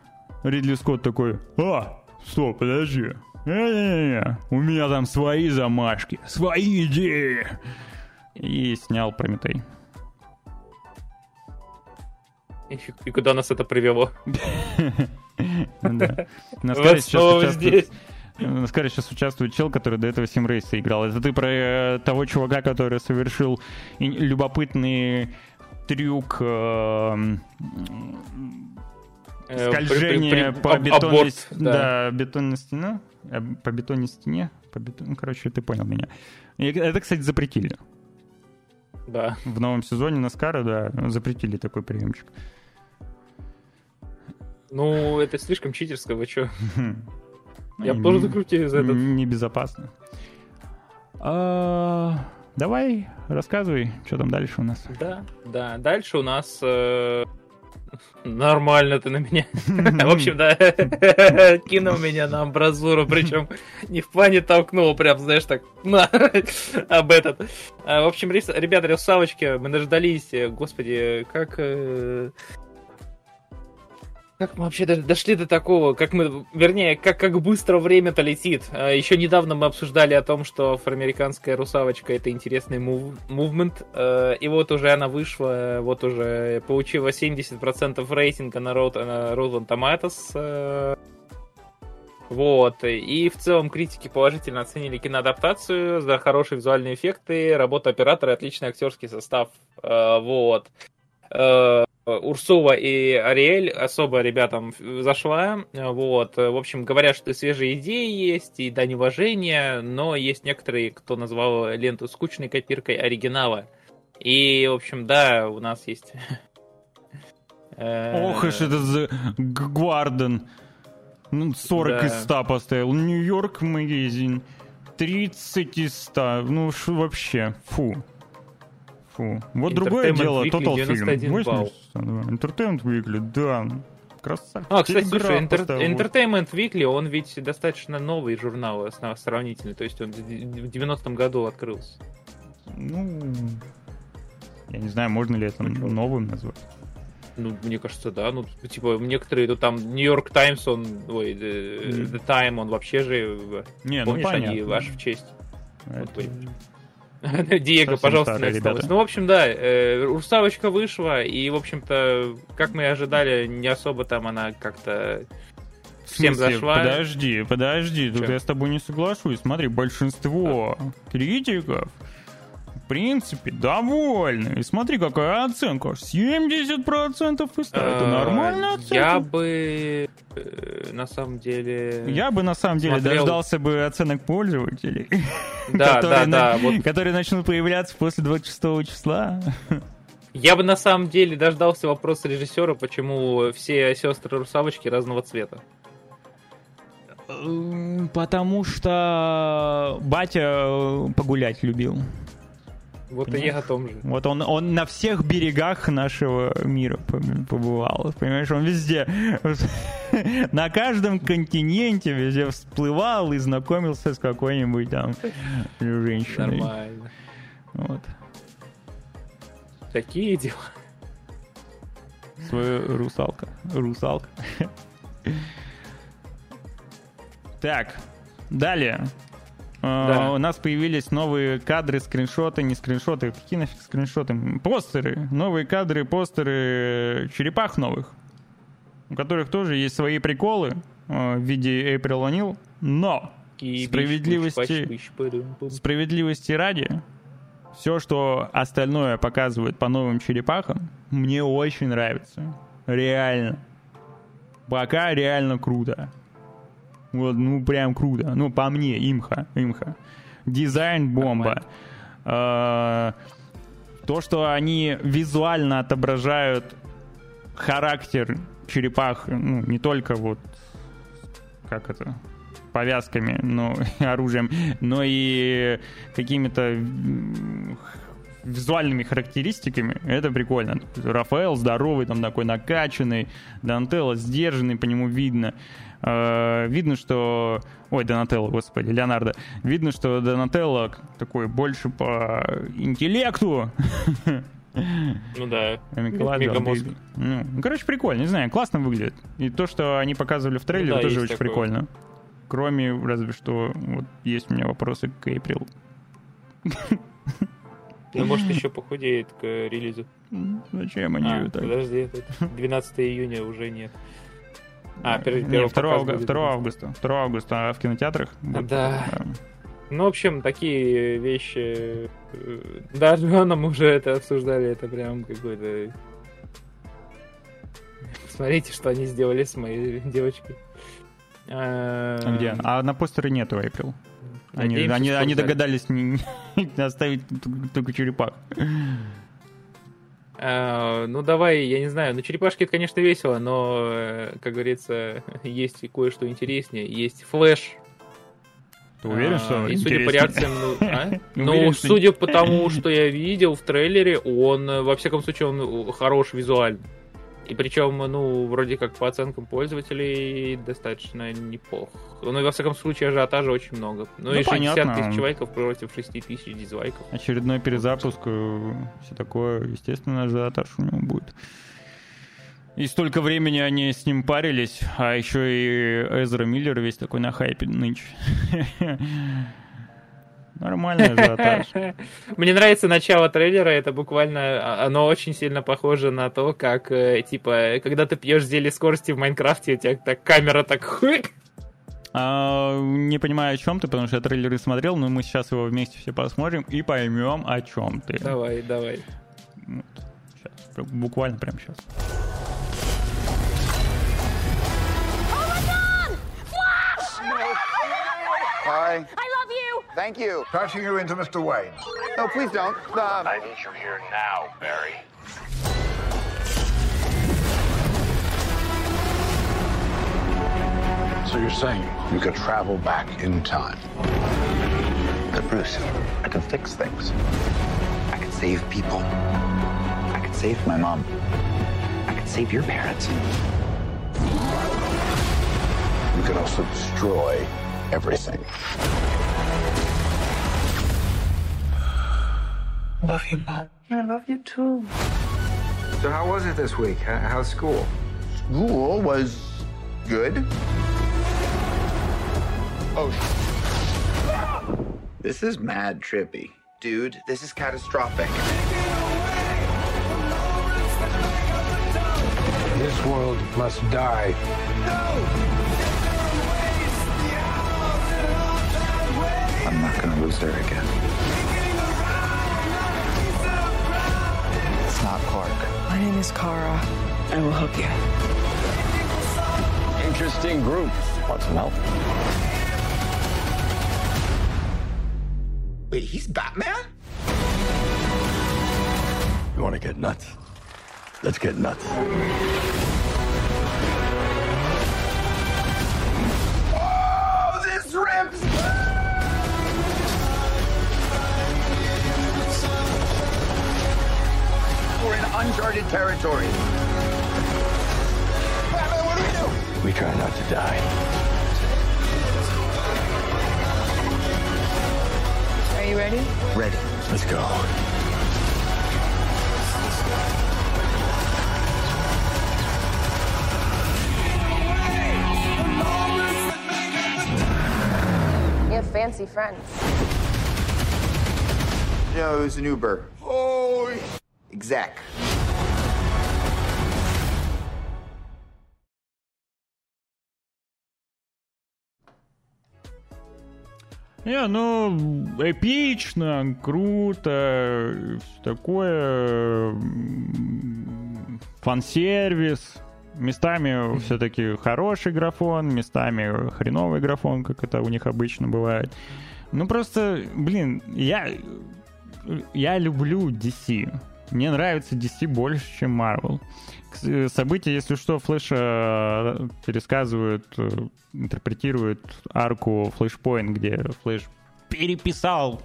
[SPEAKER 1] Ридли Скотт такой, а, стоп, подожди, не-не-не, у меня там свои замашки, свои идеи. И снял Прометей.
[SPEAKER 2] И куда нас это привело? (laughs)
[SPEAKER 1] Да. (laughs) На Скаре сейчас участвует чел, который до этого Симрейса играл. Это ты про э, того чувака, который совершил любопытный трюк э, скольжение по бетонной, да. Да, бетонной стене, э, по бетонной стене, по бетон... ну, короче, ты понял меня. И это, кстати, запретили.
[SPEAKER 2] Да.
[SPEAKER 1] В новом сезоне Наскара, да, запретили такой приемчик.
[SPEAKER 2] Ну, это слишком читерское, вы чё? (laughs) Я тоже закрутил за это.
[SPEAKER 1] Небезопасно. А, давай, рассказывай, что там дальше у нас.
[SPEAKER 2] Да, да, дальше у нас э, Нормально ты на меня. (laughs) В общем, да, (laughs) кинул меня на амбразуру, причем не в плане толкнул, прям, знаешь, так, на, (laughs) об этот. А, в общем, ребята, русалочки, мы дождались, господи, как э, как мы вообще дошли до такого, как мы, вернее, как, как быстро время-то летит. А, Еще недавно мы обсуждали о том, что афроамериканская русалочка это интересный мув, мувмент, а, и вот уже она вышла, вот уже получила 70% рейтинга на Rotten Tomatoes. А, вот, и в целом критики положительно оценили киноадаптацию за хорошие визуальные эффекты, работу оператора, отличный актерский состав. Вот. Урсула и Ариэль особо ребятам зашла. Вот. В общем, говорят, что свежие идеи есть и дань уважения, но есть некоторые, кто назвал ленту скучной копиркой оригинала. И, в общем, да, у нас есть... (laughs)
[SPEAKER 1] Ох уж этот Гварден. 40 да. из 100 поставил. Нью-Йорк магазин. 30 из 100. Ну, вообще, фу. Фу. Вот другое дело, Total Film. 80, Entertainment Weekly, да. Красавчик.
[SPEAKER 2] А, кстати, слушай, Entertainment Weekly, он ведь достаточно новый журнал сравнительный, то есть он в 90-м году открылся.
[SPEAKER 1] Ну, я не знаю, можно ли это ну, новым назвать.
[SPEAKER 2] Ну, мне кажется, да. Ну, типа, некоторые, ну, там, Нью-Йорк Таймс, он, ой, The, The Time, он вообще же,
[SPEAKER 1] не, ну, помнишь, ну,
[SPEAKER 2] они ваш в честь. Это... Вот, (laughs) Диего, пожалуйста, не осталось. Ну, в общем, да, э, Русалочка вышла, и, в общем-то, как мы и ожидали, не особо там она как-то всем зашла.
[SPEAKER 1] Подожди, подожди, тут я с тобой не соглашусь. Смотри, большинство критиков принципе, довольны. И смотри, какая оценка. 70% и Это нормальная оценка.
[SPEAKER 2] Я бы э, на самом деле...
[SPEAKER 1] Я бы на самом деле смотрел... дождался бы оценок пользователей. (laughs)
[SPEAKER 2] Да, да, да.
[SPEAKER 1] Которые начнут появляться после 26 числа. (laughs)
[SPEAKER 2] Я бы на самом деле дождался вопроса режиссера, почему все сестры русалочки разного цвета.
[SPEAKER 1] Потому что батя погулять любил.
[SPEAKER 2] Вот Понимаешь? и я о том же.
[SPEAKER 1] Вот он, он на всех берегах нашего мира побывал. Понимаешь, он везде, (laughs) на каждом континенте везде всплывал и знакомился с какой-нибудь там женщиной.
[SPEAKER 2] Нормально.
[SPEAKER 1] Вот.
[SPEAKER 2] Такие дела.
[SPEAKER 1] Свою русалка. Русалка. (laughs) Так, далее. А, да. У нас появились новые кадры, скриншоты, не скриншоты, какие нафиг скриншоты? Постеры, новые кадры, постеры черепах новых, у которых тоже есть свои приколы а, в виде April O'Neil, но справедливости, справедливости ради, все, что остальное показывает по новым черепахам, мне очень нравится. Реально. Пока реально круто. Вот, ну, прям круто. Ну, по мне, имха, имха. Дизайн бомба. А, то, что они визуально отображают характер черепах, ну, не только вот, как это, повязками, ну, оружием, но и какими-то визуальными характеристиками, это прикольно. Рафаэл здоровый, там такой накачанный, Дантелло сдержанный, по нему видно. Э, видно, что... Ой, Донателло, господи, Леонардо. Видно, что Донателло такой больше по интеллекту. (laughs)
[SPEAKER 2] Ну да,
[SPEAKER 1] мегамозг. Ну, короче, прикольно, не знаю, классно выглядит. И то, что они показывали в трейлере, ну, да, тоже очень такое. прикольно. Кроме, разве что, вот есть у меня вопросы к Эйприл. (laughs)
[SPEAKER 2] Ну, может, еще похудеет к релизу.
[SPEAKER 1] Зачем они а, так?
[SPEAKER 2] Подожди, 12 июня уже нет.
[SPEAKER 1] А, перед Не, 2, августа, 2 августа. 2 августа в кинотеатрах.
[SPEAKER 2] Да. да. Ну, в общем, такие вещи... Э, даже (laughs) нам уже это обсуждали, это прям какой-то... Смотрите, что они сделали с моей девочкой.
[SPEAKER 1] А, а где? А на постере нету April. Они, они, они догадались не, не оставить только черепах.
[SPEAKER 2] Э, ну давай, я не знаю, ну черепашки это, конечно, весело, но, э, как говорится, (laughs) есть и кое-что интереснее. Есть Флэш.
[SPEAKER 1] Ты уверен, э, что
[SPEAKER 2] И судя по реакциям, ну, а? (laughs) ну судя по тому, что я видел в трейлере, он, во всяком случае, он хорош визуально. И причем, ну, вроде как по оценкам пользователей достаточно неплох. Ну, и во всяком случае, ажиотажа очень много. Ну,
[SPEAKER 1] Ну,
[SPEAKER 2] и 60
[SPEAKER 1] понятно.
[SPEAKER 2] тысяч лайков против 6 тысяч дизлайков.
[SPEAKER 1] Очередной перезапуск, э, все такое, естественно, ажиотаж у него будет. И столько времени они с ним парились, а еще и Эзра Миллер весь такой на хайпе нынче. (laughs) Нормальный (laughs) ажиотаж.
[SPEAKER 2] Мне нравится начало трейлера, это буквально, а- оно очень сильно похоже на то, как, э, типа, когда ты пьешь зелье скорости в Майнкрафте, у тебя так камера так хуик.
[SPEAKER 1] А, не понимаю, о чем ты, потому что я трейлеры смотрел, но мы сейчас его вместе все посмотрим и поймем, о чем ты.
[SPEAKER 2] Давай, давай.
[SPEAKER 1] Вот. Щас, буквально прямо сейчас.
[SPEAKER 5] Hi.
[SPEAKER 6] I love you.
[SPEAKER 5] Thank you.
[SPEAKER 4] Passing you into Mr. Wayne.
[SPEAKER 5] No, please don't. Uh,
[SPEAKER 3] I need you here now, Barry.
[SPEAKER 4] So you're saying you could travel back in time?
[SPEAKER 7] But Bruce, I can fix things. I can save people. I can save my mom. I can save your parents.
[SPEAKER 4] You could also destroy everything.
[SPEAKER 7] Love you, mom. I love you too.
[SPEAKER 8] So how was it this week? How- How's school?
[SPEAKER 5] school was good. Oh, this is mad trippy. Dude, this is catastrophic.
[SPEAKER 8] This world must die.
[SPEAKER 7] I'm not gonna lose her again. It's not Clark.
[SPEAKER 9] My name is Kara. I will help you.
[SPEAKER 8] Interesting group.
[SPEAKER 7] Want some help?
[SPEAKER 5] Wait, he's Batman?
[SPEAKER 3] You want to get nuts? Let's get nuts.
[SPEAKER 5] Oh, this rips! We're in uncharted territory. Batman, what do we do?
[SPEAKER 3] We try not to die.
[SPEAKER 9] Are you ready?
[SPEAKER 5] Ready.
[SPEAKER 3] Let's go.
[SPEAKER 6] You have fancy friends.
[SPEAKER 5] No, it was an Uber. Oh, exec.
[SPEAKER 1] Не, ну, эпично, круто, такое, фан-сервис. Местами все-таки хороший графон, местами хреновый графон, как это у них обычно бывает. Ну просто, блин, я, я люблю DC. Мне нравится DC больше, чем Marvel. Э, События, если что, Флэша пересказывают, э, интерпретируют арку Flashpoint, где Флэш переписал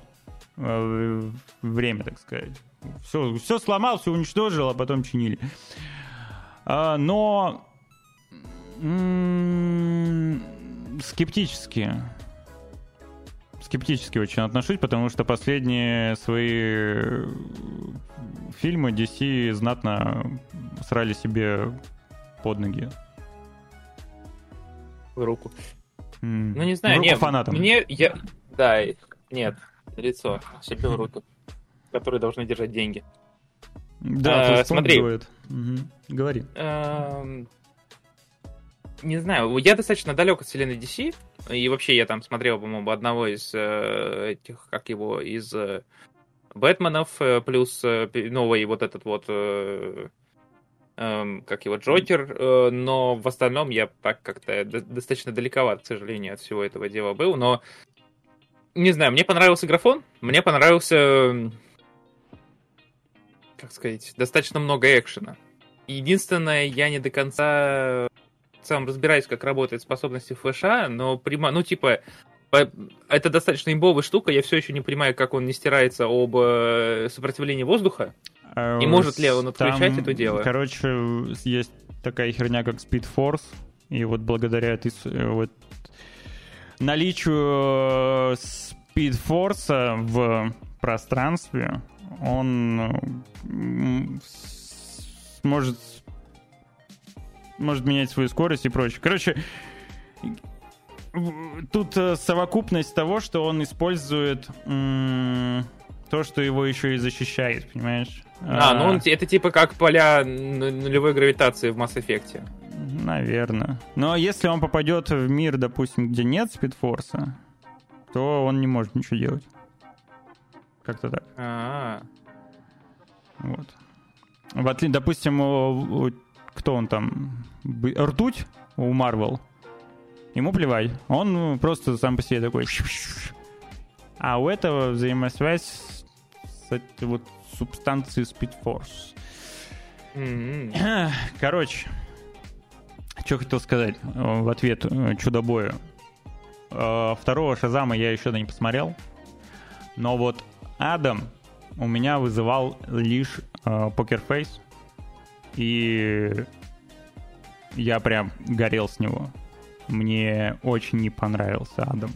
[SPEAKER 1] э, время, так сказать. Все, все сломал, все уничтожил, а потом чинили. А, но скептически скептически очень отношусь, потому что последние свои э, фильмы DC знатно срали себе под ноги.
[SPEAKER 2] В руку.
[SPEAKER 1] М,
[SPEAKER 2] Ну, не знаю,
[SPEAKER 1] руку
[SPEAKER 2] нет,
[SPEAKER 1] фанатам.
[SPEAKER 2] мне, я, да, нет, лицо, себе в руку, которые должны держать деньги.
[SPEAKER 1] Да,
[SPEAKER 2] А, смотри.
[SPEAKER 1] Мгм. Говори.
[SPEAKER 2] Эм, Не знаю, я достаточно далек от вселенной DC, и вообще я там смотрел, по-моему, одного из э, этих, как его, из э, Бэтменов, э, плюс э, новый вот этот вот, э, эм, как его, Джокер, э, но в остальном я так как-то до- достаточно далековат, к сожалению, от всего этого дела был, но не знаю, мне понравился графон, мне понравился, как сказать, достаточно много экшена. Единственное, я не до конца сам разбираюсь, как работают способности флеша, но прима... ну типа это достаточно имбовая штука, я все еще не понимаю, как он не стирается об э, сопротивлении воздуха.
[SPEAKER 1] Э,
[SPEAKER 2] И может ли он
[SPEAKER 1] там,
[SPEAKER 2] отключать это дело?
[SPEAKER 1] Короче, есть такая херня, как Speed Force, и вот благодаря этой э, вот наличию э, Speed Force в пространстве он может может менять свою скорость и прочее. Короче, тут э, совокупность того, что он использует то, что его еще и защищает, понимаешь?
[SPEAKER 2] А, ну он, это типа как поля нулевой гравитации в Mass Effect.
[SPEAKER 1] Наверное. Но если он попадет в мир, допустим, где нет спидфорса, то он не может ничего делать. Как-то так.
[SPEAKER 2] А,
[SPEAKER 1] Вот. В отли- Допустим, у- у- кто он там? Ртуть у Марвел. Ему плевать. Он ну, просто сам по себе такой. А у этого взаимосвязь с этой вот субстанцией Speed Force.
[SPEAKER 2] м-м. (clears throat)
[SPEAKER 1] Короче, что хотел сказать э, в ответ э, чудобою. Э, Второго Шазама я еще не посмотрел. Но вот Адам у меня вызывал лишь покерфейс. И я прям горел с него. Мне очень не понравился Адам.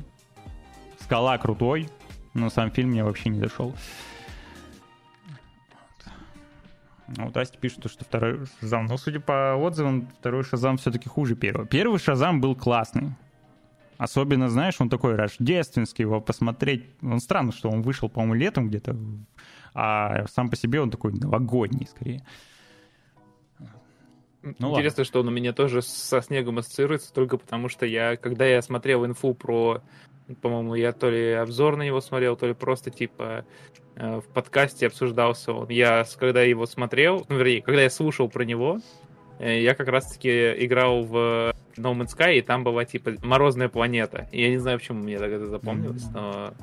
[SPEAKER 1] Скала крутой, но сам фильм мне вообще не зашел. Вот Астя пишет, что второй Шазам. Но, судя по отзывам, второй Шазам все-таки хуже первого. Первый Шазам был классный. Особенно, знаешь, он такой рождественский, его посмотреть... Он странно, что он вышел, по-моему, летом где-то, а сам по себе он такой новогодний, скорее. Ну
[SPEAKER 2] Интересно, что он у меня тоже со снегом ассоциируется, только потому что я, когда я смотрел инфу про, по-моему, я то ли обзор на него смотрел, то ли просто типа э, в подкасте обсуждался он. Я, когда его смотрел, ну, вернее, когда я слушал про него, э, я как раз-таки играл в No Man's Sky, и там была типа морозная планета. И я не знаю, почему мне так это запомнилось, но,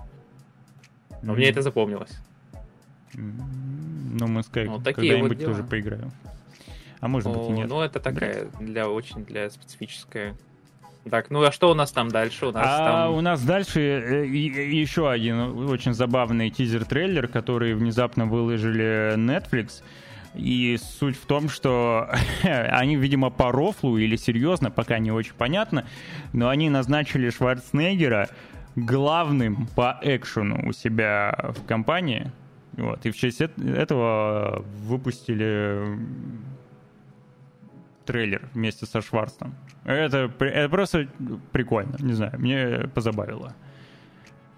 [SPEAKER 2] но мне это запомнилось.
[SPEAKER 1] Ну, мы скай
[SPEAKER 2] Вот такие вот
[SPEAKER 1] когда-нибудь
[SPEAKER 2] дела.
[SPEAKER 1] тоже поиграем. А может быть и нет.
[SPEAKER 2] Ну, это такая для очень для специфическая. Так, ну а что у нас там дальше? У нас
[SPEAKER 1] А
[SPEAKER 2] там...
[SPEAKER 1] у нас дальше э, еще один очень забавный тизер-трейлер, который внезапно выложили Netflix. И суть в том, что (laughs) они, видимо, по рофлу или серьезно, пока не очень понятно, но они назначили Шварценеггера главным по экшену у себя в компании. Вот, и в честь эт- этого выпустили трейлер вместе со Шварцем. Это, это просто прикольно, не знаю, мне позабавило.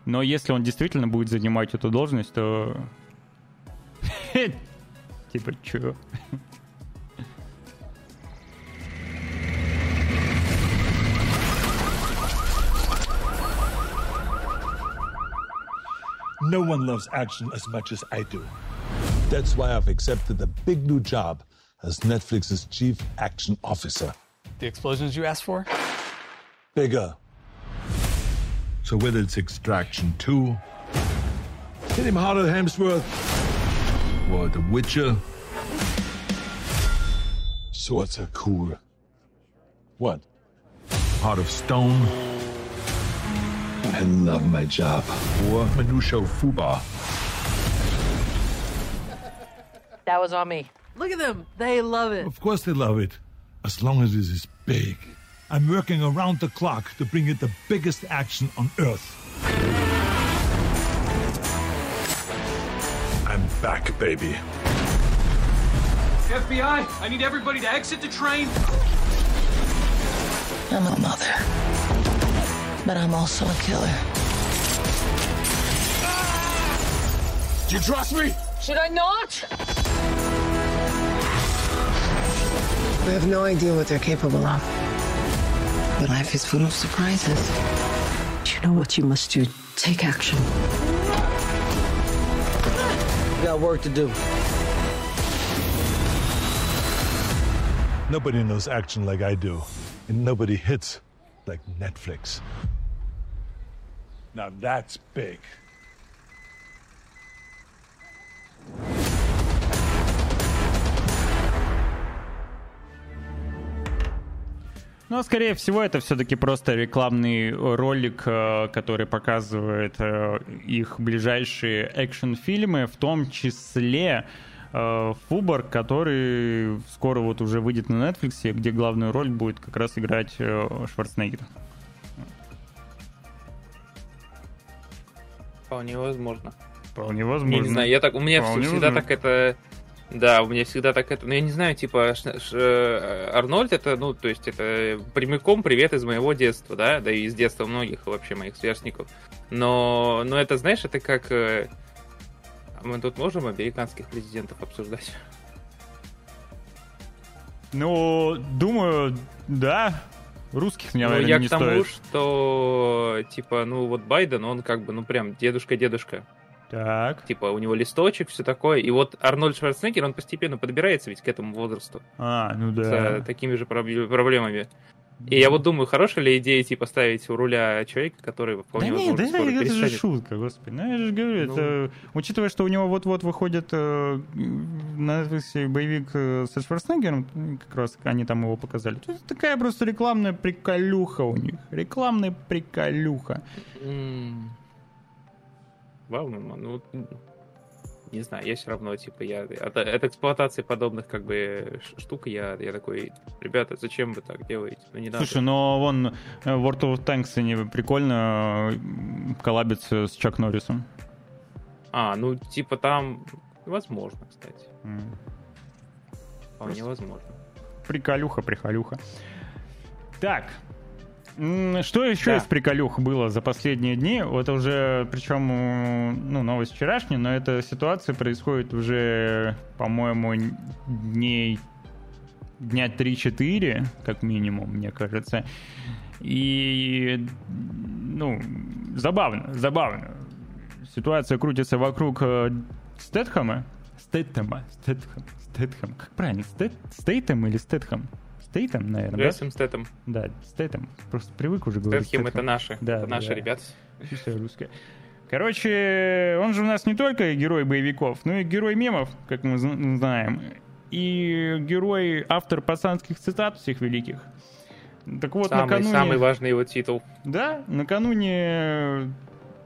[SPEAKER 1] Но если он действительно будет занимать эту должность, то... (laughs) Типа, чё?
[SPEAKER 10] No one loves action as much as I do. That's why I've accepted the big new job as Netflix's chief action officer.
[SPEAKER 11] The explosions you asked for?
[SPEAKER 10] Bigger. So whether it's Extraction 2, Hit Him Harder Hemsworth, or The Witcher, swords are cool. What? Heart of Stone. I love my job. Or Manusho Fuba.
[SPEAKER 12] That was on me. Look at them. They love it.
[SPEAKER 10] Of course they love it, as long as it is big. I'm working around the clock to bring it the biggest action on Earth. I'm back, baby.
[SPEAKER 13] FBI, I need everybody to exit the train.
[SPEAKER 14] I'm a mother, but I'm also a killer.
[SPEAKER 13] Do you trust me?
[SPEAKER 12] Should I not?
[SPEAKER 14] We have no idea what they're capable of. But life is full of surprises. You know what you must do. Take action.
[SPEAKER 15] We got work to do.
[SPEAKER 10] Nobody knows action like I do, and nobody hits like Netflix. Now that's big.
[SPEAKER 1] Ну, скорее всего, это все-таки просто рекламный ролик, э, который показывает э, их ближайшие экшн-фильмы, в том числе э, Фубар, который скоро вот уже выйдет на Netflix, где главную роль будет как раз играть э, Шварценеггер.
[SPEAKER 2] Вполне возможно.
[SPEAKER 1] Вполне возможно.
[SPEAKER 2] Я не знаю, я так, у меня
[SPEAKER 1] Вполне
[SPEAKER 2] всегда
[SPEAKER 1] возможно.
[SPEAKER 2] так это... Да, у меня всегда так это... Ну, я не знаю, типа, ш- ш- э, Арнольд это, ну, то есть это прямиком привет из моего детства, да, да и из детства многих вообще моих сверстников. Но, но это, знаешь, это как... э, Мы тут можем американских президентов обсуждать?
[SPEAKER 1] Ну, думаю, да. Русских,
[SPEAKER 2] Ну,
[SPEAKER 1] наверное,
[SPEAKER 2] я
[SPEAKER 1] не
[SPEAKER 2] к тому,
[SPEAKER 1] стоит.
[SPEAKER 2] что, типа, ну, вот Байден, он как бы, ну, прям дедушка-дедушка.
[SPEAKER 1] Так.
[SPEAKER 2] Типа, у него листочек, все такое. И вот Арнольд Шварценеггер, он постепенно подбирается ведь к этому возрасту.
[SPEAKER 1] А, ну
[SPEAKER 2] С
[SPEAKER 1] да.
[SPEAKER 2] э, такими же пробле- проблемами. И я вот думаю, хорошая ли идея, типа, ставить у руля человека, который
[SPEAKER 1] Да
[SPEAKER 2] вполне
[SPEAKER 1] нет,
[SPEAKER 2] возможно
[SPEAKER 1] да
[SPEAKER 2] скоро
[SPEAKER 1] это же
[SPEAKER 2] перестанет.
[SPEAKER 1] шутка, господи. Ну, я же говорю,
[SPEAKER 2] Ну.
[SPEAKER 1] это... Учитывая, что у него вот-вот выходит э, на боевик э, со Шварценеггером, как раз они там его показали, то это такая просто рекламная приколюха у них. Рекламная приколюха.
[SPEAKER 2] М. Вау, ну, ну, не знаю, я все равно, типа, я от, от эксплуатации подобных, как бы, штук, я, я такой, ребята, зачем вы так делаете? Ну, не надо.
[SPEAKER 1] Слушай, но вон э, World of Tanks они прикольно э, коллабятся с Чак Норрисом.
[SPEAKER 2] А, ну, типа, там, возможно, кстати.
[SPEAKER 1] М.
[SPEAKER 2] Вполне возможно.
[SPEAKER 1] Приколюха, приколюха. Так, что еще
[SPEAKER 2] Да.
[SPEAKER 1] из приколюх было за последние дни? Вот уже, причем, м, ну, новость вчерашняя, но эта ситуация происходит уже, по-моему, дней дня 3-4, как минимум, мне кажется. И, ну, забавно, забавно. Ситуация крутится вокруг э, Стэтхэма. Стэтэма, Стэтхэм, Стэтхэм. Как правильно, Стэт, Стейтем или Стэтхэм? Стейтем, наверное, да?
[SPEAKER 2] Джейсон Стэттем.
[SPEAKER 1] Да, Стейтем. Просто привык уже говорить.
[SPEAKER 2] Стэтхем это
[SPEAKER 1] Стэтхэм.
[SPEAKER 2] наши.
[SPEAKER 1] Да,
[SPEAKER 2] это
[SPEAKER 1] да,
[SPEAKER 2] наши
[SPEAKER 1] да.
[SPEAKER 2] ребята.
[SPEAKER 1] Чистая русская. Короче, он же у нас не только герой боевиков, но и герой мемов, как мы зн- знаем. И герой, автор пацанских цитат всех великих. Так вот,
[SPEAKER 2] самый,
[SPEAKER 1] накануне...
[SPEAKER 2] самый важный его титул.
[SPEAKER 1] Да, накануне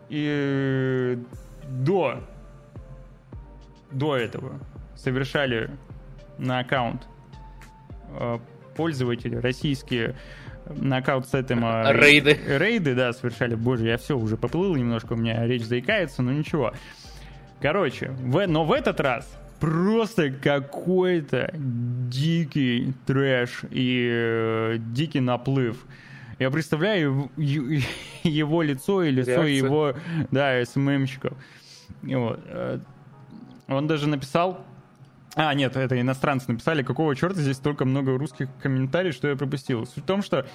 [SPEAKER 1] и до до этого совершали на аккаунт э, пользователи российские на аккаунт с этим э,
[SPEAKER 2] Рейды.
[SPEAKER 1] рейды, да, совершали. Боже, я все уже поплыл немножко, у меня речь заикается, но ничего. Короче, в- но в этот раз просто какой-то дикий трэш и э, дикий наплыв. Я представляю (laughs) его лицо и лицо
[SPEAKER 2] Реакция.
[SPEAKER 1] его, да, СММщиков. И вот, э, Он даже написал... А, нет, это иностранцы написали, какого черта здесь столько много русских комментариев, что я пропустил. Суть в том, что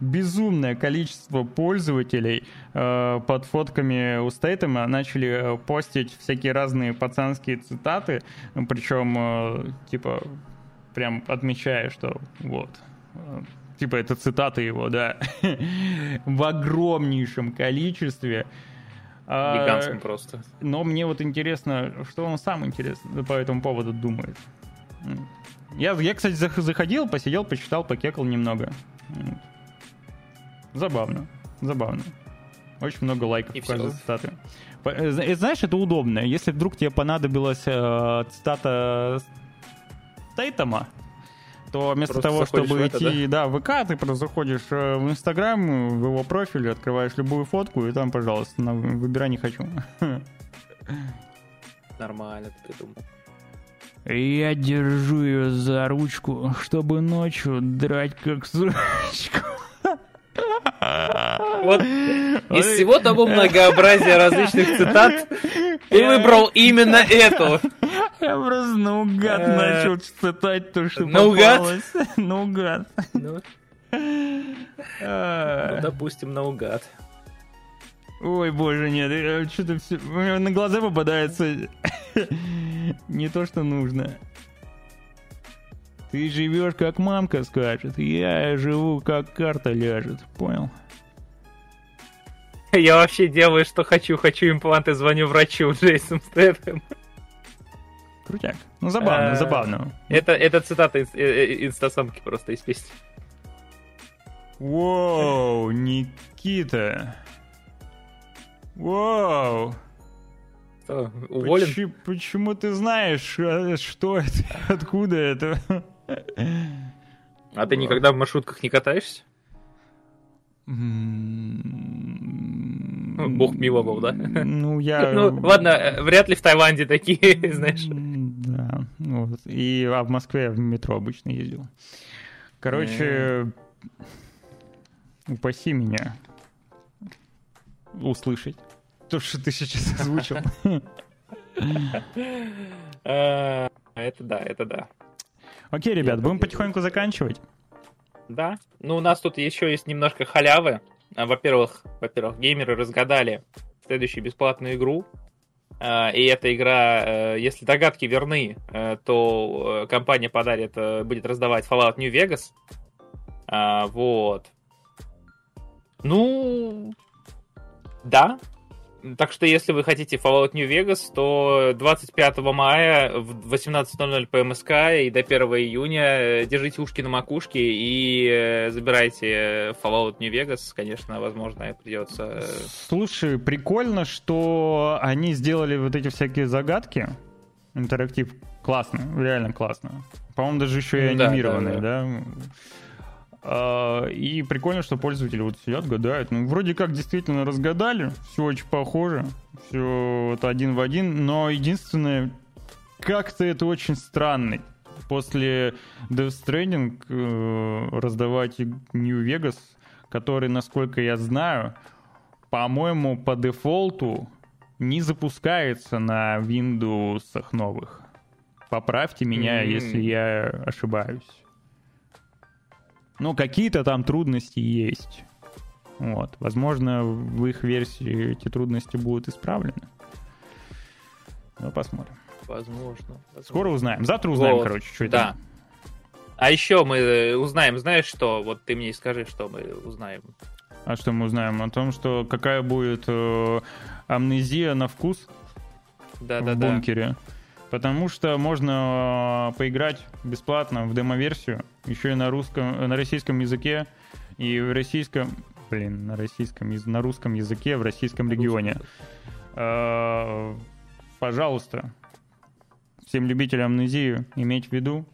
[SPEAKER 1] безумное количество пользователей э, под фотками у Стейтема начали э, постить всякие разные пацанские цитаты, причем, э, типа, прям отмечая, что вот, э, типа, это цитаты его, да, (laughs) в огромнейшем количестве.
[SPEAKER 2] Гигантским просто.
[SPEAKER 1] Но мне вот интересно, что он сам интересно по этому поводу думает. Я, я кстати, зах- заходил, посидел, почитал, покекал немного. Забавно, забавно. Очень много лайков
[SPEAKER 2] И
[SPEAKER 1] в каждой цитаты. Э, зна- Знаешь, это удобно. Если вдруг тебе понадобилась э, цитата Стейтема, то вместо
[SPEAKER 2] Просто
[SPEAKER 1] того, чтобы
[SPEAKER 2] в это,
[SPEAKER 1] идти да? в ВК, ты просто заходишь э, в Инстаграм, в его профиль, открываешь любую фотку, и там, пожалуйста, на- выбирай не хочу.
[SPEAKER 2] Нормально ты придумал.
[SPEAKER 1] Я держу ее за ручку, чтобы ночью драть как сучку.
[SPEAKER 2] Вот из всего того многообразия различных цитат ты выбрал именно эту.
[SPEAKER 1] Я просто наугад
[SPEAKER 2] Э,
[SPEAKER 1] начал читать то, что
[SPEAKER 2] наугад?
[SPEAKER 1] попалось. Наугад.
[SPEAKER 2] Ну,
[SPEAKER 1] А.
[SPEAKER 2] ну, допустим, наугад.
[SPEAKER 1] Ой, боже, нет, что-то все... На глаза попадается не то, что нужно. Ты живешь, как мамка скажет, я живу, как карта ляжет. Понял? (laughs)
[SPEAKER 2] Я вообще делаю, что хочу. Хочу импланты, звоню врачу (laughs) Джейсон Стэтхэм.
[SPEAKER 1] Крутяк. Ну, забавно,
[SPEAKER 2] Э,
[SPEAKER 1] забавно.
[SPEAKER 2] Это, это цитата из, э, э, инстасамки просто из песни.
[SPEAKER 1] Воу, Никита. Воу.
[SPEAKER 2] Что, уволен?
[SPEAKER 1] Почему, почему ты знаешь, что это, (laughs) откуда это?
[SPEAKER 2] А ты никогда в маршрутках не катаешься?
[SPEAKER 1] Ну,
[SPEAKER 2] Бог миловал, да?
[SPEAKER 1] Ну, я...
[SPEAKER 2] Ну, ладно, вряд ли в Таиланде такие, (laughs) знаешь.
[SPEAKER 1] Да, вот. И а в Москве в метро обычно ездил. Короче, упаси меня услышать то, что ты сейчас озвучил. (laughs)
[SPEAKER 2] А, Это да, это да.
[SPEAKER 1] Окей, ребят, будем потихоньку заканчивать.
[SPEAKER 2] Да. Ну, у нас тут еще есть немножко халявы. А, Во-первых, во-первых, геймеры разгадали следующую бесплатную игру. А, И эта игра, э, если догадки верны, э, то э, компания подарит, будет раздавать Fallout New Vegas. А, Вот. Ну, да. Так что, если вы хотите Fallout New Vegas, то 25 мая в 18.00 по МСК и до 1 июня э, держите ушки на макушке и э, забирайте Fallout New Vegas. Конечно, возможно, придется... э,
[SPEAKER 1] Слушай, прикольно, что они сделали вот эти всякие загадки. Интерактив классно, реально классно. По-моему, даже еще и
[SPEAKER 2] Да,
[SPEAKER 1] анимированные,
[SPEAKER 2] да,
[SPEAKER 1] да? А, И прикольно, что пользователи вот сидят, гадают. Ну, вроде как действительно разгадали, все очень похоже, все это один в один, но единственное, как-то это очень странно. После Death Stranding э, раздавать New Vegas, который, насколько я знаю, по-моему, по дефолту не запускается на Windows новых. Поправьте меня,
[SPEAKER 2] М.
[SPEAKER 1] если я ошибаюсь. Ну, какие-то там трудности есть. Вот. Возможно, в их версии эти трудности будут исправлены. Ну, посмотрим.
[SPEAKER 2] Возможно.
[SPEAKER 1] Скоро узнаем. Завтра узнаем,
[SPEAKER 2] Вот,
[SPEAKER 1] короче, что
[SPEAKER 2] Да.
[SPEAKER 1] это.
[SPEAKER 2] А еще мы э, узнаем, знаешь что? Вот ты мне скажи, что мы узнаем.
[SPEAKER 1] А что мы узнаем? О том, что какая будет э, амнезия на вкус в
[SPEAKER 2] Да-да-да.
[SPEAKER 1] бункере. Потому что можно э, поиграть бесплатно в демо-версию, еще и на русском, на российском языке, и в российском, блин, на российском, на русском языке в российском регионе. Э, Пожалуйста, всем любителям амнезии иметь в виду,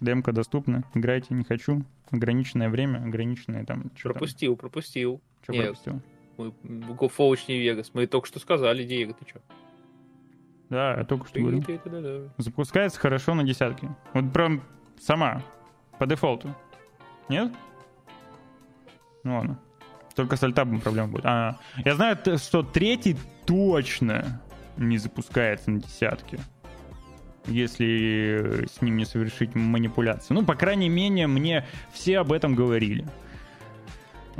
[SPEAKER 1] демка доступна, играйте, не хочу, ограниченное время, ограниченное там... что там,
[SPEAKER 2] Пропустил, пропустил.
[SPEAKER 1] что
[SPEAKER 2] Нет,
[SPEAKER 1] пропустил?
[SPEAKER 2] мы Go Vegas. Мы только что сказали, Диего, ты что?
[SPEAKER 1] Да, я только что говорил. Запускается хорошо на десятке. Вот прям сама, по дефолту. Нет? Ну ладно. Только с альтабом проблема будет. А, я знаю, что третий точно не запускается на десятке. Если с ним не совершить манипуляции. Ну, по крайней мере, мне все об этом говорили.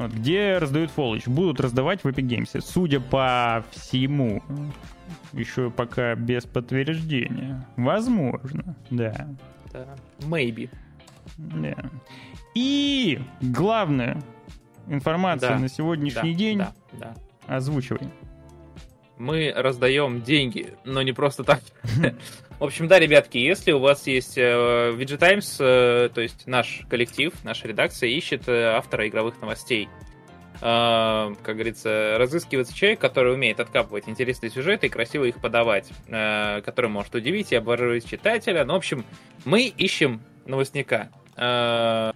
[SPEAKER 1] Вот, где раздают Fallout? Будут раздавать в Epic Games. Судя по всему, еще пока без подтверждения. Возможно, да.
[SPEAKER 2] Да. Maybe.
[SPEAKER 1] Да. И главная информация
[SPEAKER 2] Да,
[SPEAKER 1] на сегодняшний
[SPEAKER 2] да,
[SPEAKER 1] день.
[SPEAKER 2] Да, да.
[SPEAKER 1] Озвучивай.
[SPEAKER 2] Мы раздаем деньги, но не просто так. (laughs) В общем, да, ребятки, если у вас есть э, VG Times, э, то есть наш коллектив, наша редакция ищет э, автора игровых новостей. Э, Как говорится, разыскивается человек, который умеет откапывать интересные сюжеты и красиво их подавать, э, который может удивить и обворожить читателя. Ну, в общем, мы ищем новостника. Э,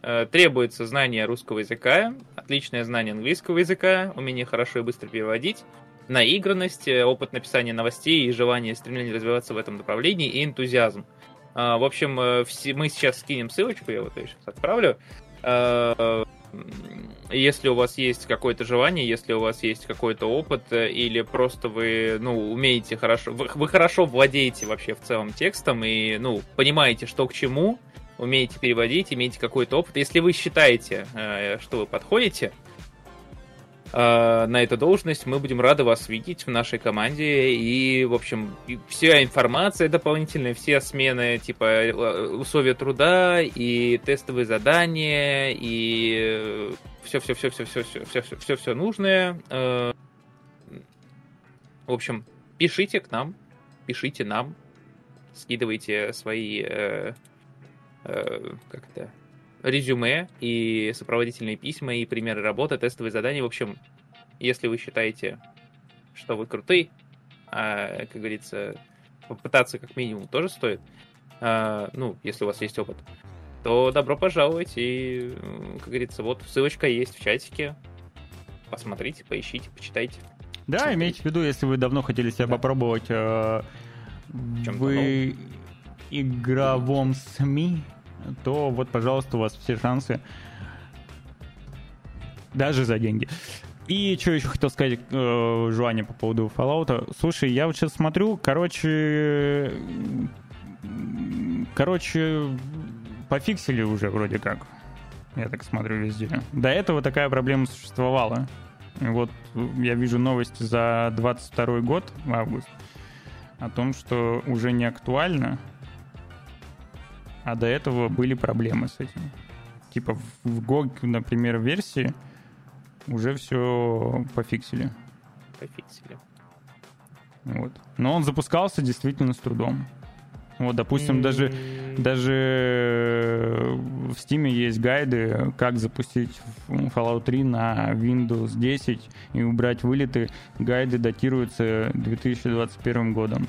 [SPEAKER 2] э, Требуется знание русского языка, отличное знание английского языка, умение хорошо и быстро переводить, наигранность, э, опыт написания новостей и желание стремление развиваться в этом направлении и энтузиазм. А, В общем, э, мы сейчас скинем ссылочку, я вот ее сейчас отправлю. М, Если у вас есть какое-то желание, если у вас есть какой-то опыт, э, или просто вы, ну, умеете хорошо, вы, вы хорошо владеете вообще в целом текстом и, ну, понимаете, что к чему, умеете переводить, имеете какой-то опыт. Если вы считаете, что вы подходите, Э, на эту должность. Мы будем рады вас видеть в нашей команде. И, в общем, и вся информация дополнительная, все смены, типа э, условия труда и тестовые задания, и э, все-все-все-все-все-все-все-все нужное. В общем, пишите к нам, пишите нам, скидывайте свои... Э, э, как-то резюме и сопроводительные письма и примеры работы, тестовые задания. В общем, если вы считаете, что вы крутые, а, как говорится, попытаться как минимум тоже стоит, а, ну, если у вас есть опыт, то добро пожаловать. И, как говорится, вот ссылочка есть в чатике. Посмотрите, поищите, почитайте.
[SPEAKER 1] Да, Смотрите. имейте в виду, если вы давно хотели себя да. попробовать э, в игровом СМИ, то вот, пожалуйста, у вас все шансы. Даже за деньги. И что еще хотел сказать э, Жуане по поводу Fallout. Слушай, я вот сейчас смотрю, короче... Короче, пофиксили уже вроде как. Я так смотрю везде. До этого такая проблема существовала. И вот я вижу новости за 22 год, в август, о том, что уже не актуально, а до этого были проблемы с этим. Типа в GOG, например, версии уже все пофиксили.
[SPEAKER 2] Пофиксили.
[SPEAKER 1] Вот. Но он запускался действительно с трудом. Вот, допустим, даже, даже в Steam есть гайды, как запустить Fallout 3 на Windows 10 и убрать вылеты. Гайды датируются 2021 годом.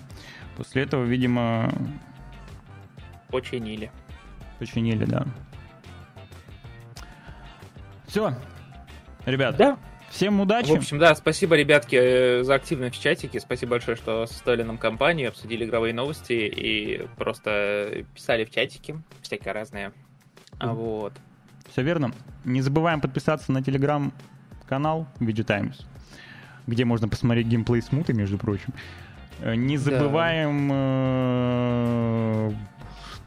[SPEAKER 1] После этого, видимо...
[SPEAKER 2] Починили.
[SPEAKER 1] Починили, да. Все. Ребят,
[SPEAKER 2] да.
[SPEAKER 1] Всем удачи.
[SPEAKER 2] В общем, да, спасибо, ребятки, э, за активность в чатике. Спасибо большое, что составили нам компанию, обсудили игровые новости и просто писали в чатике всякое разное. А вот.
[SPEAKER 1] Все верно. Не забываем подписаться на телеграм-канал VG Times, где можно посмотреть геймплей смуты, между прочим. Э, не забываем, да.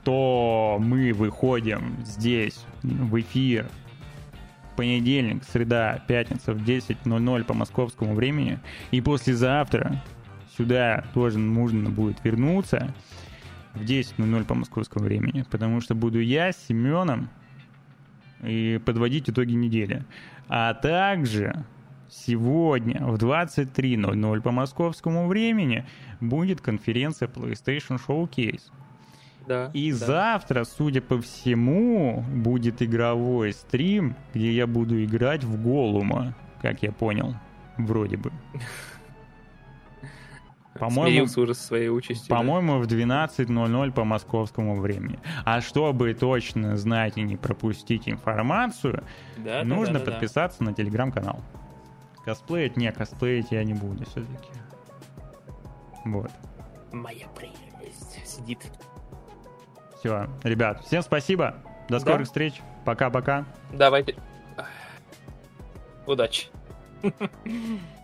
[SPEAKER 1] Что мы выходим здесь в эфир понедельник, среда, пятница в 10.00 по московскому времени. И послезавтра сюда тоже нужно будет вернуться в 10.00 по московскому времени, потому что буду я с Семеном и подводить итоги недели. А также сегодня в 23.00 по московскому времени будет конференция PlayStation Showcase.
[SPEAKER 2] Да,
[SPEAKER 1] и
[SPEAKER 2] да.
[SPEAKER 1] завтра, судя по всему, будет игровой стрим, где я буду играть в Голума, как я понял, вроде бы. (laughs)
[SPEAKER 2] По-моему, уже со своей участью.
[SPEAKER 1] По-моему, да? в 12.00 по московскому времени. А чтобы точно знать и не пропустить информацию, да, нужно да, да, подписаться да. на телеграм-канал. Косплеить? Не, косплеить я не буду все-таки. Вот.
[SPEAKER 2] Моя прелесть сидит.
[SPEAKER 1] Все, ребят, всем спасибо. До скорых да. встреч. Пока-пока.
[SPEAKER 2] Давайте. Удачи. (laughs)